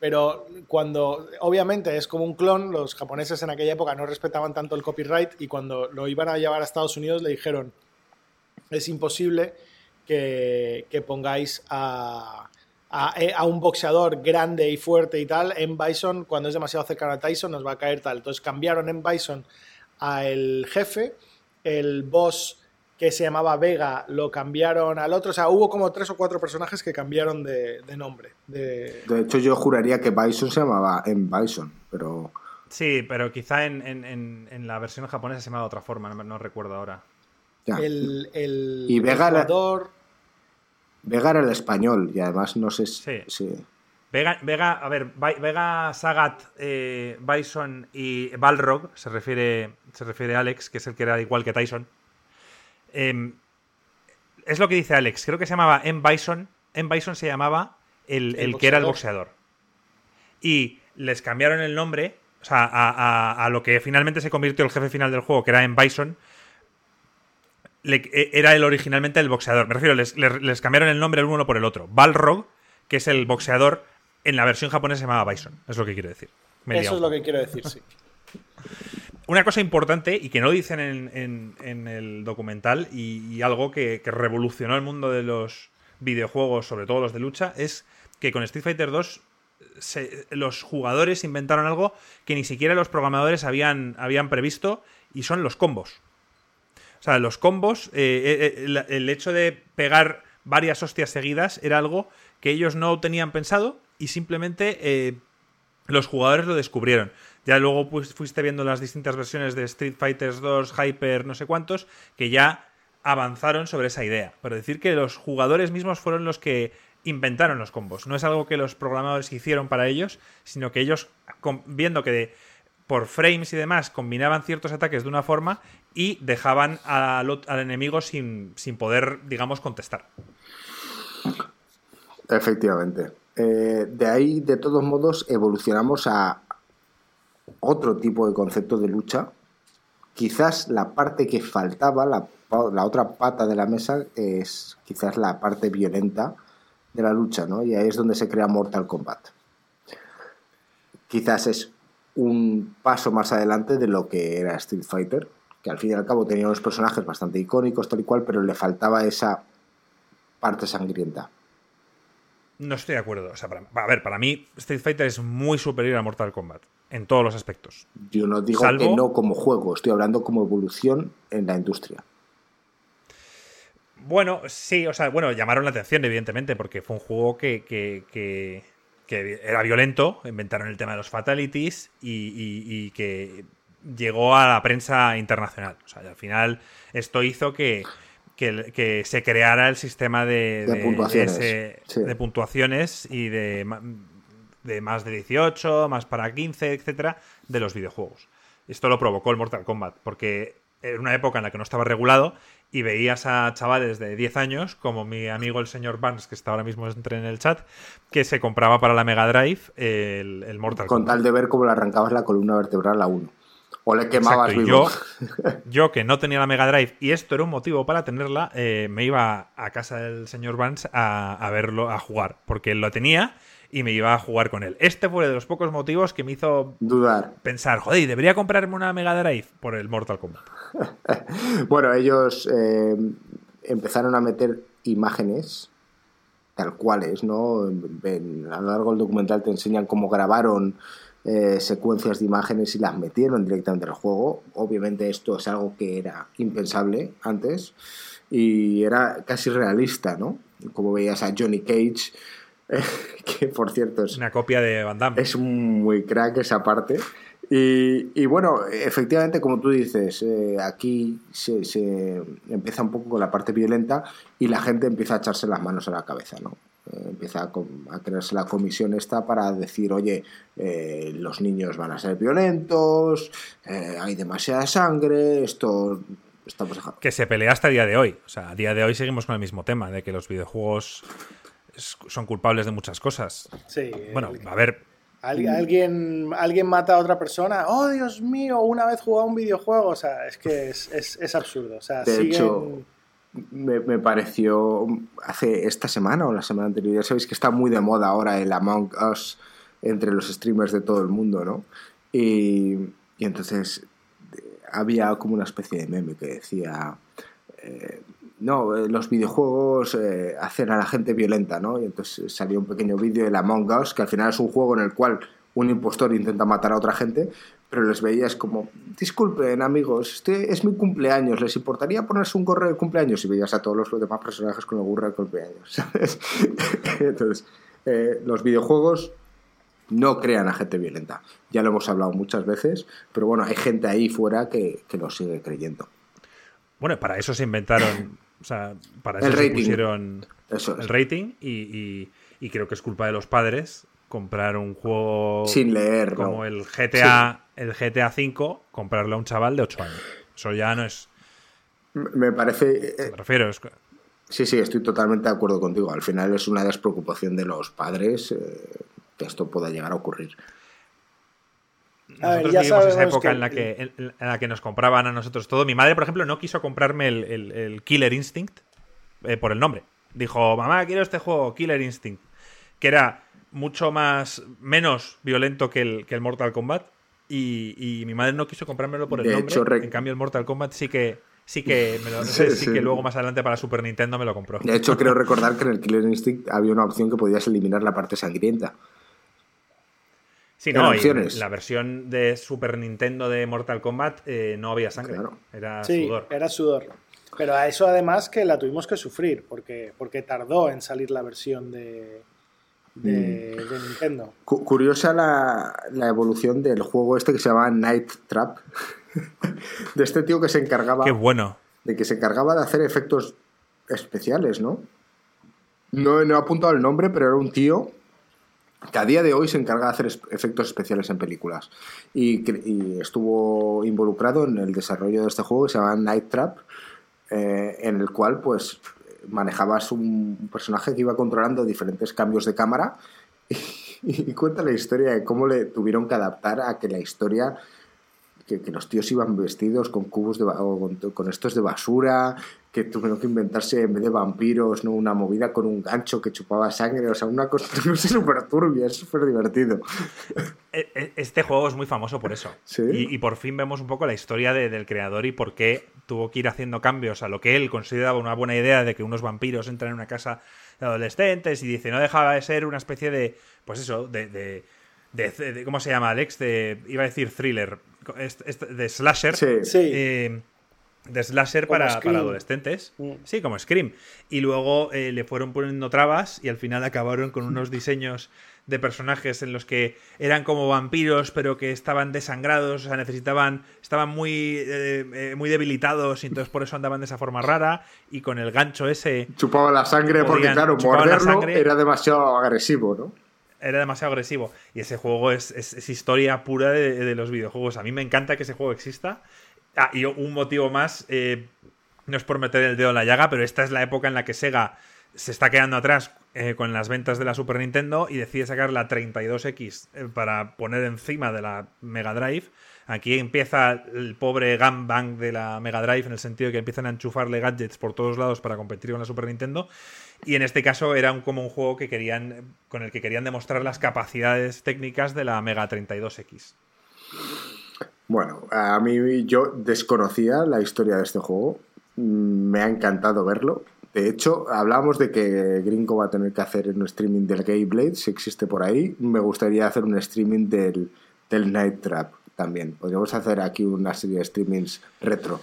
pero cuando obviamente es como un clon, los japoneses en aquella época no respetaban tanto el copyright y cuando lo iban a llevar a Estados Unidos le dijeron, es imposible que, pongáis a, eh, a, un boxeador grande y fuerte y tal, en Bison, cuando es demasiado cercano a Tyson, nos va a caer tal. Entonces cambiaron en Bison a el jefe, el boss que se llamaba Vega lo cambiaron al otro. O sea, hubo como tres o cuatro personajes que cambiaron de, nombre. De... hecho, yo juraría que Bison se llamaba en Bison, pero. Sí, pero quizá en, la versión japonesa se llama de otra forma, no recuerdo ahora. El, el, y Vega era, Vega era el español y además no sé si... Vega, Vega, a ver, Vega, Sagat, eh, Bison y Balrog, se refiere, se refiere a Alex, que es el que era igual que Tyson. Em, es lo que dice Alex, creo que se llamaba M. Bison. M. Bison se llamaba el, que era el boxeador. Y les cambiaron el nombre, o sea, a, lo que finalmente se convirtió el jefe final del juego, que era M. Bison. E, era el originalmente el boxeador. Me refiero, les, les cambiaron el nombre el uno por el otro. Balrog, que es el boxeador, en la versión japonesa se llamaba Bison, es lo que quiero decir. Eso es lo que quiero decir, sí. Una cosa importante y que no dicen en, el documental y, algo que, revolucionó el mundo de los videojuegos, sobre todo los de lucha, es que con Street Fighter 2 los jugadores inventaron algo que ni siquiera los programadores habían, habían previsto y son los combos. O sea, los combos, eh, eh, eh, el hecho de pegar varias hostias seguidas era algo que ellos no tenían pensado y simplemente los jugadores lo descubrieron. Ya luego pues, fuiste viendo las distintas versiones de Street Fighter 2, Hyper, no sé cuántos, que ya avanzaron sobre esa idea. Pero decir que los jugadores mismos fueron los que inventaron los combos. No es algo que los programadores hicieron para ellos, sino que ellos, viendo que por frames y demás combinaban ciertos ataques de una forma y dejaban al, al enemigo sin, sin poder, digamos, contestar. Efectivamente. Eh, de ahí, de todos modos, evolucionamos a otro tipo de concepto de lucha. Quizás la parte que faltaba, la, otra pata de la mesa, es quizás la parte violenta de la lucha, ¿no? Y ahí es donde se crea Mortal Kombat. Quizás es un paso más adelante de lo que era Street Fighter, que al fin y al cabo tenía unos personajes bastante icónicos, tal y cual, pero le faltaba esa parte sangrienta. No estoy de acuerdo. O sea, a ver, para mí Street Fighter es muy superior a Mortal Kombat en todos los aspectos. Yo no digo que no como juego, estoy hablando como evolución en la industria. Bueno, sí, o sea, bueno, llamaron la atención, evidentemente, porque fue un juego que, que, era violento, inventaron el tema de los fatalities y, que llegó a la prensa internacional. O sea, al final esto hizo que, que, se creara el sistema de, de, puntuaciones. y de, de más de 18, más para 15, etcétera, de los videojuegos. Esto lo provocó el Mortal Kombat, porque era una época en la que no estaba regulado y veías a chavales de 10 años, como mi amigo el señor Vance, que está ahora mismo entre en el chat, que se compraba para la Mega Drive el, el Mortal Kombat. Con tal de ver cómo le arrancabas la columna vertebral a uno. O le quemabas Yo, yo, que no tenía la Mega Drive y esto era un motivo para tenerla, eh, me iba a casa del señor Vance a, verlo, a jugar, porque él lo tenía y me iba a jugar con él. Este fue de los pocos motivos que me hizo dudar. Pensar, joder, ¿debería comprarme una Mega Drive por el Mortal Kombat? bueno, ellos eh, empezaron a meter imágenes tal cuales, ¿no? a lo largo del documental te enseñan cómo grabaron eh, secuencias de imágenes y las metieron directamente al juego. Obviamente esto es algo que era impensable antes y era casi realista, ¿no? Como veías a Johnny Cage, que por cierto es... Una copia de Van Damme. Es muy crack esa parte. Y, bueno, efectivamente, como tú dices, eh, aquí se, se, empieza un poco con la parte violenta y la gente empieza a echarse las manos a la cabeza, ¿no? Eh, empieza a, crearse la comisión esta para decir, oye, eh, los niños van a ser violentos, eh, hay demasiada sangre, esto estamos Que se pelea hasta el día de hoy. O sea, a día de hoy seguimos con el mismo tema, de que los videojuegos son culpables de muchas cosas. Sí. Bueno, a ver, ¿Alguien, alguien mata a otra persona. Oh, Dios mío, una vez jugado un videojuego. O sea, es que es, es, absurdo. O sea, de hecho, me, pareció hace esta semana o la semana anterior. Ya sabéis que está muy de moda ahora el Among Us entre los streamers de todo el mundo, ¿no? Y, entonces había como una especie de meme que decía. Eh, no, eh, los videojuegos eh, hacen a la gente violenta, ¿no? Y entonces salió un pequeño vídeo del Among Us, que al final es un juego en el cual un impostor intenta matar a otra gente, pero les veías como, disculpen amigos, este es mi cumpleaños, ¿les importaría ponerse un gorro de cumpleaños? Y veías a todos los demás personajes con el gorro de cumpleaños, ¿sabes? Entonces, eh, los videojuegos no crean a gente violenta. Ya lo hemos hablado muchas veces, pero bueno, hay gente ahí fuera que, que lo sigue creyendo. Bueno, para eso se inventaron. O sea, para eso se pusieron el rating y, creo que es culpa de los padres comprar un juego sin leer como el GTA el GTA 5 comprarle a un chaval de 8 años. Eso ya no es me parece me refiero sí sí estoy totalmente de acuerdo contigo. Al final es una despreocupación de los padres eh, que esto pueda llegar a ocurrir nosotros vivimos esa época en, la que, en, la que nos compraban a nosotros todo. Mi madre, por ejemplo, no quiso comprarme el, Killer Instinct eh, por el nombre. Dijo, mamá, quiero este juego, Killer Instinct, que era mucho más, menos violento que el, que el Mortal Kombat. Y, mi madre no quiso comprármelo por el nombre. En cambio, el Mortal Kombat sí que, sí que, me lo, sí, que luego más adelante para Super Nintendo me lo compró. De hecho, creo recordar que en el Killer Instinct había una opción que podías eliminar la parte sangrienta. Sí, no, la versión de Super Nintendo de Mortal Kombat eh, no había sangre. Era sí, sudor. Era sudor. Pero a eso además que la tuvimos que sufrir, porque, porque tardó en salir la versión de, de, mm. Nintendo. curiosa la, la, evolución del juego este que se llama Night Trap. de este tío que se encargaba. Qué bueno. De que se encargaba de hacer efectos especiales, ¿no? No, no he apuntado el nombre, pero era un tío que a día de hoy se encarga de hacer efectos especiales en películas. Y, estuvo involucrado en el desarrollo de este juego que se llama Night Trap, eh, en el cual pues manejabas un personaje que iba controlando diferentes cambios de cámara y, cuenta la historia de cómo le tuvieron que adaptar a que la historia que, los tíos iban vestidos con cubos de con, estos de basura, que tuvieron que inventarse en vez de vampiros, ¿no? Una movida con un gancho que chupaba sangre, o sea, una cosa súper turbia, es súper divertido. E, e, este juego es muy famoso por eso. Y, por fin vemos un poco la historia del creador y por qué tuvo que ir haciendo cambios a lo que él consideraba una buena idea de que unos vampiros entran en una casa de adolescentes y dice, no dejaba de ser una especie de, pues eso, de, de, ¿cómo se llama, Alex? De, iba a decir thriller, de slasher. Sí. Eh, de slasher para, adolescentes. Mm. Sí, como Scream. Y luego eh, le fueron poniendo trabas y al final acabaron con unos diseños de personajes en los que eran como vampiros, pero que estaban desangrados, o sea, necesitaban, estaban muy, eh, eh, muy debilitados y entonces por eso andaban de esa forma rara y con el gancho ese... Chupaba la sangre porque, claro, morderlo era demasiado agresivo, ¿no? Era demasiado agresivo. Y ese juego es, es, historia pura de, de, los videojuegos. A mí me encanta que ese juego exista Ah, y un motivo más, eh, no es por meter el dedo en la llaga, pero esta es la época en la que Sega se está quedando atrás eh, con las ventas de la Super Nintendo y decide sacar la 32X eh, para poner encima de la Mega Drive. Aquí empieza el pobre gangbang de la Mega Drive en el sentido de que empiezan a enchufarle gadgets por todos lados para competir con la Super Nintendo. Y en este caso era como un juego que querían, con el que querían demostrar las capacidades técnicas de la Mega 32X. Bueno, a mí yo desconocía la historia de este juego. Me ha encantado verlo. De hecho, hablábamos de que Gringo va a tener que hacer un streaming del Gay Blade, si existe por ahí. Me gustaría hacer un streaming del, del Night Trap también. Podríamos hacer aquí una serie de streamings retro.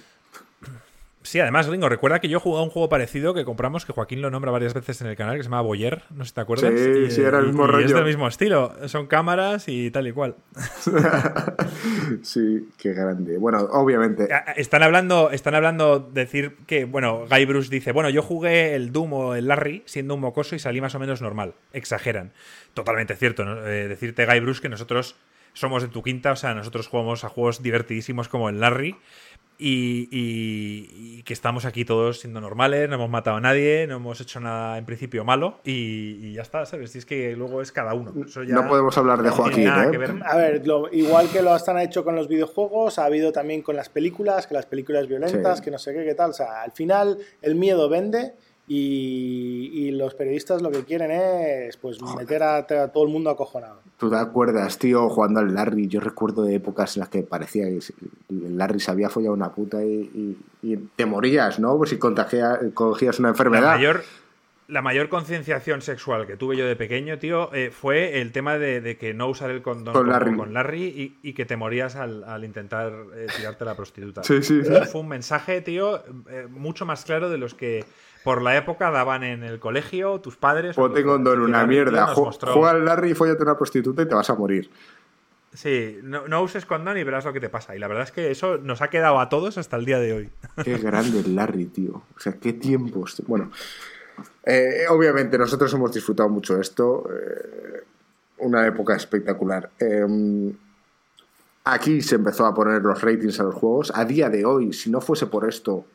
Sí, además, Ringo, recuerda que yo he jugado un juego parecido que compramos, que Joaquín lo nombra varias veces en el canal, que se llama Boyer, no sé si te acuerdas. Sí, sí, era el mismo rollo. es del mismo estilo, son cámaras y tal y cual. sí, qué grande. Bueno, obviamente. Están hablando, están hablando, decir que, bueno, Guy Bruce dice, bueno, yo jugué el Doom o el Larry siendo un mocoso y salí más o menos normal. Exageran. Totalmente cierto, ¿no? Eh, decirte, Guy Bruce, que nosotros somos de tu quinta, o sea, nosotros jugamos a juegos divertidísimos como el Larry y, que estamos aquí todos siendo normales, no hemos matado a nadie, no hemos hecho nada en principio malo y, ya está, ¿sabes? Y es que luego es cada uno. no podemos hablar de Joaquín, ¿eh? A ver, igual que lo han hecho con los videojuegos, ha habido también con las películas, que las películas violentas, que no sé qué, qué tal. O sea, al final el miedo vende y, los periodistas lo que quieren es pues meter a, todo el mundo acojonado. ¿Tú te acuerdas, tío, jugando al Larry? Yo recuerdo de épocas en las que parecía que el Larry se había follado una puta y, te morías, ¿no? Pues si cogías una enfermedad. La mayor, la mayor concienciación sexual que tuve yo de pequeño, tío, eh, fue el tema de, que no usar el condón con Larry, con Larry y, que te morías al, intentar eh, tirarte a la prostituta. Sí, sí. Fue un mensaje, tío, eh, mucho más claro de los que por la época daban en el colegio tus padres. Ponte condón una mierda. Juega al Larry y fóllate una prostituta y te vas a morir. Sí, no, uses condón y verás lo que te pasa. Y la verdad es que eso nos ha quedado a todos hasta el día de hoy. Qué grande Larry, tío. O sea, qué tiempos. Bueno, eh, obviamente nosotros hemos disfrutado mucho esto. Eh, una época espectacular. Em, aquí se empezó a poner los ratings a los juegos. A día de hoy, si no fuese por esto,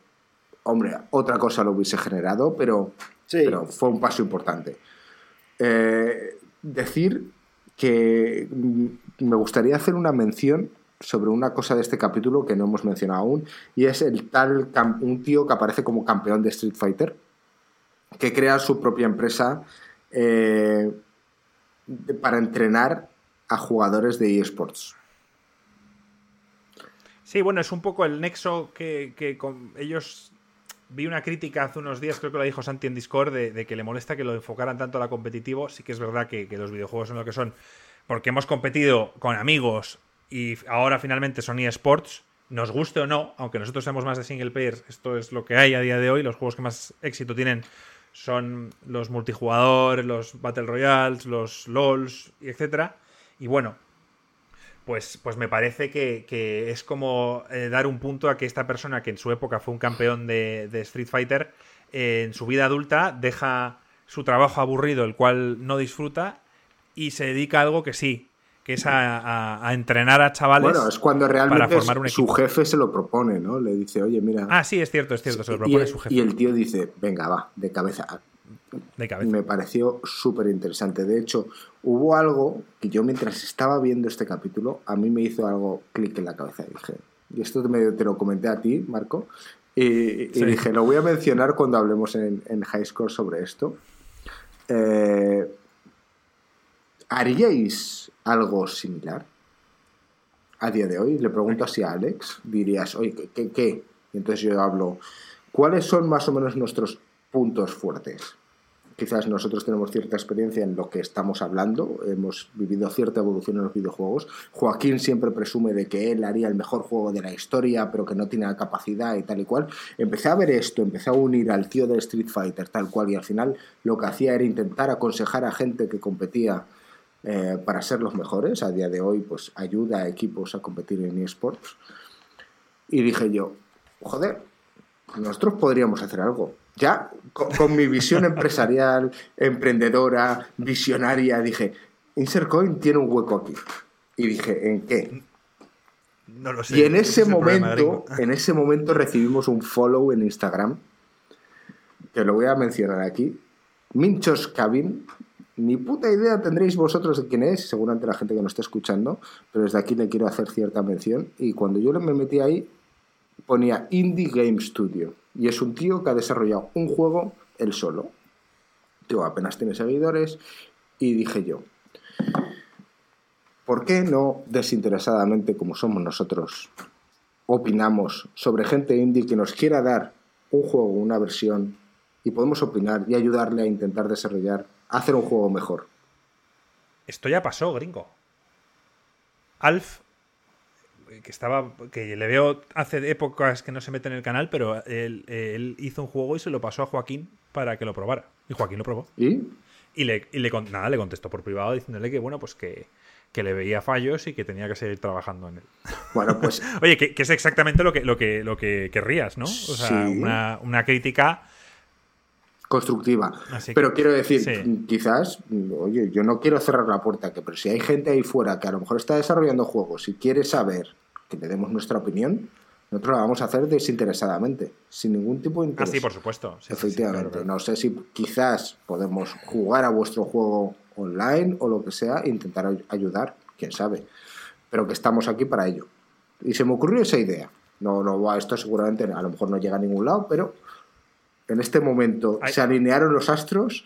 hombre, otra cosa lo hubiese generado, pero, pero fue un paso importante. Eh, decir que me gustaría hacer una mención sobre una cosa de este capítulo que no hemos mencionado aún, y es el tal, un tío que aparece como campeón de Street Fighter, que crea su propia empresa eh, para entrenar a jugadores de eSports. Sí, bueno, es un poco el nexo que, ellos vi una crítica hace unos días, creo que lo dijo Santi en Discord, de, que le molesta que lo enfocaran tanto a la competitivo. Sí que es verdad que, los videojuegos son lo que son, porque hemos competido con amigos y ahora finalmente son eSports, nos guste o no, aunque nosotros seamos más de single player, esto es lo que hay a día de hoy, los juegos que más éxito tienen son los multijugadores, los Battle Royales, los LOLs, etc. Y bueno, pues, pues me parece que, es como eh, dar un punto a que esta persona, que en su época fue un campeón de, Street Fighter, eh, en su vida adulta deja su trabajo aburrido, el cual no disfruta, y se dedica a algo que sí, que es a, entrenar a chavales. Bueno, es cuando realmente su jefe se lo propone, ¿no? Le dice, oye, mira. Ah, sí, es cierto, es cierto, se lo propone su jefe. Y el tío dice, venga, va, de cabeza. De cabeza. Me pareció súper interesante. De hecho, hubo algo que yo mientras estaba viendo este capítulo, a mí me hizo algo clic en la cabeza. Y dije, y esto te, lo comenté a ti, Marco, y, dije, lo voy a mencionar cuando hablemos en, en High Score sobre esto. Eh, ¿Haríais algo similar? A día de hoy, le pregunto así a Alex, dirías, oye, ¿qué, qué, Y entonces yo hablo, ¿cuáles son más o menos nuestros puntos fuertes? Quizás nosotros tenemos cierta experiencia en lo que estamos hablando, hemos vivido cierta evolución en los videojuegos. Joaquín siempre presume de que él haría el mejor juego de la historia, pero que no tiene la capacidad y tal y cual. Empecé a ver esto, empecé a unir al tío de Street Fighter tal cual y al final lo que hacía era intentar aconsejar a gente que competía eh, para ser los mejores. A día de hoy, pues ayuda a equipos a competir en eSports. Y dije yo, joder, nosotros podríamos hacer algo. Ya con, mi visión empresarial, emprendedora, visionaria, dije, Insercoin tiene un hueco aquí. Y dije, ¿en qué? No lo sé. Y en ese momento, en ese momento recibimos un follow en Instagram, que lo voy a mencionar aquí. Minchos Cabin ni puta idea tendréis vosotros de quién es, seguramente la gente que nos está escuchando, pero desde aquí le quiero hacer cierta mención. Y cuando yo me metí ahí, ponía Indie Game Studio. Y es un tío que ha desarrollado un juego él solo. Tío, apenas tiene seguidores. Y dije yo, ¿por qué no desinteresadamente, como somos nosotros, opinamos sobre gente indie que nos quiera dar un juego, una versión, y podemos opinar y ayudarle a intentar desarrollar hacer un juego mejor. Esto ya pasó, gringo. Alf, que estaba. que le veo hace épocas que no se mete en el canal, pero él, hizo un juego y se lo pasó a Joaquín para que lo probara. Y Joaquín lo probó. ¿Y? Y le, y le, nada, le contestó por privado diciéndole que, bueno, pues que, le veía fallos y que tenía que seguir trabajando en él. Bueno, pues. Oye, que, es exactamente lo que, lo que, lo que querrías, ¿no? O sea, una, una crítica constructiva. pero quiero decir, quizás, oye, yo no quiero cerrar la puerta, que, pero si hay gente ahí fuera que a lo mejor está desarrollando juegos y quiere saber que le demos nuestra opinión, nosotros la vamos a hacer desinteresadamente, sin ningún tipo de interés. Ah, sí, por supuesto. Efectivamente. No sé si quizás podemos jugar a vuestro juego online o lo que sea e intentar ayudar, quién sabe. Pero que estamos aquí para ello. Y se me ocurrió esa idea. No, no, esto seguramente a lo mejor no llega a ningún lado, pero en este momento se alinearon los astros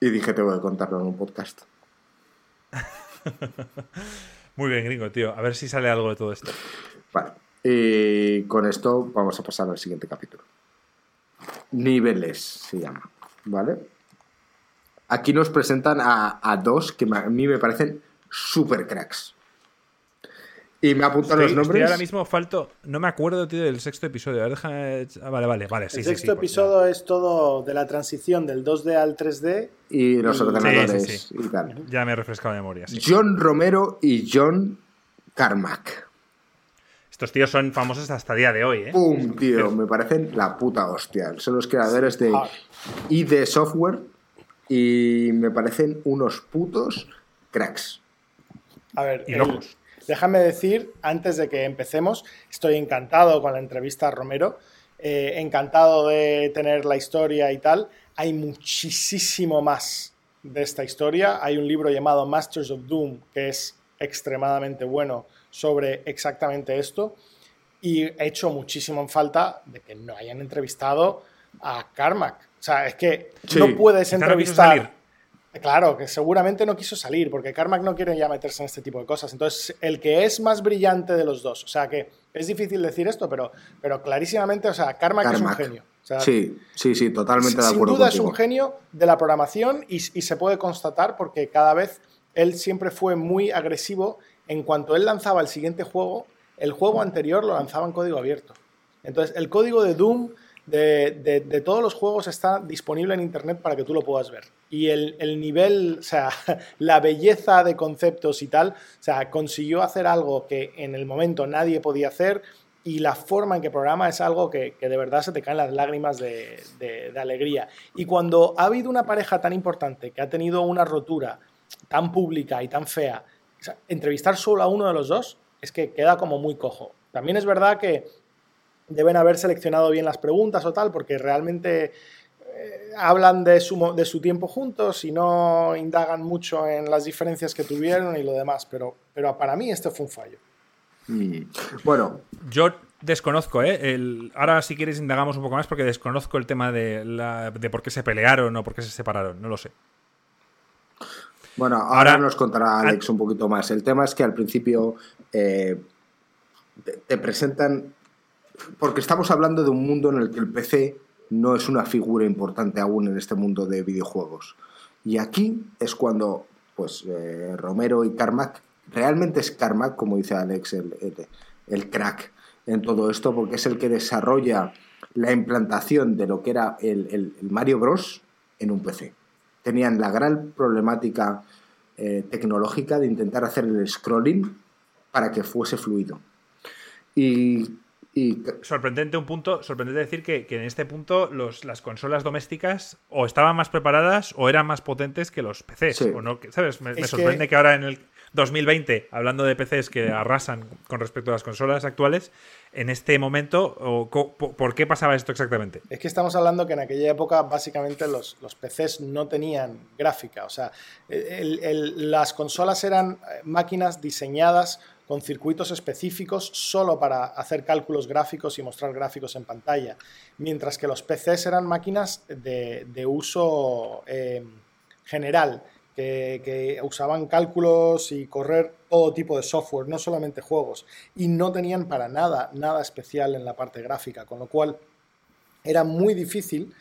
y dije, te voy a contarlo en un podcast. Muy bien, gringo, tío. A ver si sale algo de todo esto. Vale. Y con esto vamos a pasar al siguiente capítulo. Niveles se llama. ¿Vale? Aquí nos presentan a, a dos que a mí me parecen super cracks. Y me apuntan los nombres. ahora mismo falto. No me acuerdo, tío, del sexto episodio. déjame... Ah, vale, vale, vale. el sexto episodio es todo de la transición del 2D al 3D. Y los ordenadores y tal. Ya me he refrescado la memoria. John Romero y John Carmack. Estos tíos son famosos hasta el día de hoy, ¿eh? ¡Pum, tío! Me parecen la puta hostia. Son los creadores de ID Software y me parecen unos putos cracks. A ver, y locos. Déjame decir, antes de que empecemos, estoy encantado con la entrevista a Romero, eh, encantado de tener la historia y tal. Hay muchísimo más de esta historia. Hay un libro llamado Masters of Doom que es extremadamente bueno sobre exactamente esto. Y he hecho muchísimo en falta de que no hayan entrevistado a Carmack. O sea, es que no puedes entrevistar. Claro, que seguramente no quiso salir, porque Carmack no quiere ya meterse en este tipo de cosas. Entonces, el que es más brillante de los dos, o sea que es difícil decir esto, pero, pero clarísimamente, o sea, Carmack, es un genio. sí, sí, sí, totalmente de acuerdo. Sin duda es un genio de la programación y, y, se puede constatar porque cada vez él siempre fue muy agresivo. En cuanto él lanzaba el siguiente juego, el juego anterior lo lanzaba en código abierto. Entonces, el código de Doom de, todos los juegos está disponible en Internet para que tú lo puedas ver. Y el, nivel, o sea, la belleza de conceptos y tal, o sea, consiguió hacer algo que en el momento nadie podía hacer y la forma en que programa es algo que, de verdad se te caen las lágrimas de, alegría. Y cuando ha habido una pareja tan importante que ha tenido una rotura tan pública y tan fea, entrevistar solo a uno de los dos es que queda como muy cojo. También es verdad que deben haber seleccionado bien las preguntas o tal, porque realmente eh, hablan de su, de su tiempo juntos y no indagan mucho en las diferencias que tuvieron y lo demás, pero, pero para mí este fue un fallo. Mm. Bueno. Yo desconozco, ¿eh? El, ahora si quieres indagamos un poco más porque desconozco el tema de, la, de por qué se pelearon o por qué se separaron, no lo sé. Bueno, ahora, nos contará Alex un poquito más. El tema es que al principio eh, te presentan porque estamos hablando de un mundo en el que el PC no es una figura importante aún en este mundo de videojuegos. Y aquí es cuando pues eh, Romero y Carmack, realmente es Carmack, como dice Alex, el, crack en todo esto, porque es el que desarrolla la implantación de lo que era el, Mario Bros. en un PC. Tenían la gran problemática eh, tecnológica de intentar hacer el scrolling para que fuese fluido. Y Sorprendente un punto, sorprendente decir que, en este punto las consolas domésticas o estaban más preparadas o eran más potentes que los PCs. O no, ¿sabes? Me, sorprende que... ahora en el 2020, hablando de PCs que arrasan con respecto a las consolas actuales, en este momento, ¿por qué pasaba esto exactamente? Es que estamos hablando que en aquella época básicamente los, PCs no tenían gráfica. O sea, las consolas eran máquinas diseñadas con circuitos específicos solo para hacer cálculos gráficos y mostrar gráficos en pantalla, mientras que los PCs eran máquinas de, uso eh, general, que, usaban cálculos y correr todo tipo de software, no solamente juegos, y no tenían para nada, nada especial en la parte gráfica, con lo cual era muy difícil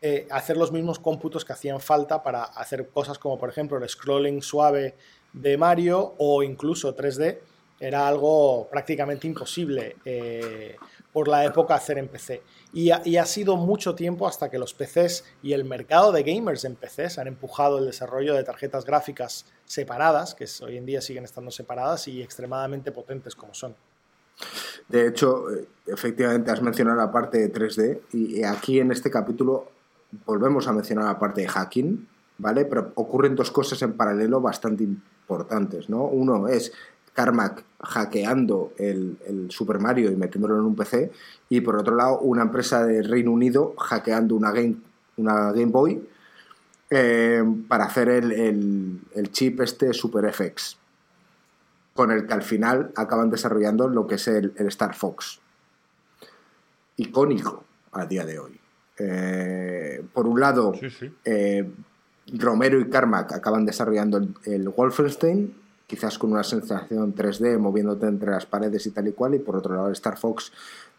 eh, hacer los mismos cómputos que hacían falta para hacer cosas como por ejemplo el scrolling suave de Mario o incluso 3D era algo prácticamente imposible eh, por la época hacer en PC. Y ha, sido mucho tiempo hasta que los PCs y el mercado de gamers en PCs han empujado el desarrollo de tarjetas gráficas separadas, que hoy en día siguen estando separadas y extremadamente potentes como son. De hecho, eh, efectivamente has mencionado la parte de 3D y aquí en este capítulo volvemos a mencionar la parte de hacking, ¿vale? Pero ocurren dos cosas en paralelo bastante importantes, ¿no? Uno es Carmack hackeando el, Super Mario y metiéndolo en un PC, y por otro lado una empresa de Reino Unido hackeando una Game, una Game Boy eh, para hacer el, chip este Super FX, con el que al final acaban desarrollando lo que es el, Star Fox. Icónico a día de hoy. Eh, por un lado, eh, Romero y Carmack acaban desarrollando el Wolfenstein quizás con una sensación 3D moviéndote entre las paredes y tal y cual, y por otro lado Star Fox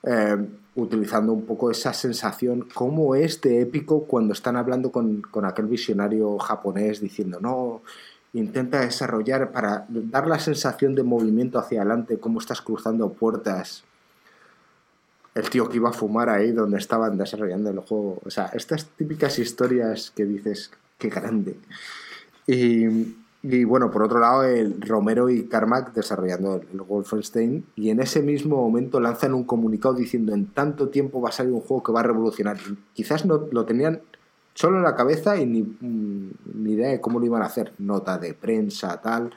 eh, utilizando un poco esa sensación, como es de épico cuando están hablando con, aquel visionario japonés diciendo no, intenta desarrollar para dar la sensación de movimiento hacia adelante, cómo estás cruzando puertas. El tío que iba a fumar ahí donde estaban desarrollando el juego. O sea, estas típicas historias que dices, qué grande. Y, y bueno, por otro lado, el Romero y Carmack desarrollando el, Wolfenstein. Y en ese mismo momento lanzan un comunicado diciendo: En tanto tiempo va a salir un juego que va a revolucionar. quizás no lo tenían solo en la cabeza y ni, mm, ni, idea de cómo lo iban a hacer. Nota de prensa, tal.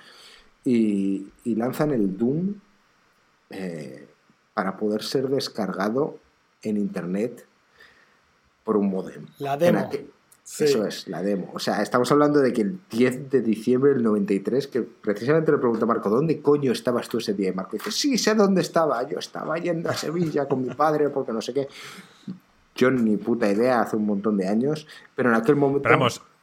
Y, y lanzan el Doom eh, para poder ser descargado en internet por un modem. La demo. Eso es, la demo. O sea, estamos hablando de que el 10 de diciembre del 93, que precisamente le pregunto a Marco, ¿dónde coño estabas tú ese día? Y Marco dice, sí, sé dónde estaba. Yo estaba yendo a Sevilla con mi padre porque no sé qué. Yo ni puta idea, hace un montón de años, pero en aquel momento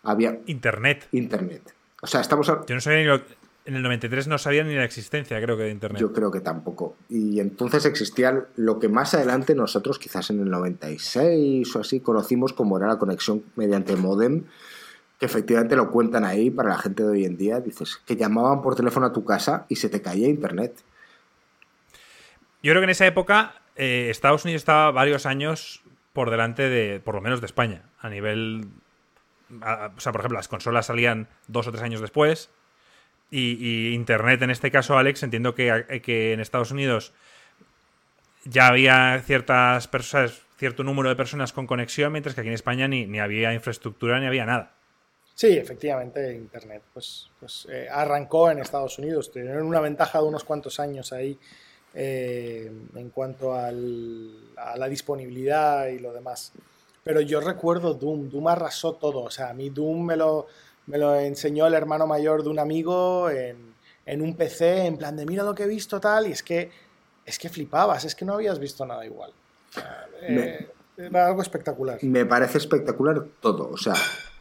había... Internet. Internet. O sea, estamos... Yo no sabía ni lo... En el 93 no sabía ni la existencia, creo que, de Internet. Yo creo que tampoco. Y entonces existía lo que más adelante nosotros, quizás en el 96 o así, conocimos como era la conexión mediante modem, que efectivamente lo cuentan ahí para la gente de hoy en día. Dices que llamaban por teléfono a tu casa y se te caía Internet. Yo creo que en esa época eh, Estados Unidos estaba varios años por delante de, por lo menos de España, a nivel... o sea, por ejemplo, las consolas salían dos o tres años después y, Internet, en este caso, Alex, entiendo que, que, en Estados Unidos ya había ciertas personas, cierto número de personas con conexión, mientras que aquí en España ni, ni había infraestructura ni había nada. Sí, efectivamente, Internet pues, pues eh, arrancó en Estados Unidos. Tuvieron una ventaja de unos cuantos años ahí eh, en cuanto a la disponibilidad y lo demás. Pero yo recuerdo Doom. Doom arrasó todo. O sea, a mí Doom me lo, me lo enseñó el hermano mayor de un amigo en, un PC, en plan de mira lo que he visto tal, y es que, es que flipabas, es que no habías visto nada igual. Eh, era algo espectacular. Me parece espectacular todo, o sea,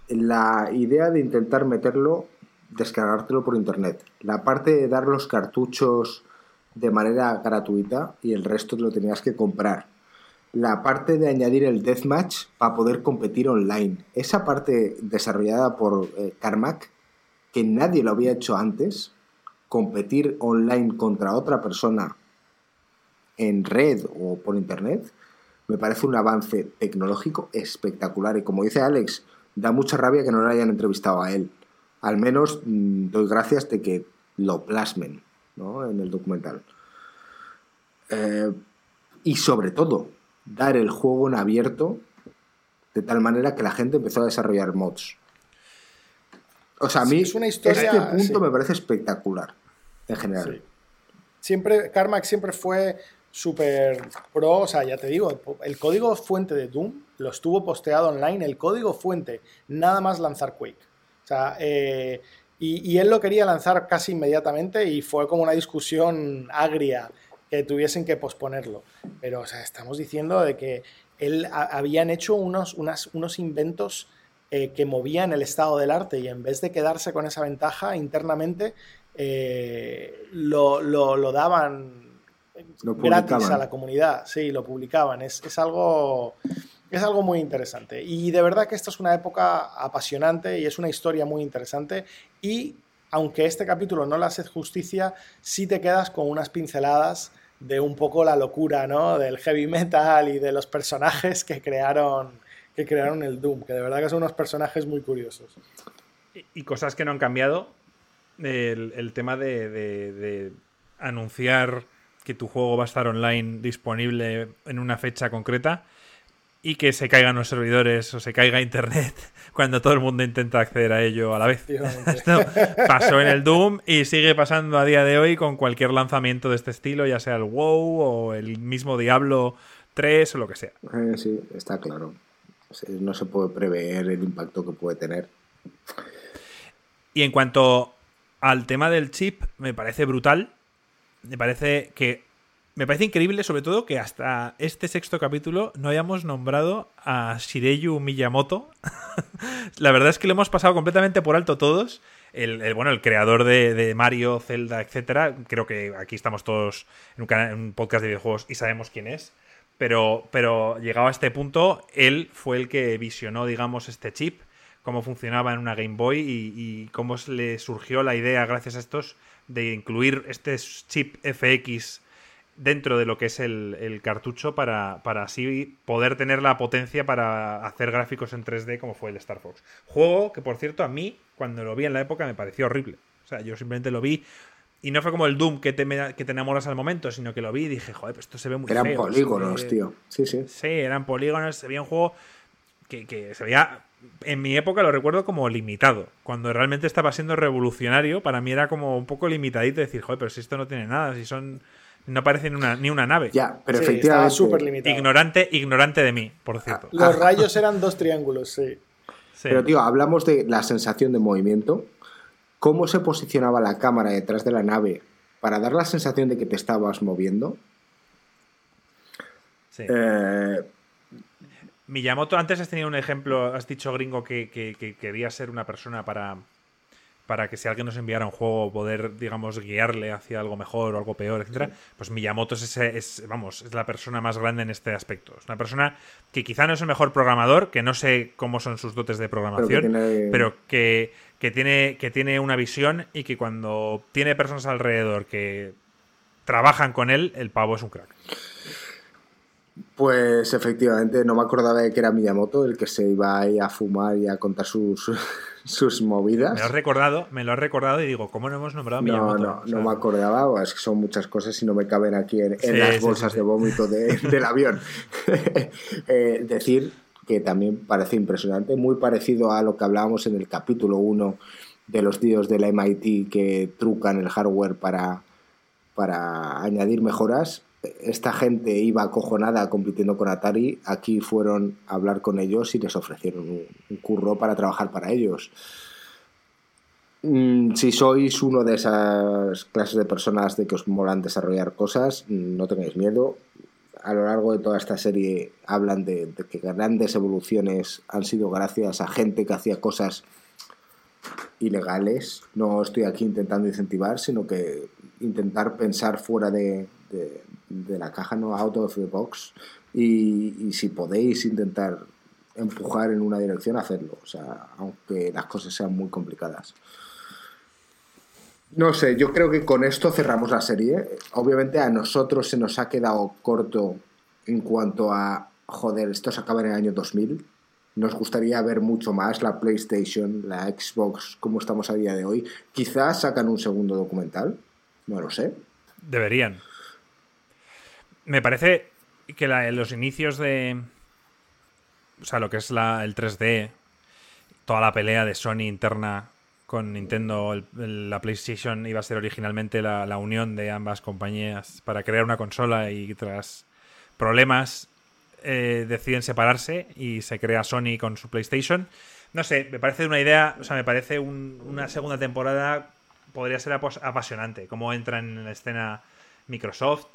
la idea de intentar meterlo, descargártelo por internet, la parte de dar los cartuchos de manera gratuita y el resto lo tenías que comprar la parte de añadir el deathmatch para poder competir online. Esa parte desarrollada por eh, Carmack, que nadie lo había hecho antes, competir online contra otra persona en red o por internet, me parece un avance tecnológico espectacular. Y como dice Alex, da mucha rabia que no lo hayan entrevistado a él. Al menos mm, doy gracias de que lo plasmen en el documental. Eh, y sobre todo, dar el juego en abierto de tal manera que la gente empezó a desarrollar mods. O sea, a mí es una historia, este punto me parece espectacular, en general. Siempre, Carmack siempre fue súper pro, o sea, ya te digo, el código fuente de Doom lo estuvo posteado online, el código fuente, nada más lanzar Quake. O sea, eh, y, y, él lo quería lanzar casi inmediatamente y fue como una discusión agria que tuviesen que posponerlo. Pero, o sea, estamos diciendo de que él habían hecho unos, unos inventos eh, que movían el estado del arte y en vez de quedarse con esa ventaja internamente, eh, lo, lo, daban gratis a la comunidad. Sí, lo publicaban. Es, es, algo... Es algo muy interesante. Y de verdad que esta es una época apasionante y es una historia muy interesante. Y aunque este capítulo no le hace justicia, sí te quedas con unas pinceladas de un poco la locura, ¿no? Del heavy metal y de los personajes que crearon, que crearon el Doom, que de verdad que son unos personajes muy curiosos. Y, cosas que no han cambiado. El, tema de, anunciar que tu juego va a estar online disponible en una fecha concreta y que se caigan los servidores o se caiga internet cuando todo el mundo intenta acceder a ello a la vez. Esto pasó en el Doom y sigue pasando a día de hoy con cualquier lanzamiento de este estilo, ya sea el WoW o el mismo Diablo 3 o lo que sea. Eh, sí, está claro. No se puede prever el impacto que puede tener. Y en cuanto al tema del chip, me parece brutal. Me parece que me parece increíble, sobre todo, que hasta este sexto capítulo no hayamos nombrado a Shireyu Miyamoto. la verdad es que lo hemos pasado completamente por alto todos. El, bueno, el creador de, Mario, Zelda, etcétera. Creo que aquí estamos todos en un, podcast de videojuegos y sabemos quién es. Pero, pero llegado a este punto, él fue el que visionó, digamos, este chip cómo funcionaba en una Game Boy y, cómo le surgió la idea, gracias a estos, de incluir este chip FX dentro de lo que es el, cartucho para, para, así poder tener la potencia para hacer gráficos en 3D como fue el Star Fox. Juego que, por cierto, a mí, cuando lo vi en la época, me pareció horrible. O sea, yo simplemente lo vi y no fue como el Doom que te, que te enamoras al momento, sino que lo vi y dije, joder, pues esto se ve muy eran polígonos, tío. Sí, sí. Sí, eran polígonos, se veía un juego que, que se veía en mi época lo recuerdo como limitado. Cuando realmente estaba siendo revolucionario, para mí era como un poco limitadito decir, joder, pero si esto no tiene nada, si son no parece ni una, ni una nave. Ya, pero efectivamente. súper limitado. Ignorante, ignorante de mí, por cierto. Los rayos eran dos triángulos, sí. Pero, tío, hablamos de la sensación de movimiento. ¿Cómo se posicionaba la cámara detrás de la nave para dar la sensación de que te estabas moviendo? Sí. Eh... Miyamoto, antes has tenido un ejemplo, has dicho gringo que quería ser una persona para, para que si alguien nos enviara un juego poder, digamos, guiarle hacia algo mejor o algo peor, etcétera, pues Miyamoto es, ese, es, vamos, es la persona más grande en este aspecto. Es una persona que quizá no es el mejor programador, que no sé cómo son sus dotes de programación, pero que, tiene, que tiene una visión y que cuando tiene personas alrededor que trabajan con él, el pavo es un crack. Pues efectivamente, no me acordaba de que era Miyamoto el que se iba ahí a fumar y a contar sus, sus movidas. Me lo has recordado, me lo has recordado y digo, ¿cómo no hemos nombrado a Miyamoto? No, no, no me acordaba, es que son muchas cosas y no me caben aquí en, las bolsas de vómito del avión. Eh, decir que también parece impresionante, muy parecido a lo que hablábamos en el capítulo 1 de los tíos de la MIT que trucan el hardware para, para añadir mejoras esta gente iba acojonada compitiendo con Atari, aquí fueron a hablar con ellos y les ofrecieron un, curro para trabajar para ellos. Mm, si sois uno de esas clases de personas de que os molan desarrollar cosas, no tengáis miedo. A lo largo de toda esta serie hablan de, de que grandes evoluciones han sido gracias a gente que hacía cosas ilegales. No estoy aquí intentando incentivar, sino que intentar pensar fuera de, de, la caja, no out of the box. Y, si podéis intentar empujar en una dirección, hacerlo. O sea, aunque las cosas sean muy complicadas. No sé, yo creo que con esto cerramos la serie. Obviamente a nosotros se nos ha quedado corto en cuanto a, joder, esto se acaba en el año 2000. Nos gustaría ver mucho más la PlayStation, la Xbox, como estamos a día de hoy. Quizás sacan un segundo documental, no lo sé. Deberían. Me parece que los inicios de. O sea, lo que es la, el 3D, toda la pelea de Sony interna con Nintendo, la PlayStation iba a ser originalmente la, unión de ambas compañías para crear una consola y tras problemas eh, deciden separarse y se crea Sony con su PlayStation. No sé, me parece una idea, o sea, me parece una segunda temporada podría ser apasionante, cómo entra en la escena Microsoft,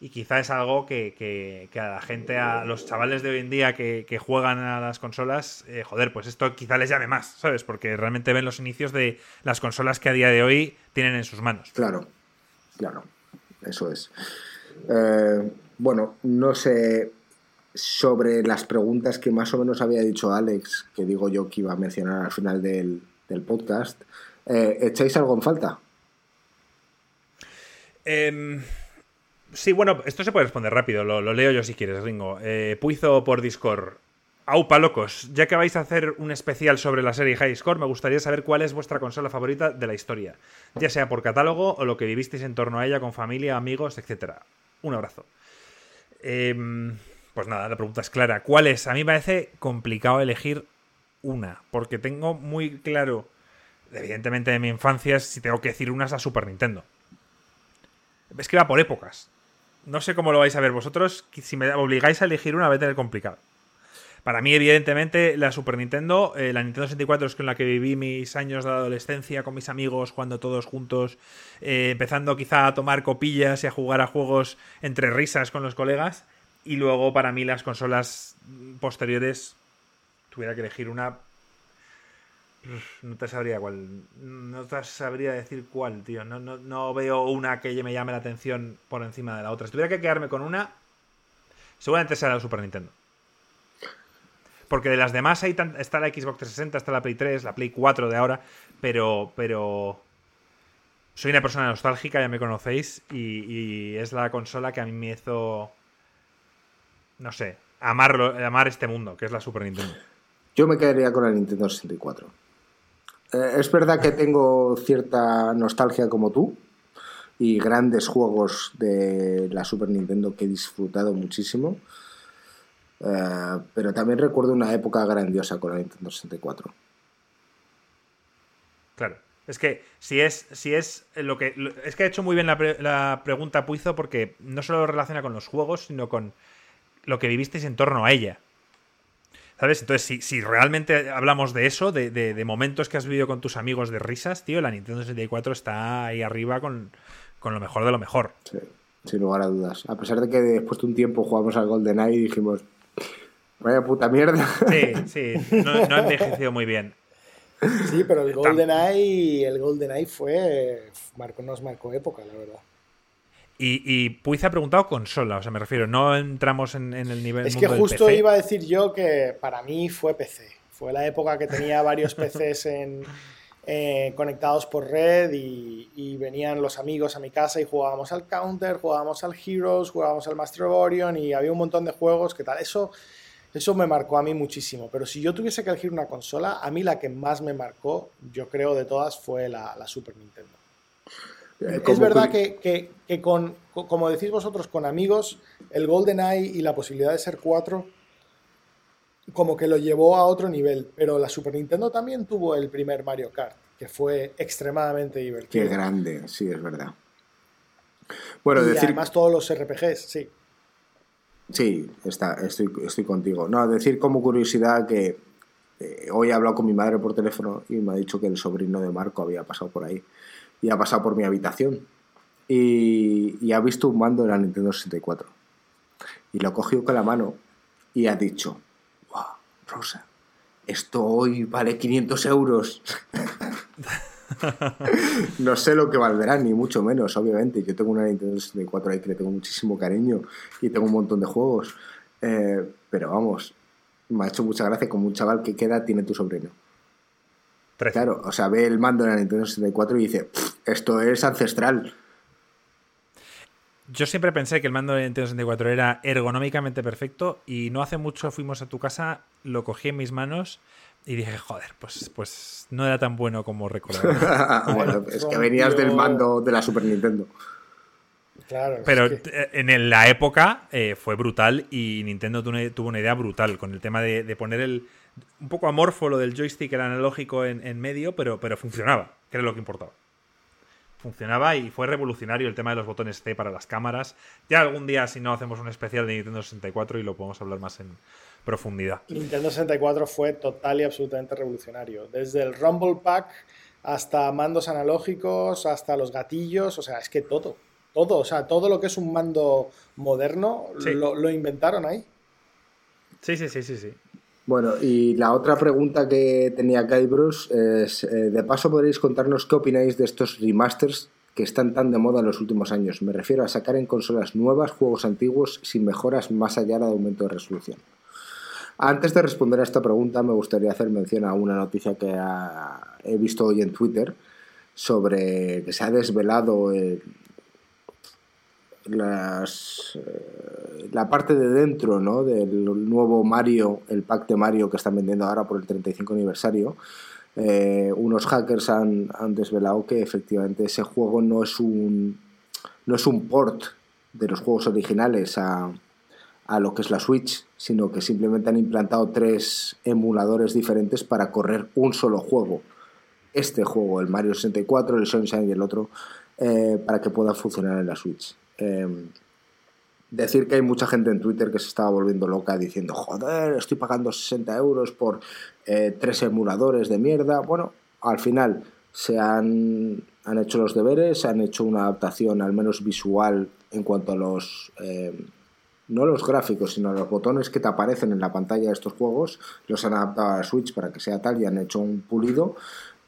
y quizá es algo que, a la gente, a los chavales de hoy en día que, juegan a las consolas, eh, joder, pues esto quizá les llame más, ¿sabes? Porque realmente ven los inicios de las consolas que a día de hoy tienen en sus manos. Claro, claro, eso es. Eh, bueno, no sé sobre las preguntas que más o menos había dicho Alex, que digo yo que iba a mencionar al final del, podcast. Eh, ¿Echáis algo en falta? Eh Sí, bueno, esto se puede responder rápido, lo, leo yo si quieres, Ringo. Eh, Puizo por Discord. Aupa, locos, ya que vais a hacer un especial sobre la serie High Score, me gustaría saber cuál es vuestra consola favorita de la historia, ya sea por catálogo o lo que vivisteis en torno a ella con familia, amigos, etc. Un abrazo. Em, pues nada, la pregunta es clara. ¿Cuál es? A mí me parece complicado elegir una, porque tengo muy claro, evidentemente de mi infancia, si tengo que decir una es a Super Nintendo. Es que va por épocas. No sé cómo lo vais a ver vosotros. Si me obligáis a elegir una, va a tener complicado. Para mí, evidentemente, la Super Nintendo, eh, la Nintendo 64 es con la que viví mis años de adolescencia con mis amigos, jugando todos juntos, eh, empezando quizá a tomar copillas y a jugar a juegos entre risas con los colegas. Y luego, para mí, las consolas posteriores, tuviera que elegir una, no te sabría cuál. No te sabría decir cuál, tío. No, no, veo una que me llame la atención por encima de la otra. Si tuviera que quedarme con una, seguramente será la Super Nintendo. Porque de las demás hay está la Xbox 360, está la Play 3, la Play 4 de ahora, pero, pero soy una persona nostálgica, ya me conocéis, y, es la consola que a mí me hizo, no sé, amarlo, amar este mundo, que es la Super Nintendo. Yo me quedaría con la Nintendo 64. Eh, es verdad que tengo cierta nostalgia como tú y grandes juegos de la Super Nintendo que he disfrutado muchísimo. Eh, pero también recuerdo una época grandiosa con la Nintendo 64. Claro. Es que si es, si es lo que. Es que ha hecho muy bien la, la pregunta Puizo porque no solo lo relaciona con los juegos, sino con lo que vivisteis en torno a ella. ¿Sabes? Entonces, si, realmente hablamos de eso, de, momentos que has vivido con tus amigos de risas, tío, la Nintendo 64 está ahí arriba con, lo mejor de lo mejor. Sí, sin lugar a dudas. A pesar de que después de un tiempo jugamos al GoldenEye y dijimos, vaya puta mierda. Sí, sí, no, ha envejecido muy bien. Sí, pero el GoldenEye, el GoldenEye fue, marcó, nos marcó época, la verdad. Y, y Puiz ha preguntado consola, o sea, me refiero, no entramos en, el nivel. Es que justo iba a decir yo que para mí fue PC. Fue la época que tenía varios PCs en, eh, conectados por red y, venían los amigos a mi casa y jugábamos al Counter, jugábamos al Heroes, jugábamos al Master of Orion y había un montón de juegos que tal. Eso, eso me marcó a mí muchísimo. Pero si yo tuviese que elegir una consola, a mí la que más me marcó, yo creo de todas, fue la Super Nintendo. Eh, es verdad que, con, como decís vosotros, con amigos, el Golden Eye y la posibilidad de ser cuatro, como que lo llevó a otro nivel. Pero la Super Nintendo también tuvo el primer Mario Kart, que fue extremadamente divertido. Qué grande, sí, es verdad. Bueno, y además todos los RPGs, sí. Sí, está, estoy, estoy contigo. No, decir como curiosidad que eh, hoy he hablado con mi madre por teléfono y me ha dicho que el sobrino de Marco había pasado por ahí y ha pasado por mi habitación y, ha visto un mando de la Nintendo 64 y lo cogió con la mano y ha dicho, wow, Rosa, esto hoy vale 500 euros. no sé lo que valdrá, ni mucho menos, obviamente. Yo tengo una Nintendo 64 ahí que le tengo muchísimo cariño y tengo un montón de juegos. Eh, pero vamos, me ha hecho mucha gracia como un chaval que queda tiene tu sobrino. Claro, o sea, ve el mando de la Nintendo 64 y dice, esto es ancestral. Yo siempre pensé que el mando de Nintendo 64 era ergonómicamente perfecto y no hace mucho fuimos a tu casa, lo cogí en mis manos y dije, joder, pues, pues no era tan bueno como recordaba. bueno, es que venías del mando de la Super Nintendo. Claro, Pero en la época eh, fue brutal y Nintendo tuvo una, idea brutal con el tema de poner el, un poco amorfo lo del joystick, era analógico en, medio, pero, pero funcionaba, que era lo que importaba. Funcionaba y fue revolucionario el tema de los botones C para las cámaras. Ya algún día, si no, hacemos un especial de Nintendo 64 y lo podemos hablar más en profundidad. Nintendo 64 fue total y absolutamente revolucionario. Desde el Rumble Pack hasta mandos analógicos, hasta los gatillos, o sea, es que todo, todo, o sea, todo lo que es un mando moderno lo, lo inventaron ahí. Sí, sí, sí, sí, sí. Bueno, y la otra pregunta que tenía Bruce es, eh, de paso podréis contarnos qué opináis de estos remasters que están tan de moda en los últimos años. Me refiero a sacar en consolas nuevas juegos antiguos sin mejoras más allá del aumento de resolución. Antes de responder a esta pregunta, me gustaría hacer mención a una noticia que he visto hoy en Twitter sobre que se ha desvelado el, las, eh, la parte de dentro ¿no? del nuevo Mario, el pack de Mario que están vendiendo ahora por el 35 aniversario, eh, unos hackers han, han, desvelado que efectivamente ese juego no es un, no es un port de los juegos originales a, a lo que es la Switch, sino que simplemente han implantado tres emuladores diferentes para correr un solo juego. Este juego, el Mario 64, el Sunshine y el otro, eh, para que pueda funcionar en la Switch. Em, decir que hay mucha gente en Twitter que se estaba volviendo loca diciendo, joder, estoy pagando 60 euros por eh, tres emuladores de mierda. Bueno, al final se han, han, hecho los deberes, se han hecho una adaptación al menos visual en cuanto a los... Em, no los gráficos, sino los botones que te aparecen en la pantalla de estos juegos, los han adaptado a Switch para que sea tal y han hecho un pulido,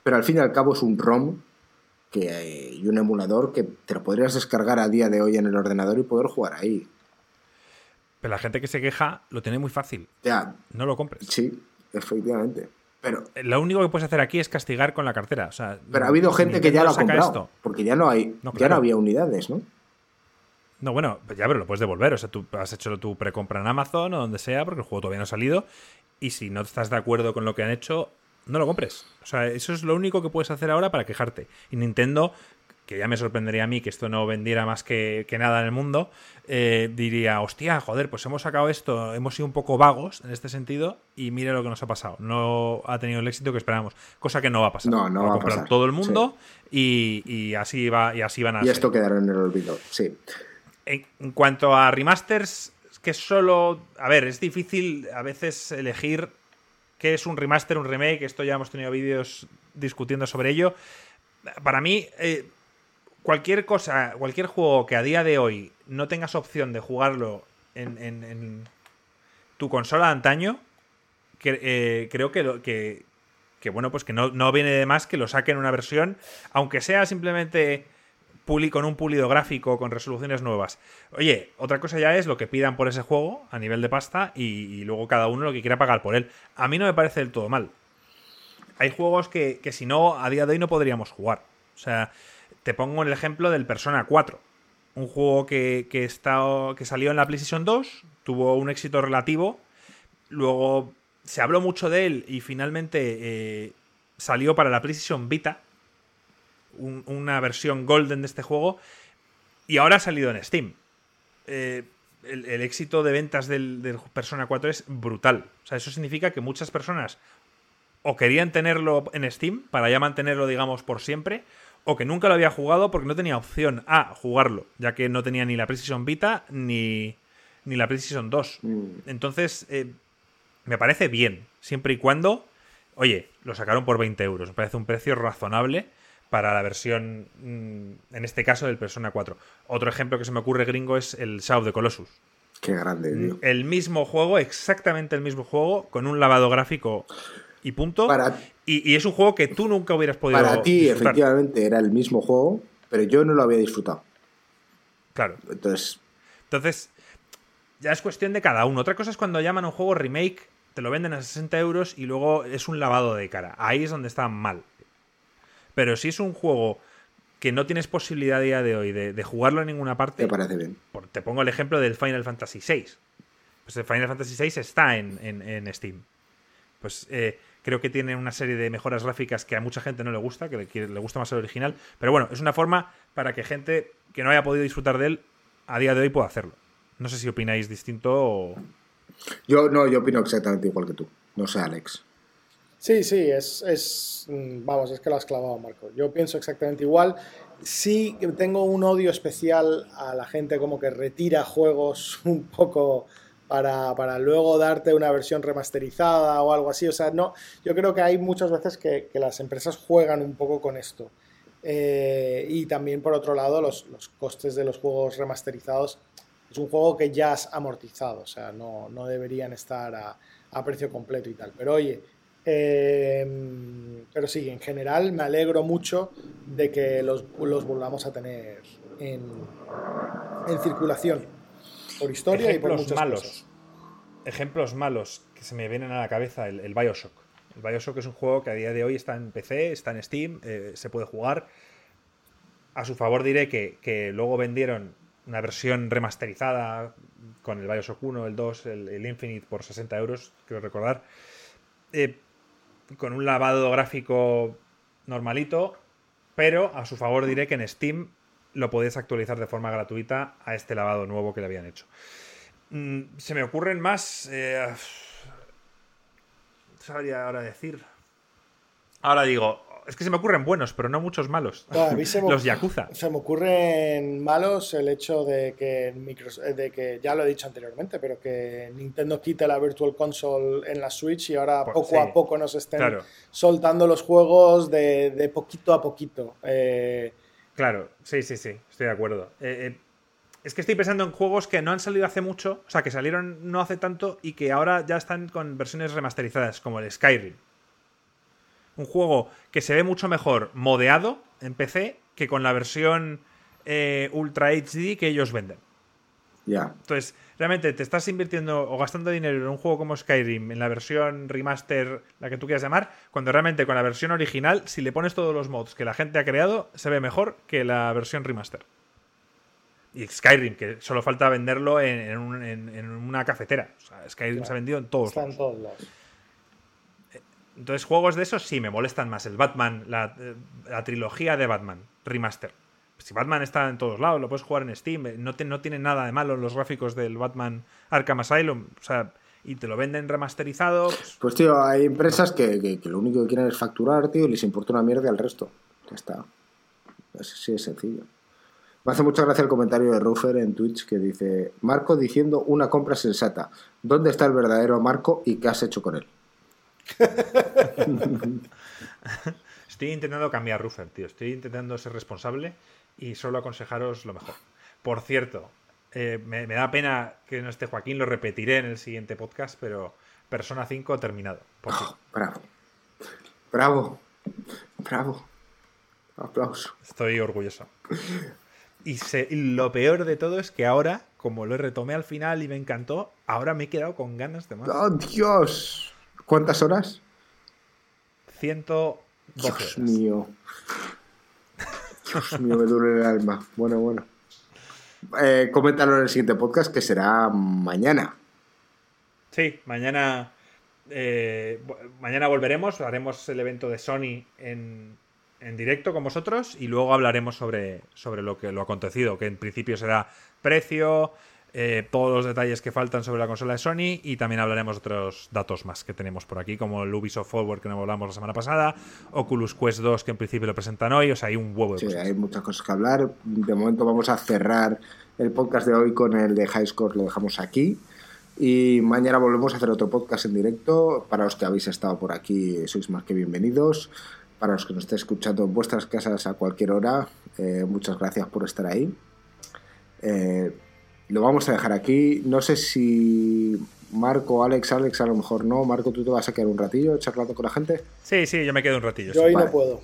pero al fin y al cabo es un ROM que, y un emulador que te lo podrías descargar a día de hoy en el ordenador y poder jugar ahí. Pero la gente que se queja lo tiene muy fácil. Ya. No lo compres. Sí, efectivamente. Pero, lo único que puedes hacer aquí es castigar con la cartera. O sea, pero ha habido gente que ya lo ha comprado. Porque ya no hay, ya no había unidades, ¿no? No, bueno, pues ya, pero lo puedes devolver. O sea, tú has hecho tu precompra en Amazon o donde sea, porque el juego todavía no ha salido. Y si no estás de acuerdo con lo que han hecho, no lo compres. O sea, eso es lo único que puedes hacer ahora para quejarte. Y Nintendo que ya me sorprendería a mí que esto no vendiera más que, nada en el mundo, eh, diría, hostia, joder, pues hemos sacado esto, hemos sido un poco vagos en este sentido y mire lo que nos ha pasado. No ha tenido el éxito que esperábamos, cosa que no va a pasar. No, no va, a comprar todo el mundo y, así va, y así van a Y esto quedará en el olvido, sí. En, cuanto a remasters, que solo... A ver, es difícil a veces elegir qué es un remaster, un remake, esto ya hemos tenido vídeos discutiendo sobre ello. Para mí... Eh, cualquier cosa, cualquier juego que a día de hoy no tengas opción de jugarlo en, tu consola de antaño, eh, creo que, que, bueno, pues que no, viene de más que lo saquen una versión, aunque sea simplemente con un pulido gráfico, con resoluciones nuevas. Oye, otra cosa ya es lo que pidan por ese juego a nivel de pasta y, luego cada uno lo que quiera pagar por él. A mí no me parece del todo mal. Hay juegos que, que si no, a día de hoy no podríamos jugar. O sea, te pongo el ejemplo del Persona 4. Un juego que, que, que salió en la PlayStation 2, tuvo un éxito relativo. Luego se habló mucho de él y finalmente eh, salió para la PlayStation Vita. Una versión golden de este juego. Y ahora ha salido en Steam. Eh, el, éxito de ventas del, del, Persona 4 es brutal. O sea, eso significa que muchas personas o querían tenerlo en Steam para ya mantenerlo, digamos, por siempre, o que nunca lo había jugado porque no tenía opción a jugarlo, ya que no tenía ni la PlayStation Vita ni, ni la PlayStation 2. Mm. Entonces, eh, me parece bien, siempre y cuando, oye, lo sacaron por 20 euros, me parece un precio razonable para la versión, mm, en este caso, del Persona 4. Otro ejemplo que se me ocurre gringo es el Shadow de Colossus. Qué grande, tío. El mismo juego, exactamente el mismo juego, con un lavado gráfico y punto. y, es un juego que tú nunca hubieras podido. Para ti, efectivamente, era el mismo juego, pero yo no lo había disfrutado. Claro. Entonces. Entonces, ya es cuestión de cada uno. Otra cosa es cuando llaman a un juego remake, te lo venden a 60 euros y luego es un lavado de cara. Ahí es donde está mal. Pero si es un juego que no tienes posibilidad a día de hoy de, jugarlo en ninguna parte. Me parece bien. te pongo el ejemplo del Final Fantasy VI. Pues el Final Fantasy VI está en, en Steam. Pues eh, creo que tiene una serie de mejoras gráficas que a mucha gente no le gusta, que le, gusta más el original. Pero bueno, es una forma para que gente que no haya podido disfrutar de él a día de hoy pueda hacerlo. No sé si opináis distinto o... Yo no, yo opino exactamente igual que tú. No sé, Alex. Sí, sí, es, es, mm, vamos, es que lo has clavado, Marco. Yo pienso exactamente igual. Sí tengo un odio especial a la gente como que retira juegos un poco para, luego darte una versión remasterizada o algo así. O sea, no, yo creo que hay muchas veces que, las empresas juegan un poco con esto. Eh, y también, por otro lado, los, costes de los juegos remasterizados. Es un juego que ya has amortizado, o sea, no, deberían estar a, precio completo y tal. Pero oye, em, pero sí, en general me alegro mucho de que los, volvamos a tener en, en circulación por historia y por muchas malos. Ejemplos malos que se me vienen a la cabeza, el, Bioshock. El Bioshock es un juego que a día de hoy está en PC, está en Steam, eh, se puede jugar. A su favor diré que, luego vendieron una versión remasterizada con el Bioshock 1, el 2, el, Infinite por 60 euros, quiero recordar. Eh, con un lavado gráfico normalito, pero a su favor diré que en Steam lo podéis actualizar de forma gratuita a este lavado nuevo que le habían hecho. Mm, se me ocurren más. Eh, sabría ahora decir. Ahora digo, es que se me ocurren buenos, pero no muchos malos. Los Yakuza. Se me ocurren malos el hecho de que, de que, ya lo he dicho anteriormente, pero que Nintendo quite la Virtual Console en la Switch y ahora pues poco a poco nos estén soltando los juegos de, poquito a poquito. Eh, Claro, sí, sí, sí, estoy de acuerdo. Eh, eh, es que estoy pensando en juegos que no han salido hace mucho, o sea, que salieron no hace tanto y que ahora ya están con versiones remasterizadas, como el Skyrim. Un juego que se ve mucho mejor modeado en PC que con la versión eh, Ultra HD que ellos venden. Ya. Entonces, realmente te estás invirtiendo o gastando dinero en un juego como Skyrim, en la versión remaster, la que tú quieras llamar, cuando realmente con la versión original, si le pones todos los mods que la gente ha creado, se ve mejor que la versión remaster. Y Skyrim, que solo falta venderlo en, una cafetera. O sea, Skyrim se ha vendido en todos Está en todos lados. Entonces, juegos de esos sí me molestan más. El Batman, la, la trilogía de Batman, remaster si Batman está en todos lados, lo puedes jugar en Steam, eh, no, no tiene nada de malo los gráficos del Batman Arkham Asylum, o sea, y te lo venden remasterizado. Pues, pues tío, hay empresas que, lo único que quieren es facturar, tío, y les importa una mierda al resto. Ya está. Así es sencillo. Me hace mucha gracia el comentario de Ruffer en Twitch que dice: Marco diciendo una compra sensata. ¿Dónde está el verdadero Marco y qué has hecho con él? Estoy intentando cambiar Ruffer, tío. Estoy intentando ser responsable y solo aconsejaros lo mejor. Por cierto, eh, me, da pena que no esté Joaquín, lo repetiré en el siguiente podcast, pero Persona 5 terminado. Oh, bravo. Bravo. Bravo. Aplauso. Estoy orgulloso. Y, lo peor de todo es que ahora, como lo retomé al final y me encantó, ahora me he quedado con ganas de más. ¡Oh, Dios! ¿Cuántas horas? 112 Dios mío. Dios mío, me duele el alma. Bueno, bueno. Eh, coméntalo en el siguiente podcast que será mañana. Sí, mañana. Eh, mañana volveremos, haremos el evento de Sony en, en, directo con vosotros y luego hablaremos sobre, sobre lo que lo acontecido, que en principio será precio, eh, todos los detalles que faltan sobre la consola de Sony y también hablaremos de otros datos más que tenemos por aquí, como el Ubisoft Forward que no hablamos la semana pasada, Oculus Quest 2 que en principio lo presentan hoy, o sea, hay un huevo de sí, hay muchas cosas que hablar. De momento vamos a cerrar el podcast de hoy con el de High Score, lo dejamos aquí. Y mañana volvemos a hacer otro podcast en directo. Para los que habéis estado por aquí, sois más que bienvenidos. Para los que nos estéis escuchando en vuestras casas a cualquier hora, eh, muchas gracias por estar ahí. Eh, lo vamos a dejar aquí. No sé si Marco, Alex, Alex a lo mejor no. Marco, ¿tú te vas a quedar un ratillo charlando con la gente? Sí, sí, yo me quedo un ratillo. Yo hoy no puedo.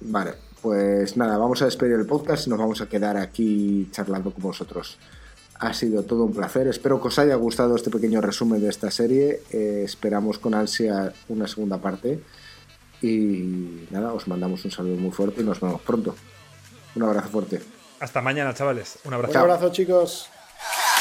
Vale, pues nada, vamos a despedir el podcast y nos vamos a quedar aquí charlando con vosotros. Ha sido todo un placer. Espero que os haya gustado este pequeño resumen de esta serie. Eh, esperamos con ansia una segunda parte. Y nada, os mandamos un saludo muy fuerte y nos vemos pronto. Un abrazo fuerte. Hasta mañana, chavales. Un abrazo. Un abrazo, chicos. Yeah.